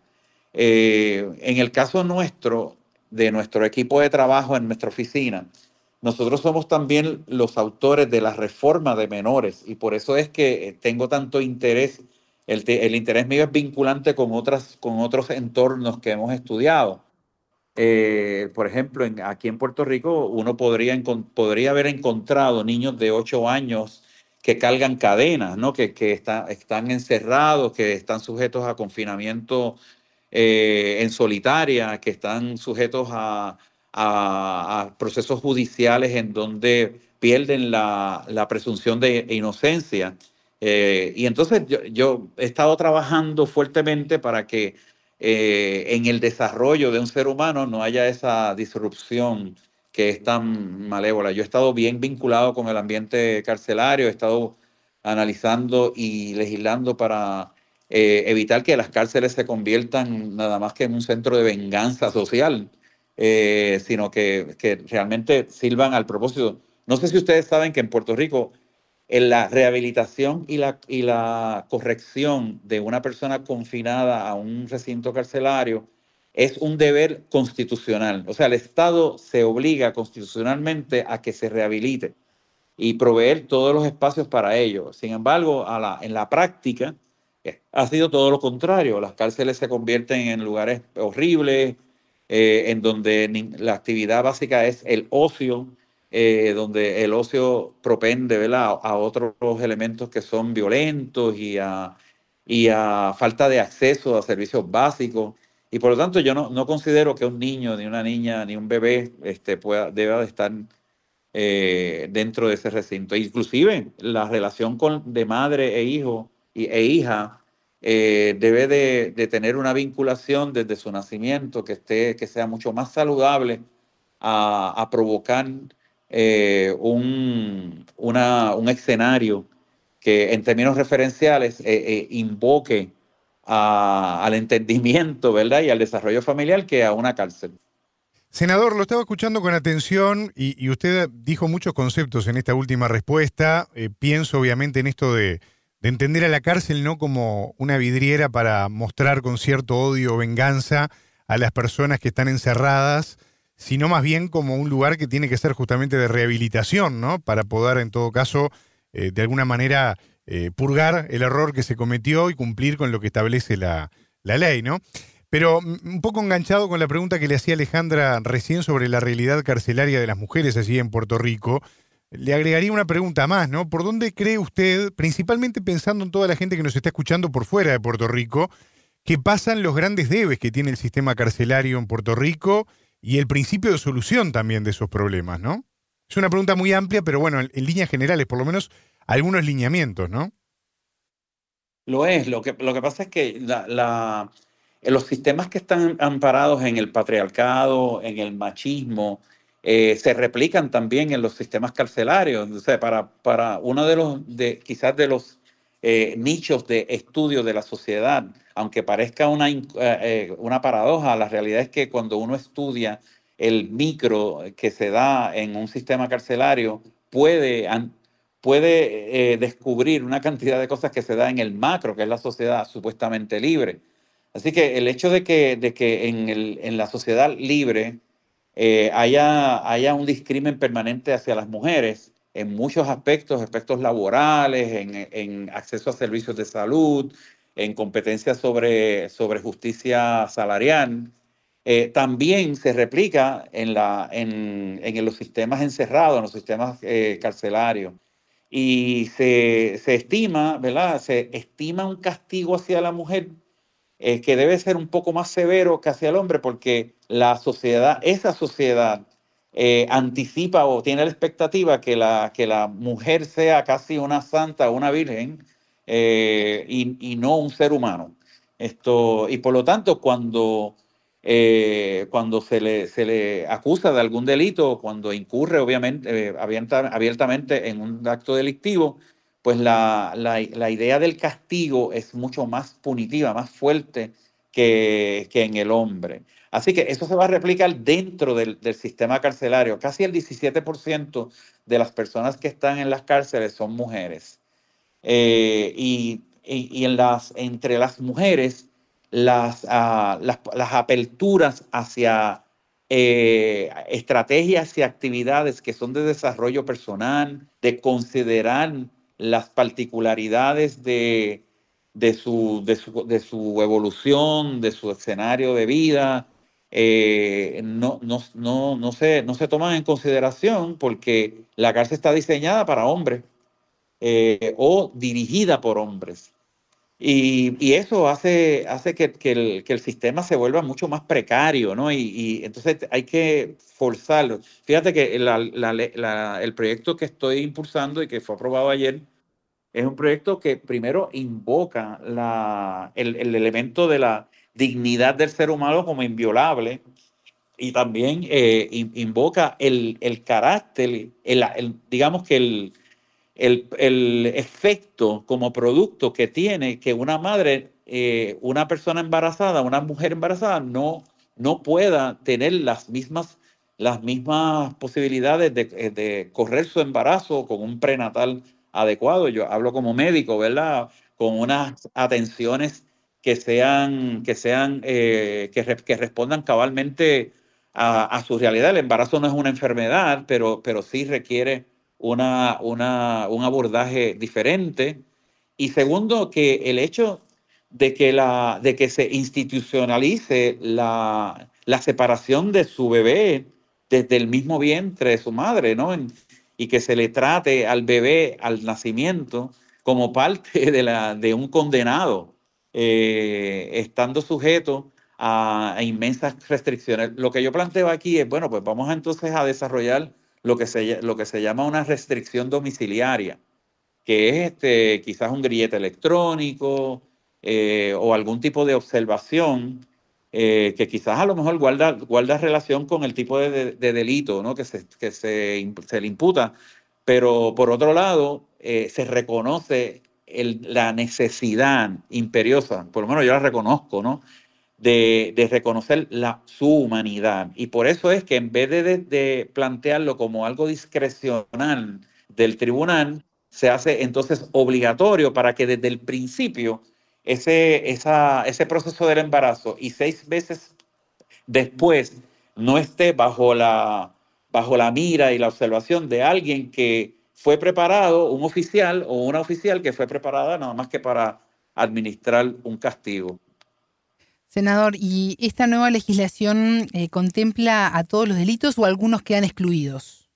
Speaker 13: Eh, en el caso nuestro, de nuestro equipo de trabajo en nuestra oficina, nosotros somos también los autores de la reforma de menores y por eso es que eh, tengo tanto interés. El, interés mío es vinculante con, otras, con otros entornos que hemos estudiado. Eh, por ejemplo, aquí en Puerto Rico uno podría, podría haber encontrado niños de 8 años que cargan cadenas, ¿no? que, que están encerrados, que están sujetos a confinamiento eh, en solitaria, que están sujetos a, a, procesos judiciales en donde pierden la, presunción de inocencia. Eh, y entonces yo, he estado trabajando fuertemente para que eh, en el desarrollo de un ser humano no haya esa disrupción que es tan malévola. Yo he estado bien vinculado con el ambiente carcelario, he estado analizando y legislando para eh, evitar que las cárceles se conviertan nada más que en un centro de venganza social. Eh, sino que, que, realmente sirvan al propósito. No sé si ustedes saben que en Puerto Rico en la rehabilitación y la, y la corrección de una persona confinada a un recinto carcelario es un deber constitucional. O sea, el Estado se obliga constitucionalmente a que se rehabilite y proveer todos los espacios para ello. Sin embargo, en la práctica eh, ha sido todo lo contrario. Las cárceles se convierten en lugares horribles, eh, en donde la actividad básica es el ocio, eh, donde el ocio propende A, otros elementos que son violentos y a, y a falta de acceso a servicios básicos. Y por lo tanto yo no, no considero que un niño, ni una niña, ni un bebé este, pueda, deba de estar eh, dentro de ese recinto. Inclusive la relación con, de madre e hijo y, e hija eh, debe de, tener una vinculación desde su nacimiento que, esté, que sea mucho más saludable a, provocar eh, un, un, escenario que en términos referenciales eh, invoque al entendimiento ¿verdad? y al desarrollo familiar que a una cárcel.
Speaker 3: Senador, lo estaba escuchando con atención y, y usted dijo muchos conceptos en esta última respuesta. pienso obviamente en esto de de entender a la cárcel no como una vidriera para mostrar con cierto odio o venganza a las personas que están encerradas, sino más bien como un lugar que tiene que ser justamente de rehabilitación, ¿no? Para poder, en todo caso, eh, de alguna manera eh, purgar el error que se cometió y cumplir con lo que establece la, la ley, ¿no? Pero mm, un poco enganchado con la pregunta que le hacía Alejandra recién sobre la realidad carcelaria de las mujeres allí en Puerto Rico, le agregaría una pregunta más, ¿no? ¿Por dónde cree usted, principalmente pensando en toda la gente que nos está escuchando por fuera de Puerto Rico, que pasan los grandes debes que tiene el sistema carcelario en Puerto Rico y el principio de solución también de esos problemas, ¿no? Es una pregunta muy amplia, pero bueno, en, líneas generales, por lo menos algunos lineamientos, ¿no?
Speaker 13: Lo es, lo que, lo que pasa es que los sistemas que están amparados en el patriarcado, en el machismo, eh, se replican también en los sistemas carcelarios. O sea, para, para uno de los, de, quizás de los eh, nichos de estudio de la sociedad, aunque parezca una, eh, una paradoja, la realidad es que cuando uno estudia el micro que se da en un sistema carcelario, puede, puede descubrir una cantidad de cosas que se da en el macro, que es la sociedad supuestamente libre. Así que el hecho de que, de que en, el, en la sociedad libre eh, haya, haya un discrimen permanente hacia las mujeres en muchos aspectos, aspectos laborales, en, en acceso a servicios de salud, en competencias sobre, sobre justicia salarial. Eh, también se replica en, la, en, en, los sistemas encerrados, en los sistemas eh, carcelarios. Y se, se, estima, ¿verdad? Se estima un castigo hacia la mujer eh, que debe ser un poco más severo que hacia el hombre, porque la sociedad, esa sociedad, eh, anticipa o tiene la expectativa que la, que la mujer sea casi una santa, una virgen, eh, y, y, no un ser humano. Esto, y por lo tanto, cuando, cuando se, le, se le acusa de algún delito, cuando incurre obviamente abierta, abiertamente en un acto delictivo, pues la, la, la, idea del castigo es mucho más punitiva, más fuerte que, que en el hombre. Así que eso se va a replicar dentro del, del sistema carcelario. Casi el 17% de las personas que están en las cárceles son mujeres. Eh, y, y, en las, entre las mujeres, las, uh, las, las, aperturas hacia eh, estrategias y actividades que son de desarrollo personal, de considerar las particularidades de, de, su, de, su, de su evolución, de su escenario de vida, eh, no, no, no, no, se, no se toman en consideración porque la cárcel está diseñada para hombres eh, o dirigida por hombres. Y, y eso hace, hace que, que, el, que, el, sistema se vuelva mucho más precario, ¿no? Y, y entonces hay que forzarlo. Fíjate que la, la, la, el proyecto que estoy impulsando y que fue aprobado ayer es un proyecto que primero invoca el, el elemento de la dignidad del ser humano como inviolable y también eh, invoca el, el carácter, el, el, digamos que el, el, efecto como producto que tiene que una madre, eh, una persona embarazada, una mujer embarazada no, no pueda tener las mismas, las mismas posibilidades de, de correr su embarazo con un prenatal adecuado. Yo hablo como médico, ¿verdad? Con unas atenciones que sean, que, sean eh, que, que, respondan cabalmente a, a, su realidad. El embarazo no es una enfermedad, pero, pero sí requiere una, una, un abordaje diferente. Y segundo, que el hecho de que, la, de que se institucionalice la, la separación de su bebé desde el mismo vientre de su madre, ¿no? En, y que se le trate al bebé al nacimiento como parte de, la, de un condenado eh, estando sujeto a, a, inmensas restricciones. Lo que yo planteo aquí es, bueno, pues vamos entonces a desarrollar lo que se, lo que se llama una restricción domiciliaria, que es este, quizás un grillete electrónico eh, o algún tipo de observación eh, que quizás a lo mejor guarda, guarda relación con el tipo de, de, de delito ¿no? que, se, que se, se, le imputa, pero por otro lado, eh, se reconoce la necesidad imperiosa, por lo menos yo la reconozco, ¿no? De, reconocer su humanidad. Y por eso es que en vez de, plantearlo como algo discrecional del tribunal, se hace entonces obligatorio para que desde el principio ese, proceso del embarazo y seis veces después no esté bajo la mira y la observación de alguien que fue preparado un oficial o una oficial que fue preparada nada más que para administrar un castigo.
Speaker 2: Senador, ¿y esta nueva legislación eh, contempla a todos los delitos o algunos quedan excluidos?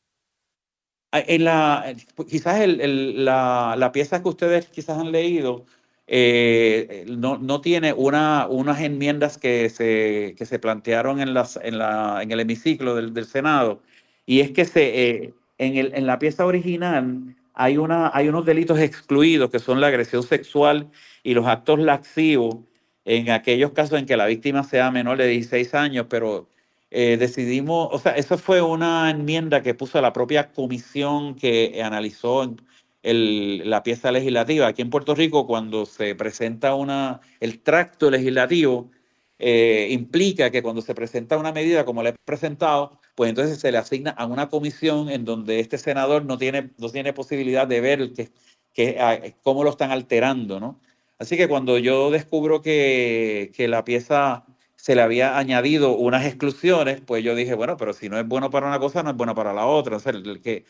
Speaker 13: Ah, en la, quizás la, pieza que ustedes quizás han leído eh, no, no, tiene una, unas enmiendas que se, que se plantearon en, las, en, la, en el hemiciclo del, del Senado, y es que se, eh, en, el, en la pieza original hay, una, hay unos delitos excluidos que son la agresión sexual y los actos laxivos en aquellos casos en que la víctima sea menor de 16 años, pero eh, decidimos, o sea, eso fue una enmienda que puso la propia comisión que analizó la pieza legislativa. Aquí en Puerto Rico, cuando se presenta una, el tracto legislativo, eh, implica que cuando se presenta una medida como la he presentado, pues entonces se le asigna a una comisión en donde este senador no tiene, no tiene posibilidad de ver que, que, a, cómo lo están alterando, ¿no? Así que cuando yo descubro que, que la pieza se le había añadido unas exclusiones, pues yo dije, bueno, pero si no es bueno para una cosa, no es bueno para la otra. O sea, el, que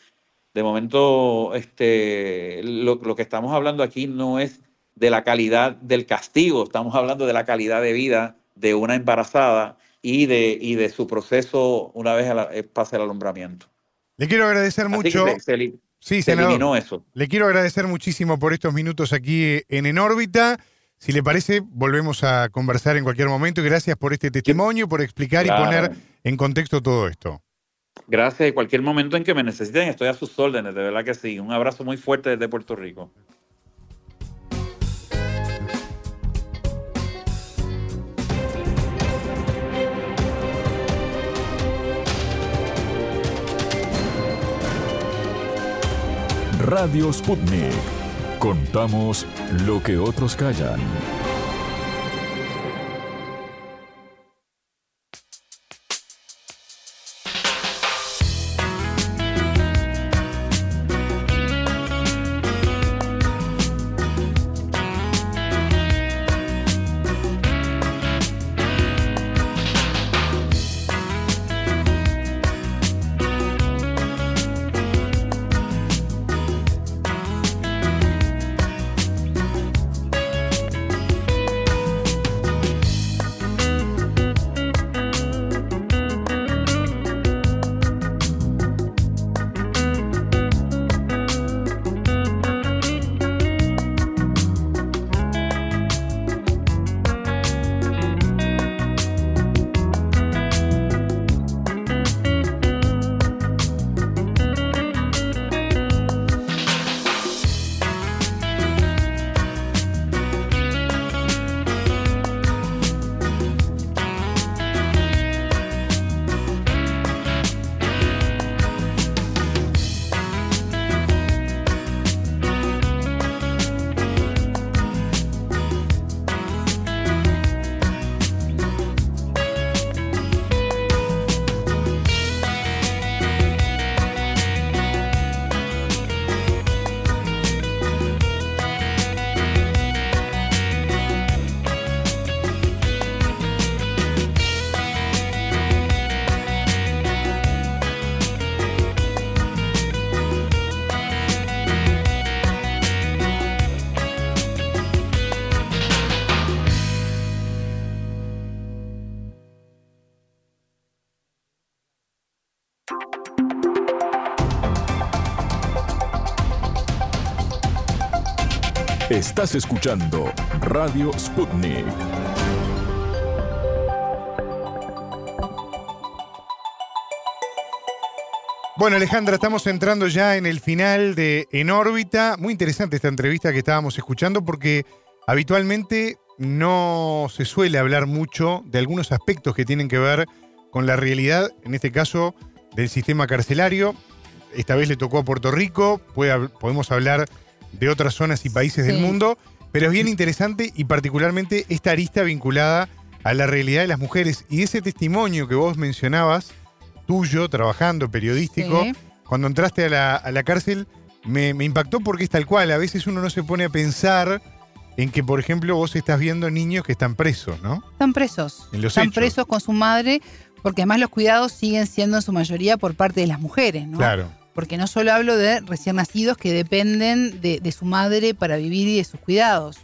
Speaker 13: de momento este, lo, lo, que estamos hablando aquí no es de la calidad del castigo, estamos hablando de la calidad de vida de una embarazada y de, y de su proceso una vez eh, pase el alumbramiento.
Speaker 3: Le quiero agradecer mucho.
Speaker 13: Sí, se eliminó eso.
Speaker 3: Le quiero agradecer muchísimo por estos minutos aquí en En órbita. Si le parece, volvemos a conversar en cualquier momento. Gracias por este testimonio, por explicar y poner en contexto todo esto.
Speaker 13: Gracias. Y cualquier momento en que me necesiten, estoy a sus órdenes, de verdad que sí. Un abrazo muy fuerte desde Puerto Rico.
Speaker 1: Radio Sputnik. Contamos lo que otros callan. Estás escuchando Radio Sputnik.
Speaker 3: Bueno, Alejandra, estamos entrando ya en el final de En órbita. Muy interesante esta entrevista que estábamos escuchando porque habitualmente no se suele hablar mucho de algunos aspectos que tienen que ver con la realidad, en este caso, del sistema carcelario. Esta vez le tocó a Puerto Rico, podemos hablar de otras zonas y países del mundo, pero es bien interesante y particularmente esta arista vinculada a la realidad de las mujeres y ese testimonio que vos mencionabas, tuyo, trabajando, periodístico, cuando entraste a la, cárcel, me, impactó porque es tal cual, a veces uno no se pone a pensar en que, por ejemplo, vos estás viendo niños que están presos, ¿no?
Speaker 2: Están presos. están presos con su madre, porque además los cuidados siguen siendo en su mayoría por parte de las mujeres, ¿no?
Speaker 3: Claro
Speaker 2: porque no solo hablo de recién nacidos que dependen de, su madre para vivir y de sus cuidados,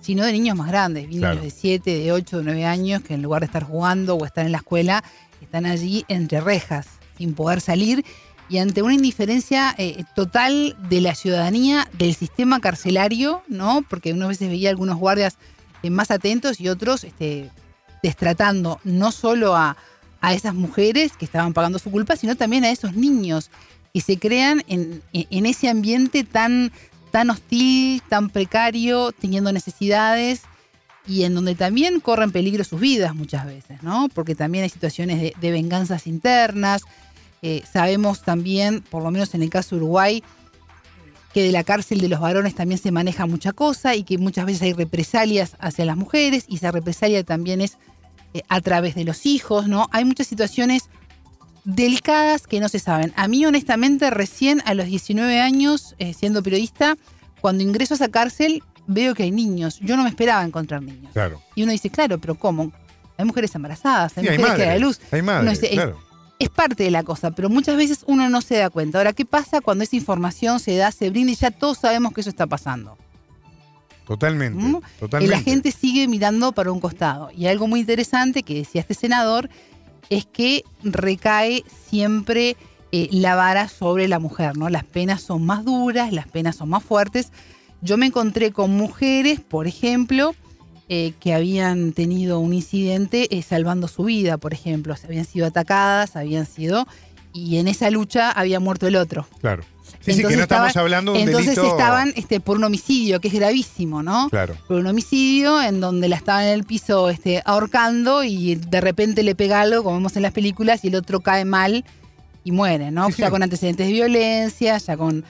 Speaker 2: sino de niños más grandes, niños de 7, de 8, de 9 años, que en lugar de estar jugando o estar en la escuela, están allí entre rejas, sin poder salir y ante una indiferencia eh, total de la ciudadanía del sistema carcelario, ¿no? Porque unas veces veía algunos guardias eh, más atentos y otros este, destratando no solo a, a esas mujeres que estaban pagando su culpa, sino también a esos niños y se crean en, ese ambiente tan, tan hostil, tan precario, teniendo necesidades y en donde también corren peligro sus vidas muchas veces, ¿no? Porque también hay situaciones de, venganzas internas. Eh, sabemos también, por lo menos en el caso de Uruguay, que de la cárcel de los varones también se maneja mucha cosa y que muchas veces hay represalias hacia las mujeres y esa represalia también es eh, a través de los hijos, ¿no? Hay muchas situaciones delicadas que no se saben. A mí, honestamente, recién a los 19 años, eh, siendo periodista, cuando ingreso a esa cárcel, veo que hay niños. Yo no me esperaba encontrar niños.
Speaker 3: Claro.
Speaker 2: Y uno dice, claro, pero ¿cómo? hay mujeres embarazadas, hay
Speaker 3: Sí, hay
Speaker 2: mujeres que dan luz.
Speaker 3: hay madres,
Speaker 2: dice, es-
Speaker 3: claro.
Speaker 2: es parte de la cosa, pero muchas veces uno no se da cuenta. Ahora, ¿qué pasa cuando esa información se da, se brinda y ya todos sabemos que eso está pasando?
Speaker 3: Totalmente,
Speaker 2: ¿Mm? Y
Speaker 3: totalmente.
Speaker 2: la gente sigue mirando para un costado. Y algo muy interesante que decía este senador es que recae siempre eh, la vara sobre la mujer, ¿no? Las penas son más duras, las penas son más fuertes. Yo me encontré con mujeres, por ejemplo, eh, que habían tenido un incidente eh, salvando su vida, por ejemplo. O habían sido atacadas, habían sido. Y en esa lucha había muerto el otro.
Speaker 3: Claro. Sí, sí, que
Speaker 2: Entonces
Speaker 3: no estamos hablando de un
Speaker 2: Entonces
Speaker 3: delito.
Speaker 2: estaban este, por un homicidio, que es gravísimo, ¿no?
Speaker 3: Claro.
Speaker 2: Por un homicidio en donde la estaban en el piso este, ahorcando y de repente le pega algo, como vemos en las películas, y el otro cae mal y muere, ¿no?
Speaker 3: Sí,
Speaker 2: ya
Speaker 3: sí.
Speaker 2: con antecedentes de violencia, ya con,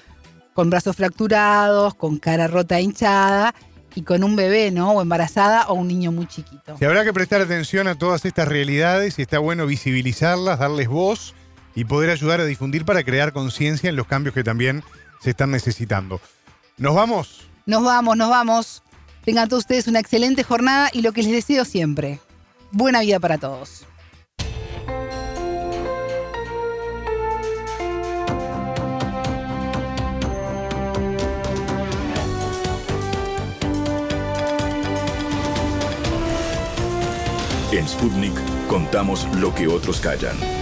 Speaker 2: con brazos fracturados, con cara rota e hinchada y con un bebé, ¿no? O embarazada o un niño muy chiquito.
Speaker 3: Sí, habrá que prestar atención a todas estas realidades y está bueno visibilizarlas, darles voz y poder ayudar a difundir para crear conciencia en los cambios que también se están necesitando. ¿Nos vamos?
Speaker 2: Nos vamos, nos vamos. Tengan todos ustedes una excelente jornada y lo que les deseo siempre. Buena vida para todos.
Speaker 1: En Sputnik contamos lo que otros callan.